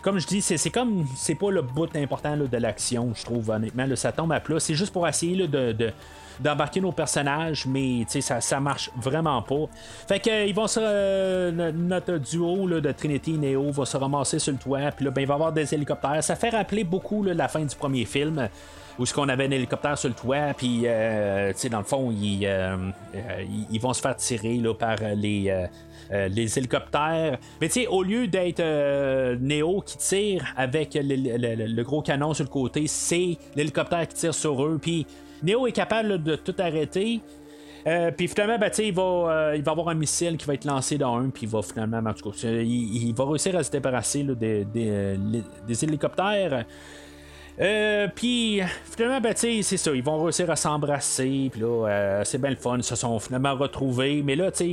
comme je dis, c'est, comme c'est pas le bout important de l'action, je trouve honnêtement. là, ça tombe à plat. C'est juste pour essayer de, de- d'embarquer nos personnages, mais ça, ça marche vraiment pas. Fait que euh, ils vont se. euh, no- notre duo là, de Trinity et Neo va se ramasser sur le toit, puis là, ben, il va y avoir des hélicoptères. Ça fait rappeler beaucoup la fin du premier film. où ce qu'on avait un hélicoptère sur le toit, puis euh, dans le fond, ils, ils- ils vont se faire tirer là, par les, euh, les hélicoptères. Mais tu sais, au lieu d'être euh, Neo qui tire avec le, gros canon sur le côté, c'est l'hélicoptère qui tire sur eux. Puis Neo est capable de tout arrêter. Euh, puis finalement, ben, il, va, euh, il va avoir un missile qui va être lancé dans un, puis il va finalement, en tout il, va réussir à se débarrasser des hélicoptères. Euh, puis finalement, ben, c'est ça, ils vont réussir à s'embrasser, puis là, euh, c'est bien le fun, ils se sont finalement retrouvés, mais là, tu sais,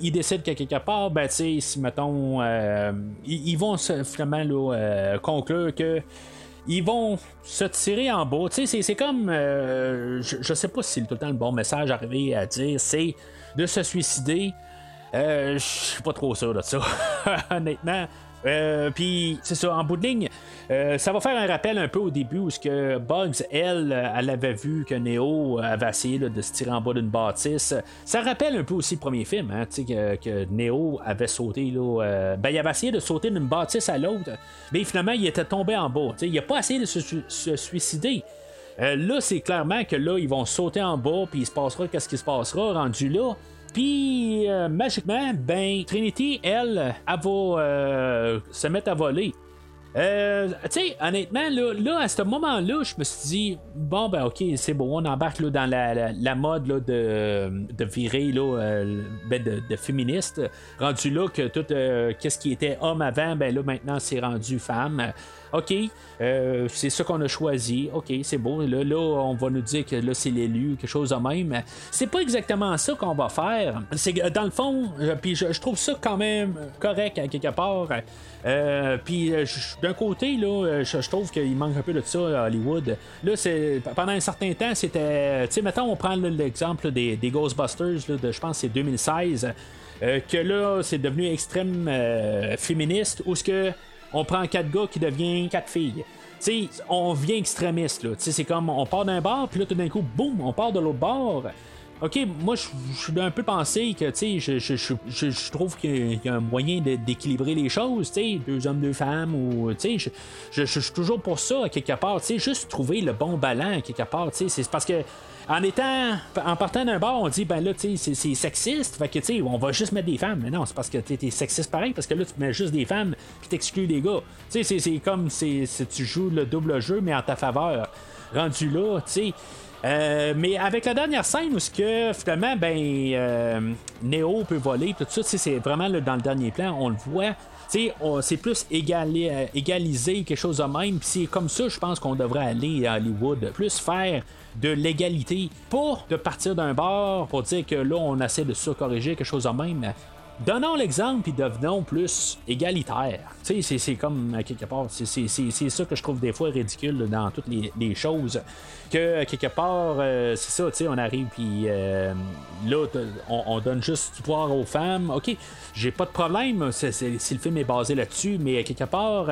ils, décident qu'à quelque part, ben, tu sais, mettons, euh, ils, vont finalement euh, conclure que ils vont se tirer en bas. Tu sais, c'est- comme. euh, je, je sais pas si tout le temps le bon message à arriver à dire, c'est de se suicider. Euh, je suis pas trop sûr de ça, honnêtement. Euh, Puis, c'est ça, en bout de ligne, euh, ça va faire un rappel un peu au début où ce que Bugs, elle, elle avait vu que Neo avait essayé de se tirer en bas d'une bâtisse. Ça rappelle un peu aussi le premier film, hein, que, que Neo avait sauté, là, euh, ben, il avait essayé de sauter d'une bâtisse à l'autre, mais finalement, il était tombé en bas. Il a pas essayé de se, se suicider. Euh, là, c'est clairement que là, ils vont sauter en bas, puis il se passera qu'est-ce qui se passera rendu là. Puis, euh, magiquement, ben, Trinity, elle, elle euh, se mettre à voler. Euh, tu sais, honnêtement, là, là, à ce moment-là, je me suis dit, bon, ben, ok, c'est bon, on embarque là, dans la, la- mode là, de, de virer, là, euh, ben, de, féministe. Rendu là que tout, euh, qu'est-ce qui était homme avant, ben là, maintenant, c'est rendu femme. OK, euh, c'est ça qu'on a choisi. OK, c'est beau. Là, là, on va nous dire que là, c'est l'élu, quelque chose de même. C'est pas exactement ça qu'on va faire. C'est dans le fond, puis je, trouve ça quand même correct quelque part. Euh, puis euh, d'un côté, là, euh, je, trouve qu'il manque un peu de ça à Hollywood. Là, c'est pendant un certain temps, c'était. Tu sais, mettons, on prend l'exemple des, Ghostbusters, de, je pense c'est 2016. euh, que là, c'est devenu extrême féministe, où ce que on prend quatre gars qui deviennent quatre filles. Tu sais, on vient extrémiste, là. C'est comme on part d'un bar, puis là, tout d'un coup, boum, on part de l'autre bord. Ok, moi, je suis un peu pensé que, tu sais, je, je, je, je- trouve qu'il y a un moyen d'équilibrer les choses, tu sais, deux hommes, deux femmes, ou, tu sais, je, suis toujours pour ça, à quelque part, tu sais, juste trouver le bon ballon, à quelque part, tu sais, c'est parce que, en étant, en partant d'un bar, on dit, ben là, tu sais, c'est- c'est sexiste, fait que, tu sais, on va juste mettre des femmes, mais non, c'est parce que tu es sexiste pareil, parce que là, tu mets juste des femmes, puis t'exclus les gars, tu sais, c'est- c'est comme si tu joues le double jeu, mais en ta faveur, rendu là, tu sais. Euh, mais avec la dernière scène où ce que finalement ben euh, Neo peut voler tout ça c'est vraiment dans le dernier plan on le voit. C'est plus égalé, euh, égaliser quelque chose de même. C'est comme ça je pense qu'on devrait aller à Hollywood plus faire de l'égalité. Pas de partir d'un bord pour dire que là on essaie de ça corriger quelque chose de même Donnons l'exemple puis devenons plus égalitaires. Tu sais, c'est- comme quelque part, c'est- ça que je trouve des fois ridicule dans toutes les, choses. Que quelque part, euh, c'est ça, tu sais, on arrive puis euh, là, on, on donne juste du pouvoir aux femmes. Ok, j'ai pas de problème si le film est basé là-dessus, mais quelque part.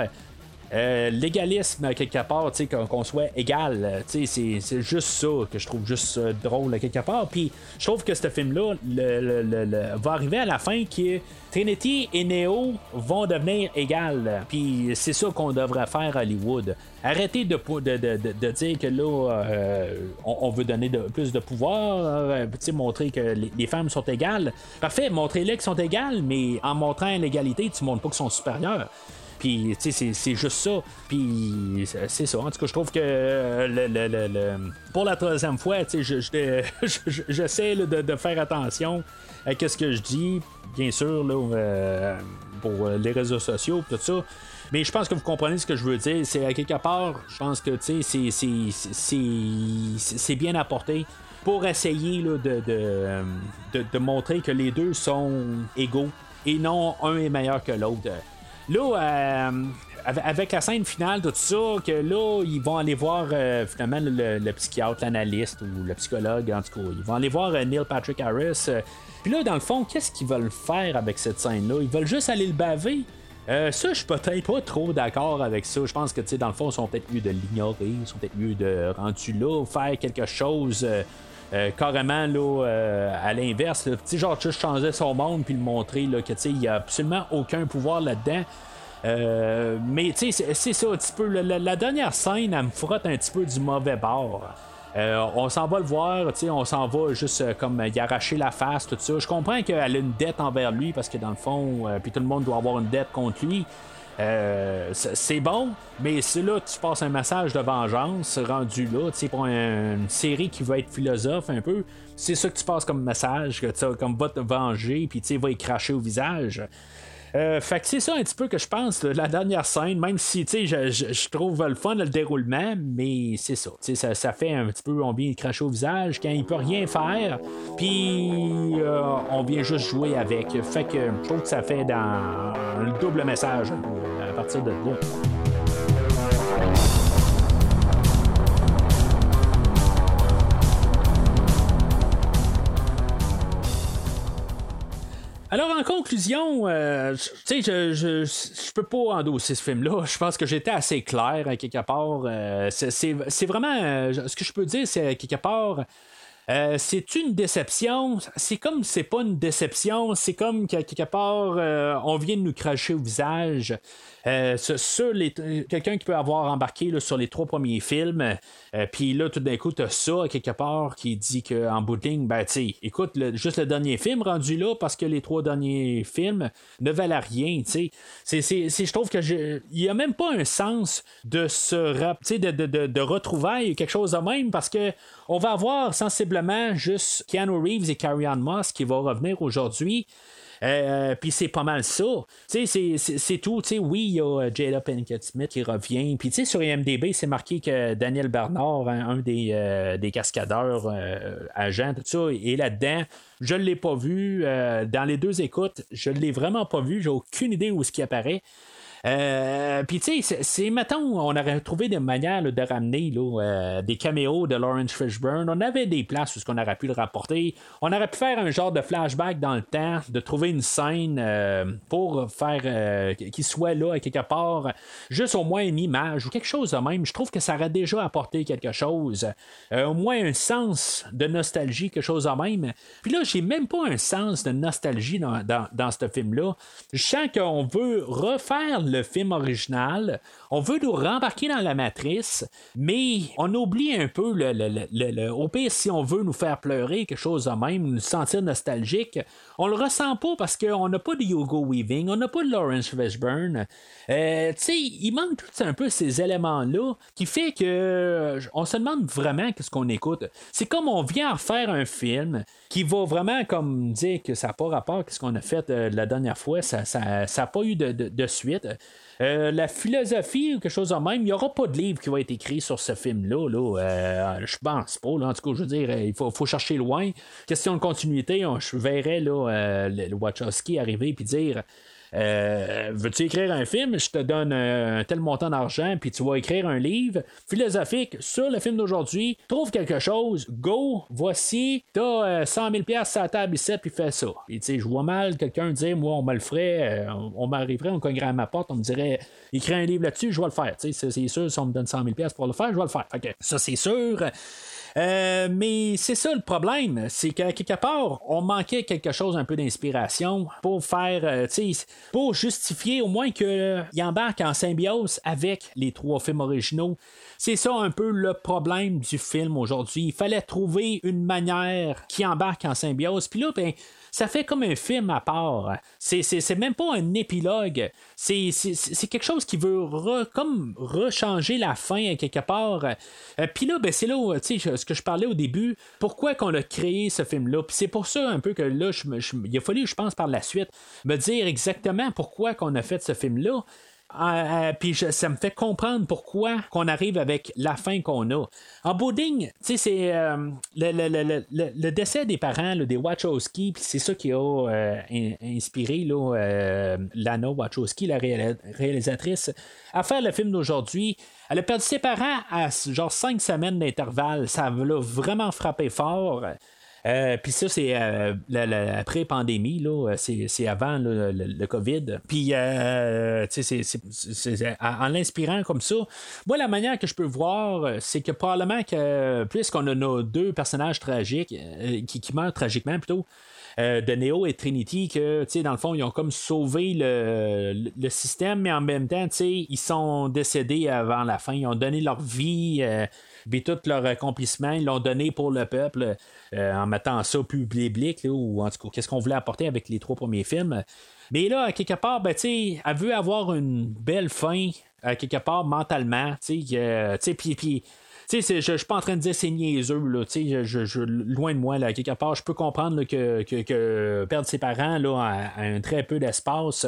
Euh, l'égalisme quelque part, qu'on soit égal, euh, c'est- c'est juste ça que je trouve juste euh, drôle quelque part. Puis je trouve que ce film-là va arriver à la fin que Trinity et Neo vont devenir égales. Puis c'est ça qu'on devrait faire à Hollywood. Arrêtez de, dire que là, euh, on, veut donner plus de pouvoir, montrer que les, femmes sont égales. Parfait, montrez-les qu'elles sont égales, mais en montrant l'égalité, tu montres pas qu'elles sont supérieures. Puis, tu sais, c'est- juste ça. Puis, c'est ça. En tout cas, je trouve que euh, le, pour la troisième fois, tu sais, je- je- je- j'essaie là, de, de faire attention à ce que je dis, bien sûr, euh, pour euh, les réseaux sociaux, tout ça. Mais je pense que vous comprenez ce que je veux dire. C'est quelque part, je pense que, c'est- bien apporté pour essayer de montrer que les deux sont égaux et non un est meilleur que l'autre. Là, euh, avec- la scène finale, tout ça, que là, ils vont aller voir euh, finalement le, psychiatre, l'analyste ou le psychologue, en tout cas. Ils vont aller voir euh, Neil Patrick Harris. euh, Puis là, dans le fond, qu'est-ce qu'ils veulent faire avec cette scène-là? Ils veulent juste aller le baver? Ça, je suis peut-être pas trop d'accord avec ça. Je pense que, tu sais, dans le fond, ils sont peut-être mieux de l'ignorer. Ils sont peut-être mieux de, rendu là, faire quelque chose. Euh, carrément là, euh, à l'inverse, sais, genre juste changer son monde puis le montrer là, que il n'y a absolument aucun pouvoir là-dedans. Euh, mais tu sais, c'est ça un petit peu. La, dernière scène, elle me frotte un petit peu du mauvais bord. On s'en va le voir, on s'en va juste comme y arracher la face, tout ça. Je comprends qu'elle a une dette envers lui parce que dans le fond, puis tout le monde doit avoir une dette contre lui. C'est bon, mais c'est là tu passes un message de vengeance rendu là, tu pour une série qui va être philosophe un peu. C'est ça que tu passes comme message, que tu comme va te venger, puis tu sais, va y cracher au visage. Euh, fait que c'est ça un petit peu que je pense, la dernière scène, même si je, je, je, trouve le fun le déroulement, mais c'est ça, ça. Ça fait un petit peu, on vient cracher au visage quand il peut rien faire, puis euh, on vient juste jouer avec. Fait que je trouve que ça fait dans un double message à partir de là. Alors, en conclusion, euh, tu sais, je, je, je, peux pas endosser ce film-là. Je pense que j'étais assez clair, à quelque part. Euh, c'est vraiment. Euh, ce que je peux dire, c'est quelque part. c'est une déception. C'est comme c'est pas une déception. C'est comme quelque part, on vient de nous cracher au visage. Euh, les, quelqu'un qui peut avoir embarqué sur les trois premiers films, euh, puis là, tout d'un coup, tu as ça, quelque part, qui dit qu'en bout de ligne, ben, tu écoute, juste le dernier film rendu là, parce que les trois derniers films ne valent rien, tu sais. Je trouve que il n'y a même pas un sens de se de, de, de, de retrouvailles, quelque chose de même, parce que on va avoir sensiblement juste Keanu Reeves et Carrie Ann Moss qui vont revenir aujourd'hui. Euh, puis c'est pas mal ça. C'est tout. oui, il y a euh, Jada Pinkett Smith qui revient. Puis sur IMDB, c'est marqué que Daniel Bernard, un des, euh, des cascadeurs agents, tout ça, est là-dedans. Je ne l'ai pas vu. dans les deux écoutes, je ne l'ai vraiment pas vu. J'ai aucune idée où ce qui apparaît. Euh, puis, tu sais, c'est, mettons, on aurait trouvé des manières de ramener euh, des caméos de Lawrence Fishburne. On avait des places où on aurait pu le rapporter. On aurait pu faire un genre de flashback dans le temps, de trouver une scène euh, pour faire qu'il soit là quelque part, juste au moins une image ou quelque chose de même. Je trouve que ça aurait déjà apporté quelque chose. au moins un sens de nostalgie, quelque chose de même. Puis là, j'ai même pas un sens de nostalgie dans, dans, dans ce film-là. Je sens qu'on veut refaire le film original. On veut nous rembarquer dans la matrice, mais on oublie un peu le, le, au pire, si on veut nous faire pleurer, quelque chose de même, nous sentir nostalgique, on le ressent pas parce qu'on n'a pas de Hugo Weaving, on n'a pas de Lawrence Fishburne. Euh, tu sais, il manque tout un peu ces éléments-là qui fait que on se demande vraiment qu'est-ce qu'on écoute. C'est comme on vient faire un film qui va vraiment comme dire que ça n'a pas rapport à ce qu'on a fait euh, la dernière fois, ça n'a pas eu de suite. Euh, la philosophie ou quelque chose de même, il n'y aura pas de livre qui va être écrit sur ce film-là. Là. Euh, je pense pas. En tout cas, je veux dire, il faut, faut chercher loin. Question de continuité, je verrais là, euh, le Wachowski arriver et dire euh, veux-tu écrire un film? Je te donne un, tel montant d'argent, puis tu vas écrire un livre philosophique sur le film d'aujourd'hui. Trouve quelque chose, go, voici, t'as 100 000 sur la table ici, puis fais ça. Puis tu sais, je vois mal quelqu'un dire, moi, on me le ferait, euh, on, m'arriverait, on cognerait à ma porte, on me dirait, écris un livre là-dessus, je vais le faire. C'est sûr, si on me donne 100 000 pour le faire, je vais le faire. ça, c'est sûr. Euh, mais c'est ça le problème, c'est qu'à quelque part, on manquait quelque chose un peu d'inspiration pour faire, euh, tu sais, pour justifier au moins qu'il embarque en symbiose avec les trois films originaux. C'est ça un peu le problème du film aujourd'hui. Il fallait trouver une manière qui embarque en symbiose. Puis là, ben, ça fait comme un film à part. C'est même pas un épilogue. C'est quelque chose qui veut comme rechanger la fin à quelque part. Euh, puis là, ben, c'est là où, ce que je parlais au début, pourquoi qu'on a créé ce film-là? Puis c'est pour ça un peu que là, il a fallu, je pense, par la suite, me dire exactement pourquoi qu'on a fait ce film-là. Euh, euh, puis ça me fait comprendre pourquoi qu'on arrive avec la fin qu'on a. En bouding, tu sais, c'est euh, le, décès des parents, des Wachowski, puis c'est ça qui a inspiré Lana Wachowski, la réalisatrice, à faire le film d'aujourd'hui. Elle a perdu ses parents à genre cinq semaines d'intervalle. Ça l'a vraiment frappé fort. Euh, puis ça, c'est euh, après pandémie, là, euh, c'est, avant le, COVID. Puis, euh, en, l'inspirant comme ça, moi, la manière que je peux voir, c'est que probablement que, puisqu'on a nos deux personnages tragiques, qui meurent tragiquement plutôt, euh, de Neo et Trinity que, tu sais, dans le fond, ils ont comme sauvé le, le- système, mais en même temps, tu sais, ils sont décédés avant la fin. Ils ont donné leur vie, euh, tout leur accomplissement, ils l'ont donné pour le peuple euh, en mettant ça public, là, ou en tout cas, qu'est-ce qu'on voulait apporter avec les trois premiers films. Mais là, à quelque part, ben, elle veut avoir une belle fin, à quelque part, mentalement, tu sais, euh, tu sais, puis- puis tu sais, je, je suis pas en train de dire c'est niaiseux, là, tu sais, je, je- loin de moi, là, quelque part, je peux comprendre là, que, que, que perdre ses parents là, un très peu d'espace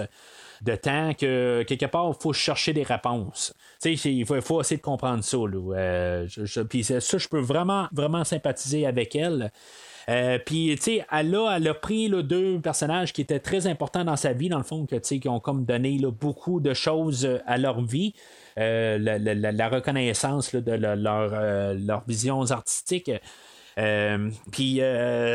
de temps, que quelque part, il faut chercher des réponses. Il faut, faut essayer de comprendre ça, là. Euh, je- je- ça, je peux vraiment, vraiment sympathiser avec elle. Euh, puis, tu sais, elle a, elle a pris deux personnages qui étaient très importants dans sa vie, dans le fond, que, qui ont comme donné beaucoup de choses euh, à leur vie. Euh, la, reconnaissance de leurs visions artistiques. Puis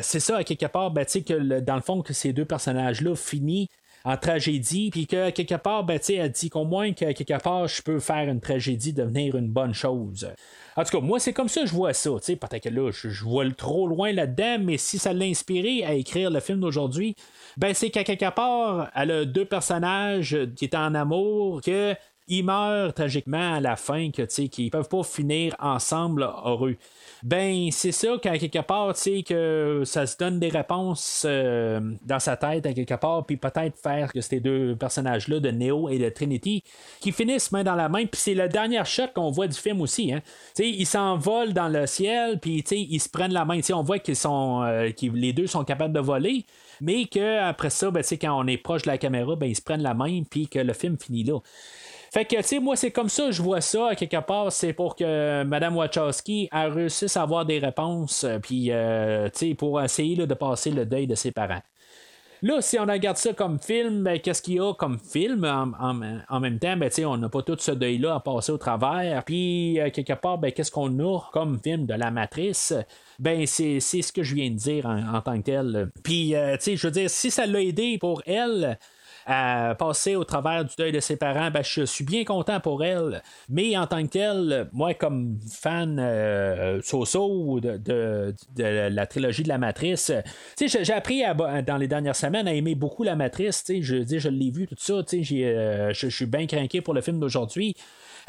c'est ça, à quelque part, ben, tu sais, que dans le fond, que ces deux personnages-là finissent en tragédie, puis que quelque part, ben, elle dit qu'au moins que quelque part, je peux faire une tragédie devenir une bonne chose. En tout cas, moi, c'est comme ça que je vois ça. Peut-être que là, je, vois trop loin là-dedans, mais si ça l'a inspiré à écrire le film d'aujourd'hui, ben c'est qu'à quelque part, elle a deux personnages qui étaient en amour, que ils meurent tragiquement à la fin, que qu'ils peuvent pas finir ensemble heureux. Ben, c'est ça qu'à quelque part, tu que ça se donne des réponses euh, dans sa tête à quelque part, puis peut-être faire que ces deux personnages-là, de Neo et de Trinity, qui finissent main dans la main, puis c'est le dernier shot qu'on voit du film aussi, hein. Ils s'envolent dans le ciel, puis ils se prennent la main, on voit qu'ils sont, euh, les deux sont capables de voler, mais qu'après ça, ben, quand on est proche de la caméra, ben, ils se prennent la main, puis que le film finit là. Fait que, tu sais, moi, c'est comme ça, je vois ça, quelque part, c'est pour que Mme Wachowski a réussi à avoir des réponses, euh, puis, euh, tu sais, pour essayer là, de passer le deuil de ses parents. Là, si on regarde ça comme film, ben, qu'est-ce qu'il y a comme film en, en- en même temps? Ben, on n'a pas tout ce deuil-là à passer au travers. Puis, euh, quelque part, ben, qu'est-ce qu'on a comme film de la matrice? Ben, c'est ce que je viens de dire en, en tant que tel. Puis, euh, je veux dire, si ça l'a aidé pour elle, à passer au travers du deuil de ses parents, ben, je suis bien content pour elle. Mais en tant que tel, moi, comme fan euh, so-so de, la trilogie de la Matrice, j'ai- appris dans les dernières semaines à aimer beaucoup la Matrice. Je je l'ai vu, tout ça. euh, je suis bien craqué pour le film d'aujourd'hui.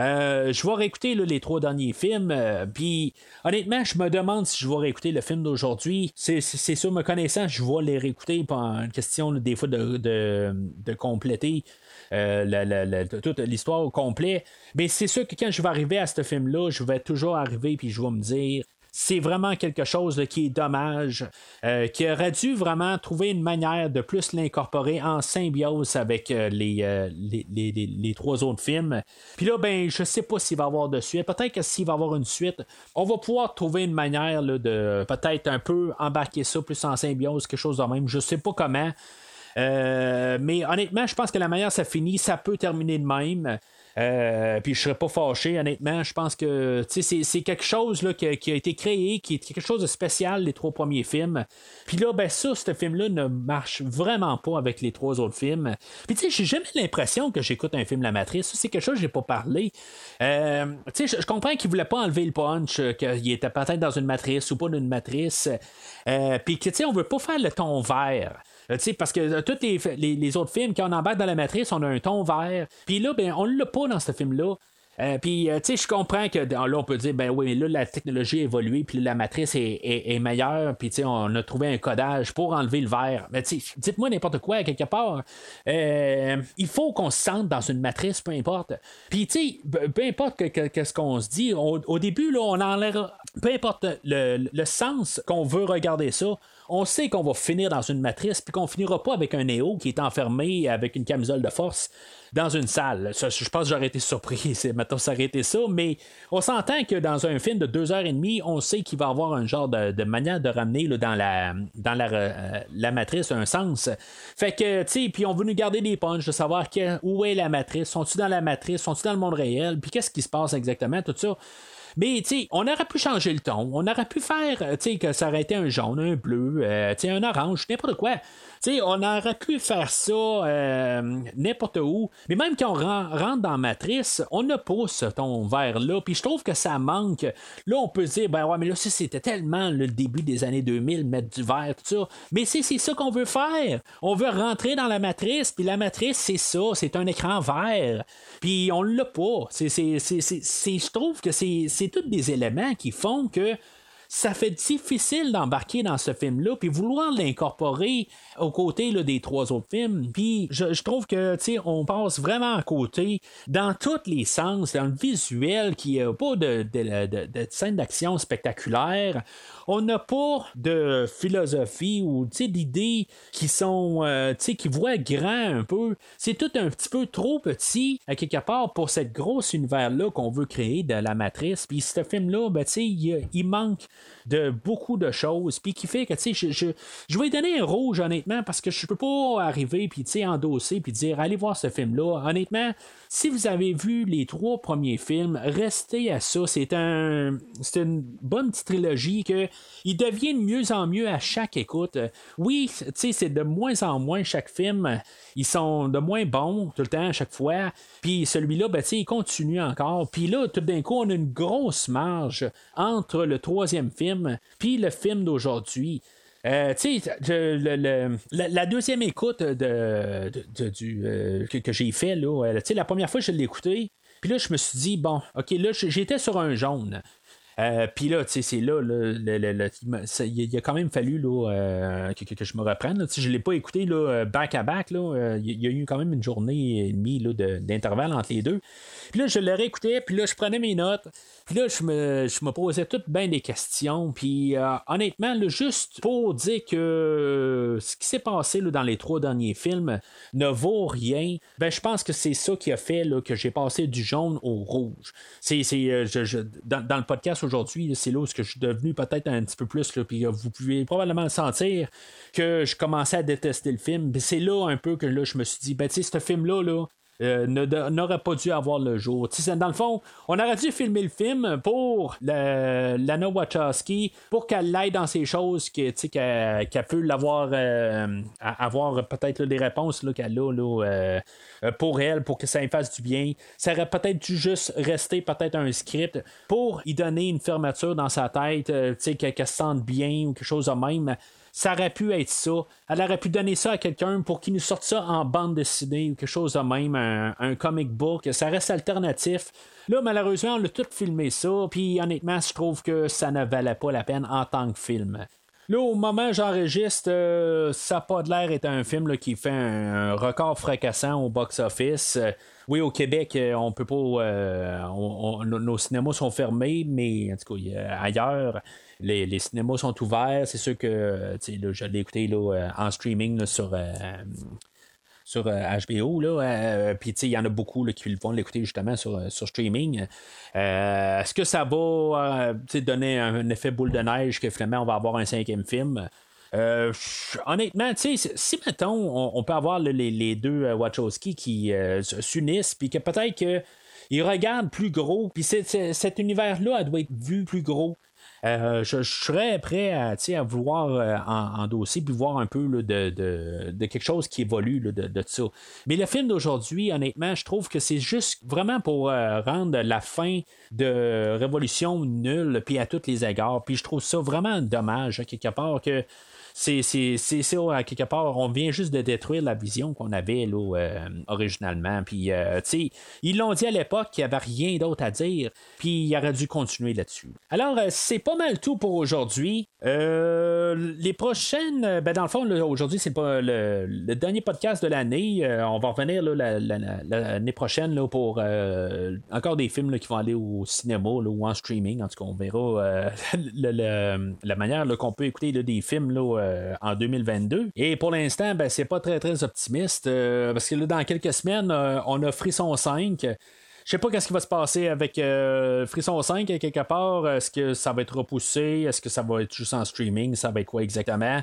Euh, je vais réécouter les trois derniers films. euh, Puis, honnêtement, je me demande si je vais réécouter le film d'aujourd'hui. C'est, sûr, me connaissant, je vais les réécouter pour une question des fois de, de, compléter. euh, toute l'histoire au complet. Mais c'est sûr que quand je vais arriver à ce film-là, je vais toujours arriver puis je vais me dire c'est vraiment quelque chose qui est dommage, euh, qui aurait dû vraiment trouver une manière de plus l'incorporer en symbiose avec euh, les, euh, les, trois autres films. Puis là, ben, je sais pas s'il va y avoir de suite. Peut-être que s'il va y avoir une suite, on va pouvoir trouver une manière de peut-être un peu embarquer ça plus en symbiose, quelque chose de même. Je sais pas comment. Mais honnêtement, je pense que la manière ça finit, ça peut terminer de même. Euh, puis je serais pas fâché, honnêtement. Je pense que c'est, quelque chose là, qui, a- été créé, qui est quelque chose de spécial, les trois premiers films. Puis là, ben ça, ce film-là ne marche vraiment pas avec les trois autres films. Puis tu sais, j'ai jamais l'impression que j'écoute un film La Matrice. C'est quelque chose que j'ai pas parlé. Euh, tu sais, je, comprends qu'il voulait pas enlever le punch, euh, qu'il était peut-être dans une matrice ou pas dans une matrice. Puis que tu sais, on veut pas faire le ton vert. Euh, parce que euh, tous les, les- les autres films, quand on embarque dans la matrice, on a un ton vert. Puis là, ben, on l'a pas dans ce film-là. Euh, puis, tu sais, je comprends que là, on peut dire, ben oui, mais là, la technologie a évolué, puis la matrice est, est- meilleure, puis, tu sais, on a trouvé un codage pour enlever le verre. Mais, tu dites-moi n'importe quoi, quelque part. Il faut qu'on se sente dans une matrice, peu importe. Puis, tu sais, peu importe qu'est-ce qu'on se dit, au début, là, on enlève, peu importe le, le sens qu'on veut regarder ça, on sait qu'on va finir dans une matrice, puis qu'on finira pas avec un Néo qui est enfermé avec une camisole de force dans une salle. Je pense que j'aurais été surpris, c'est maintenant ça aurait été ça, mais on s'entend que dans un film de deux heures et demie, on sait qu'il va avoir un genre de, manière de ramener dans, la, dans la, euh, la matrice un sens. Fait que, tu sais, puis on veut nous garder des punches de savoir que- où est la matrice, sont-ils dans la matrice, sont-ils dans le monde réel, puis qu'est-ce qui se passe exactement, tout ça. Mais tu sais, on aurait pu changer le ton. On aurait pu faire, sais, que ça aurait été un jaune, un bleu, sais, un orange, n'importe quoi. Sais, on aurait pu faire ça euh, n'importe où. Mais même quand on rentre dans Matrice, on n'a pas ce ton vert-là. Puis je trouve que ça manque. Là, on peut dire, ben ouais, mais là, c'était tellement le début des années 2000, mettre du vert, tout ça. Mais c'est ça qu'on veut faire. On veut rentrer dans la matrice. Puis la matrice, c'est ça. C'est un écran vert. Puis on l'a pas. je trouve que c'est tous des éléments qui font que ça fait difficile d'embarquer dans ce film-là, puis vouloir l'incorporer aux côtés des trois autres films. Puis je, trouve que, tu on passe vraiment à côté dans tous les sens, dans le visuel, qui a pas de, de, de scène d'action spectaculaire on n'a pas de philosophie ou d'idées qui sont euh, qui voient grand un peu. C'est tout un petit peu trop petit à quelque part pour cette grosse univers-là qu'on veut créer de la matrice. Puis ce film-là, ben, il, il manque de beaucoup de choses. Puis qui fait que je, je, je vais donner un rouge honnêtement parce que je peux pas arriver puis endosser puis dire allez voir ce film-là. Honnêtement, si vous avez vu les trois premiers films, restez à ça. C'est un une bonne petite trilogie que il devient de mieux en mieux à chaque écoute. Oui, c'est de moins en moins chaque film. Ils sont de moins bons tout le temps à chaque fois. Puis celui-là, ben, il continue encore. Puis là, tout d'un coup, on a une grosse marge entre le troisième film puis le film d'aujourd'hui. Euh, la, deuxième écoute euh, que, j'ai fait, là, euh, la première fois que je l'ai écouté, puis là, je me suis dit, bon, ok, là, j'étais sur un jaune. Euh, puis là, tu sais, c'est là, il a quand même fallu euh, que, je me reprenne. Je ne l'ai pas écouté là, back à back. Il y a eu quand même une journée et demie d'intervalle entre les deux. Puis là, je l'ai réécouté, puis là, je prenais mes notes. Puis là, je me, je me posais toutes bien des questions. Puis euh, honnêtement, juste pour dire que ce qui s'est passé dans les trois derniers films ne vaut rien, ben je pense que c'est ça qui a fait que j'ai passé du jaune au rouge. C'est, dans, dans, le podcast aujourd'hui, c'est là où je suis devenu peut-être un petit peu plus, puis vous pouvez probablement sentir que je commençais à détester le film. C'est là un peu que là, je me suis dit, ben tu sais, ce film-là, là, euh, n'aurait pas dû avoir le jour. dans le fond, on aurait dû filmer le film pour Lana Wachowski, pour qu'elle l'aide dans ces choses, qu'elle peut l'avoir, euh, avoir peut-être des réponses qu'elle a euh, pour elle, pour que ça lui fasse du bien. Ça aurait peut-être dû juste rester peut-être un script pour y donner une fermeture dans sa tête, qu'elle se sente bien ou quelque chose de même ça aurait pu être ça. Elle aurait pu donner ça à quelqu'un pour qu'il nous sorte ça en bande dessinée ou quelque chose de même, un, comic book. Ça reste alternatif. Là, malheureusement, on a tout filmé ça, puis honnêtement, je trouve que ça ne valait pas la peine en tant que film. Là, au moment où j'enregistre, euh, ça pas de l'air est un film qui fait un, record fracassant au box-office. Euh, oui, au Québec, euh, on peut pas. nos cinémas sont fermés, mais en tout cas, ailleurs, les, cinémas sont ouverts. C'est sûr que là, je l'ai écouté là, euh, en streaming sur. Euh, sur HBO. Euh, Puis il y en a beaucoup qui vont l'écouter justement sur, sur streaming. Est-ce que ça va donner un, effet boule de neige que finalement on va avoir un cinquième film? honnêtement, si mettons, on, peut avoir les, deux Wachowski qui s'unissent, puis que peut-être qu'ils regardent plus gros, puis cet univers-là, doit être vu plus gros. Euh, je, serais prêt à, vouloir euh, endosser puis voir un peu de, quelque chose qui évolue de, de, ça. Mais le film d'aujourd'hui, honnêtement, je trouve que c'est juste vraiment pour euh, rendre la fin de Révolution nulle, puis à tous les égards. Puis je trouve ça vraiment dommage, hein, quelque part, que c'est à quelque part, on vient juste de détruire la vision qu'on avait là, euh, originalement. Puis, euh, ils l'ont dit à l'époque qu'il n'y avait rien d'autre à dire, puis il aurait dû continuer là-dessus. Alors, euh, c'est pas mal tout pour aujourd'hui. les prochaines, ben, dans le fond, aujourd'hui, c'est pas le, dernier podcast de l'année. on va revenir l'année prochaine là, pour encore des films qui vont aller au cinéma ou en streaming. En tout cas, on verra la manière qu'on peut écouter des films là, euh, en 2022. Et pour l'instant, ben, c'est pas très très optimiste euh, parce que là, dans quelques semaines, euh, on a Frisson 5. Je sais pas qu'est-ce qui va se passer avec Frisson 5 quelque part. Est-ce que ça va être repoussé? Est-ce que ça va être juste en streaming? Ça va être quoi exactement?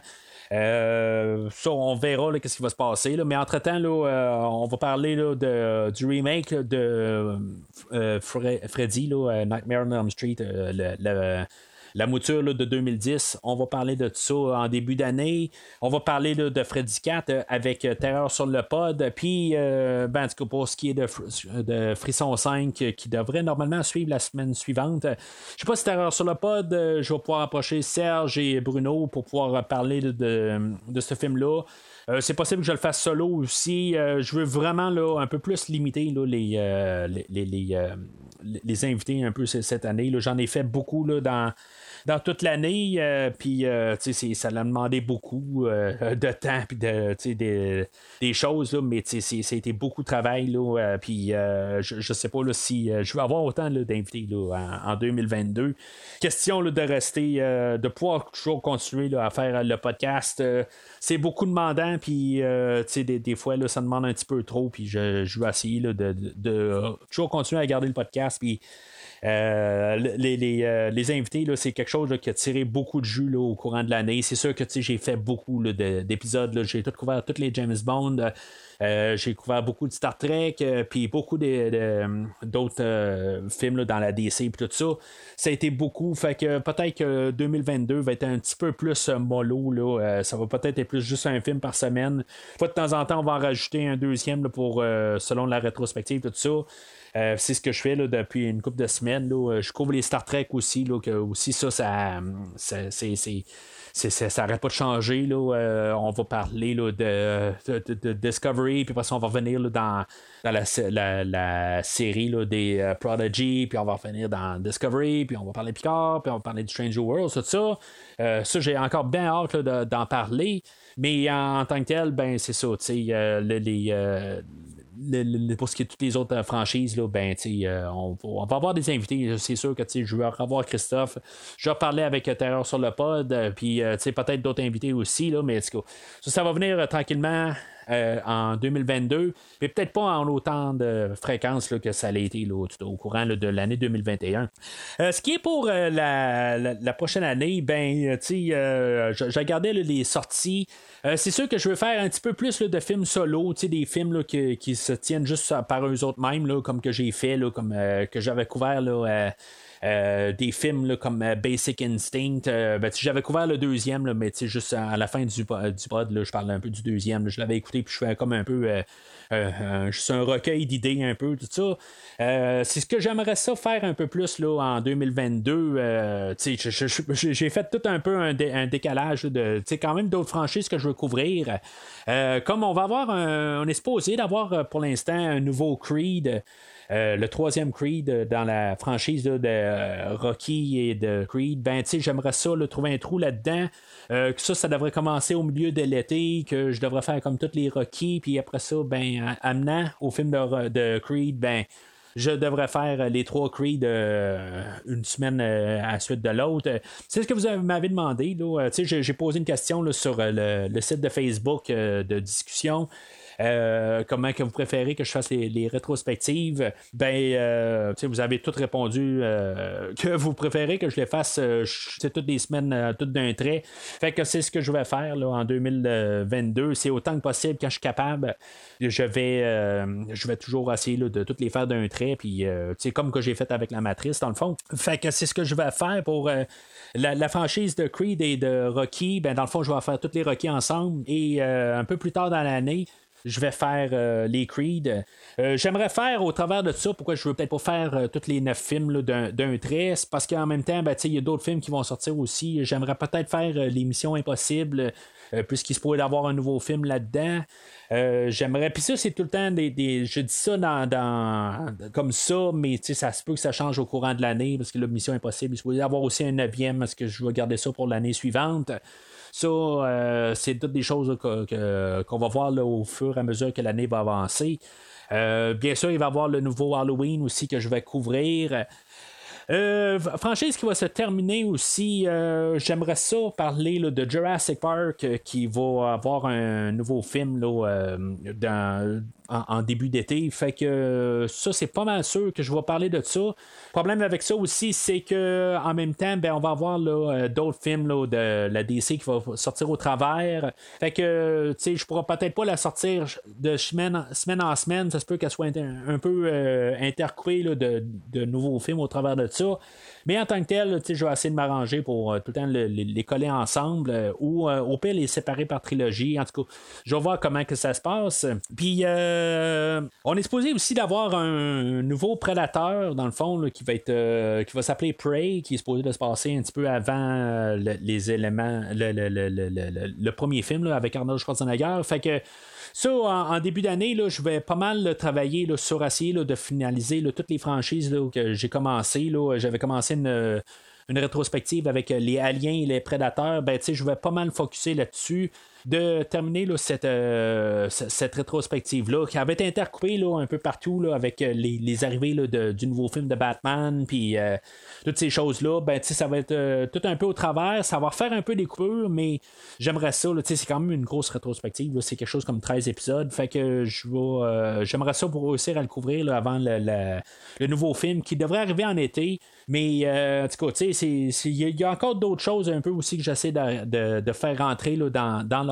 Ça, on verra qu'est-ce qui va se passer. Mais entre-temps, on va parler là, de, du remake de Freddy, Nightmare on Elm Street, le, la mouture de 2010. On va parler de ça en début d'année. On va parler de Freddy Cat euh, avec euh, Terreur sur le pod. Puis, euh, ben, pour ce qui est de, Frisson 5, qui devrait normalement suivre la semaine suivante. Je sais pas si Terreur sur le pod, je vais pouvoir approcher Serge et Bruno pour pouvoir parler de, ce film-là. c'est possible que je le fasse solo aussi. je veux vraiment là, un peu plus limiter les, les, invités un peu cette année. J'en ai fait beaucoup là, dans dans toute l'année. Euh, puis, euh, ça l'a demandé beaucoup euh, de temps, puis de, des, des choses, là, mais c'était beaucoup de travail. Là, puis, je, ne sais pas si je vais avoir autant d'invités en, en, 2022. Question de rester, de pouvoir toujours continuer à faire le podcast. c'est beaucoup demandant, puis des, des, fois, ça demande un petit peu trop, puis je, je vais essayer de, de, de, toujours continuer à garder le podcast, puis euh, euh, les, invités, c'est quelque chose qui a tiré beaucoup de jus au courant de l'année. C'est sûr que j'ai fait beaucoup d'épisodes. J'ai tout couvert tous les James Bond. Euh, j'ai couvert beaucoup de Star Trek, puis beaucoup d'autres films dans la DC, puis tout ça. Ça a été beaucoup. Fait que peut-être que 2022 va être un petit peu plus mollo. Ça va peut-être être plus juste un film par semaine. de temps en temps, on va en rajouter un deuxième pour selon la rétrospective, tout ça. Euh, c'est ce que je fais là, depuis une couple de semaines. Là. Je couvre les Star Trek aussi, là, que aussi ça, ça, c'est, ça n'arrête pas de changer. Là. Euh, on va parler là, de, de, Discovery, puis après ça, on va revenir là, dans, dans la, la, série là, des euh, Prodigy, puis on va revenir dans Discovery, puis on va parler de Picard, puis on va parler de Stranger World, tout ça. ça, j'ai encore bien hâte d'en parler. Mais en, tant que tel, ben c'est ça, tu pour ce qui est de toutes les autres euh, franchises, là, ben, euh, on, on, va avoir des invités. C'est sûr que je vais revoir Christophe. Je vais parler avec euh, Terreur sur le pod, puis peut-être d'autres invités aussi, là, mais ça va venir tranquillement. En 2022, mais peut-être pas en autant de fréquence que ça a été au courant de l'année 2021. ce qui est pour la, prochaine année, ben, j'ai regardé les sorties euh, c'est sûr que je veux faire un petit peu plus de films solo, des films qui, se tiennent juste par eux autres mêmes, comme que j'ai fait, comme euh, que j'avais couvert. Euh, des films comme Basic Instinct. Ben, j'avais couvert le deuxième, mais juste à la fin du, du pod, je parlais un peu du deuxième. je l'avais écouté puis je fais comme un peu juste un recueil d'idées un peu, tout ça. c'est ce que j'aimerais ça faire un peu plus là, en 2022. j'ai fait tout un peu un, décalage de quand même d'autres franchises que je veux couvrir. Euh, comme on va avoir un, on est supposé d'avoir euh, pour l'instant un nouveau Creed. Euh, le troisième Creed dans la franchise de Rocky et de Creed, ben j'aimerais ça trouver un trou là-dedans. que ça, ça devrait commencer au milieu de l'été, que je devrais faire comme toutes les Rocky, puis après ça, ben amenant au film de, Creed, ben je devrais faire les trois Creed euh, une semaine euh, à la suite de l'autre. C'est ce que vous m'avez demandé. Là. J'ai posé une question sur le, le, site de Facebook de discussion. Euh, comment que vous préférez que je fasse les, rétrospectives, ben, euh, vous avez tout répondu euh, que vous préférez que je les fasse toutes les semaines, toutes d'un trait. Fait que c'est ce que je vais faire là, en 2022. C'est autant que possible quand je suis capable. Je vais, je vais toujours essayer de toutes les faire d'un trait. Puis, comme que j'ai fait avec la matrice, dans le fond. Fait que c'est ce que je vais faire pour la, la, franchise de Creed et de Rocky. Ben, dans le fond, je vais faire toutes les Rocky ensemble. Et un peu plus tard dans l'année, je vais faire euh, les Creed. Euh, j'aimerais faire au travers de ça, pourquoi je veux peut-être pas faire euh, tous les neuf films d'un trait, parce qu'en même temps, ben, il y a d'autres films qui vont sortir aussi. J'aimerais peut-être faire l'émission Impossible, puisqu'il se pourrait avoir un nouveau film là-dedans. J'aimerais. Puis ça, c'est tout le temps des. je dis ça dans, comme ça, mais ça se peut que ça change au courant de l'année, parce que la Mission Impossible, il se pourrait avoir aussi un neuvième, parce que je vais garder ça pour l'année suivante. Ça, euh, c'est toutes des choses qu'on va voir au fur et à mesure que l'année va avancer. Euh, bien sûr, il va y avoir le nouveau Halloween aussi que je vais couvrir. Euh, franchise qui va se terminer aussi, j'aimerais ça parler de Jurassic Park qui va avoir un nouveau film là, dans, en, début d'été. Fait que euh, ça, c'est pas mal sûr que je vais parler de ça. Le problème avec ça aussi, c'est que en même temps, ben, on va avoir euh, d'autres films de la DC qui vont sortir au travers. Fait que, je pourrais peut-être pas la sortir de semaine, en- semaine en semaine. Ça se peut qu'elle soit un peu euh, intercoupée de nouveaux films au travers de ça. Mais en tant que tel, je vais essayer de m'arranger pour euh, tout le temps le- les, coller ensemble euh, ou euh, au pire les séparer par trilogie. En tout cas, je vais voir comment que ça se passe. Puis, on est supposé aussi d'avoir un nouveau prédateur, dans le fond, qui va être qui va s'appeler Prey, qui est supposé de se passer un petit peu avant le- les éléments, le, le- le- le- le- le premier film avec Arnold Schwarzenegger. Fait que ça, en, début d'année, je vais pas mal travailler sur essayer de finaliser toutes les franchises que j'ai commencé. J'avais commencé une, une rétrospective avec les aliens et les prédateurs. Ben, je vais pas mal focuser là-dessus. De terminer là, cette, euh, cette rétrospective-là, qui avait été intercoupée là, un peu partout là, avec euh, les, les arrivées de- du nouveau film de Batman, puis euh, toutes ces choses-là, ben, ça va être tout un peu au travers. Ça va faire un peu des coupures, mais j'aimerais ça. c'est quand même une grosse rétrospective. C'est quelque chose comme 13 épisodes. Fait que je j'aimerais ça pour réussir à le couvrir avant le, le- nouveau film qui devrait arriver en été. Mais en tout cas, il y, a- encore d'autres choses un peu aussi que j'essaie de, de- de faire rentrer dans, dans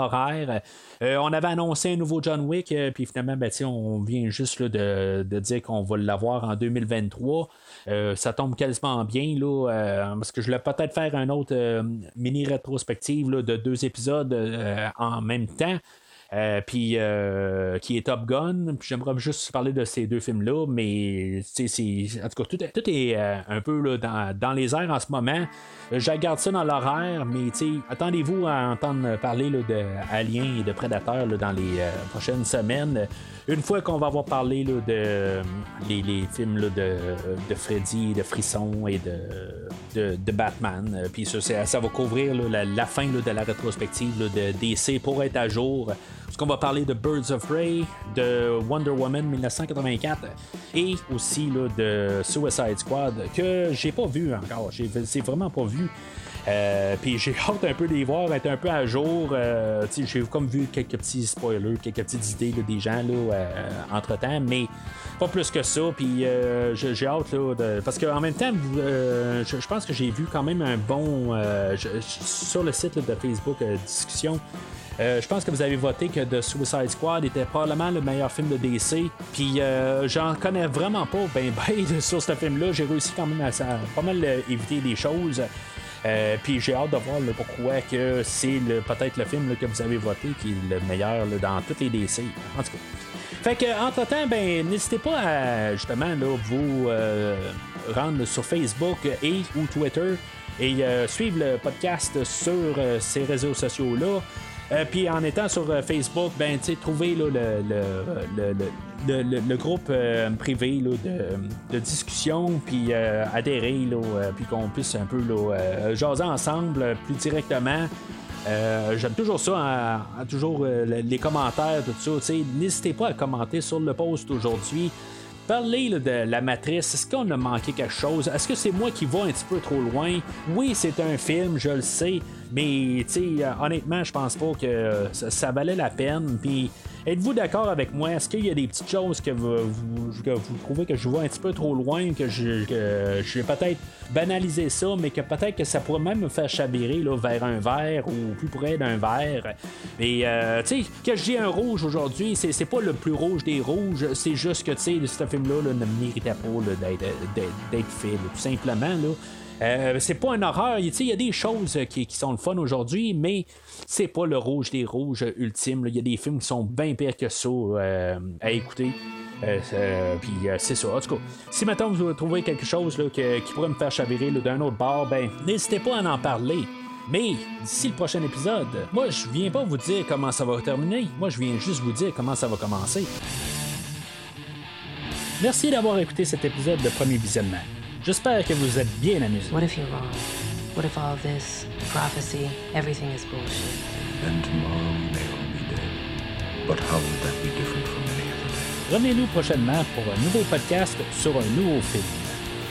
Euh, on avait annoncé un nouveau John Wick, euh, puis finalement, ben, on vient juste de, dire qu'on va l'avoir en 2023. Euh, ça tombe quasiment bien, là, parce que je voulais peut-être faire un autre mini rétrospective de deux épisodes en même temps. Euh, puis euh, qui est Top Gun. J'aimerais juste parler de ces deux films-là, mais c'est- en tout cas, tout, est- euh, un peu là, dans, dans les airs en ce moment. Euh, Je garde ça dans l'horaire, mais attendez-vous à entendre parler là, et de Prédateurs là, dans les euh, prochaines semaines. Une fois qu'on va avoir parlé de euh, les, les films de, de Freddy, de Frisson et de, de, de Batman. Puis ça, ça va couvrir la, fin de la rétrospective de DC pour être à jour. Parce qu'on va parler de Birds of Prey, de Wonder Woman 1984 et aussi là, de Suicide Squad que j'ai pas vu encore. C'est vraiment pas vu. Euh, puis j'ai hâte un peu de les voir, être un peu à jour. Euh, j'ai comme vu quelques petits spoilers, quelques petites idées là, des gens là, entre temps, mais pas plus que ça. Puis euh, j'ai hâte là, de... parce qu'en même temps, euh, je, pense que j'ai vu quand même un bon euh, sur le site de Facebook euh, discussion. Euh, je pense que vous avez voté que The Suicide Squad était probablement le meilleur film de DC. Puis euh, j'en connais vraiment pas ben ben sur ce film-là. J'ai réussi quand même à, pas mal euh, éviter des choses. Puis j'ai hâte de voir pourquoi que c'est peut-être le film que vous avez voté qui est le meilleur dans toutes les DC. En tout cas. Fait que entre temps, ben n'hésitez pas à justement vous rendre sur Facebook et ou Twitter et suivre le podcast sur ces réseaux sociaux là. Euh, puis en étant sur euh, Facebook, ben, tu trouver le, le, le, le, le- groupe euh, privé là, de, discussion, puis adhérer, puis qu'on puisse un peu jaser ensemble plus directement. J'aime toujours ça, hein, toujours le- les commentaires, tout ça. N'hésitez pas à commenter sur le post aujourd'hui. Parlez là, de la matrice. Est-ce qu'on a manqué quelque chose? Est-ce que c'est moi qui vais un petit peu trop loin? Oui, c'est un film, je le sais, mais tu sais, euh, honnêtement, je pense pas que euh, ça, valait la peine. Puis, êtes-vous d'accord avec moi? Est-ce qu'il y a des petites choses que vous, que vous trouvez que je vais un petit peu trop loin, que je, je vais peut-être banaliser ça, mais que peut-être que ça pourrait même me faire chavirer là, vers un vert ou plus près d'un vert? Et euh, tu sais, que j'ai un rouge aujourd'hui, c'est, c'est pas le plus rouge des rouges, c'est juste que tu sais, ce film-là là, ne méritait pas d'être, d'être, d'être fait, tout simplement. Là. Euh, c'est pas un horreur, il y a des choses qui, qui sont le fun aujourd'hui, mais c'est pas le rouge des rouges ultime. Il y a des films qui sont bien pires que ça euh, à écouter. Euh, euh, puis euh, c'est ça. En tout cas, si maintenant vous trouvez quelque chose là, qui pourrait me faire chavirer d'un autre bord, ben n'hésitez pas à en parler. Mais d'ici le prochain épisode, moi je viens pas vous dire comment ça va terminer, moi je viens juste vous dire comment ça va commencer. Merci d'avoir écouté cet épisode de Premier Visionnement. J'espère que vous êtes bien amusés. What if you're wrong? What if all this prophecy, everything is bullshit? Then tomorrow we may all be dead. But how will that be different from any other day? Revenez-nous prochainement pour un nouveau podcast sur un nouveau film.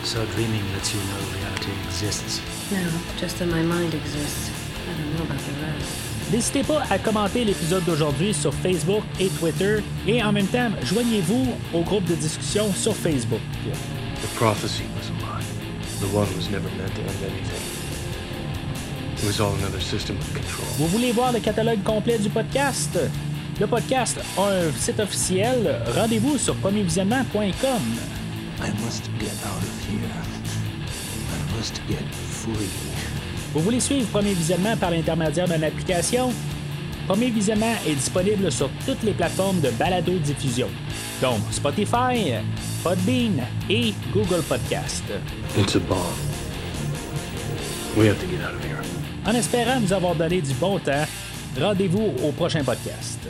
So dreaming lets you know reality exists. No, just that my mind exists. I don't know about the rest. N'hésitez pas à commenter l'épisode d'aujourd'hui sur Facebook et Twitter et en même temps, joignez-vous au groupe de discussion sur Facebook. The prophecy was Vous voulez voir le catalogue complet du podcast? Le podcast a un site officiel. Rendez-vous sur premiervisionnement.com. I must get out of here. I must get free. Vous voulez suivre Premier Visionnement par l'intermédiaire d'une application? Premier Visionnement est disponible sur toutes les plateformes de balado-diffusion, donc Spotify, Podbean et Google Podcast. It's a bomb. We have to get out of here. En espérant nous avoir donné du bon temps, rendez-vous au prochain podcast.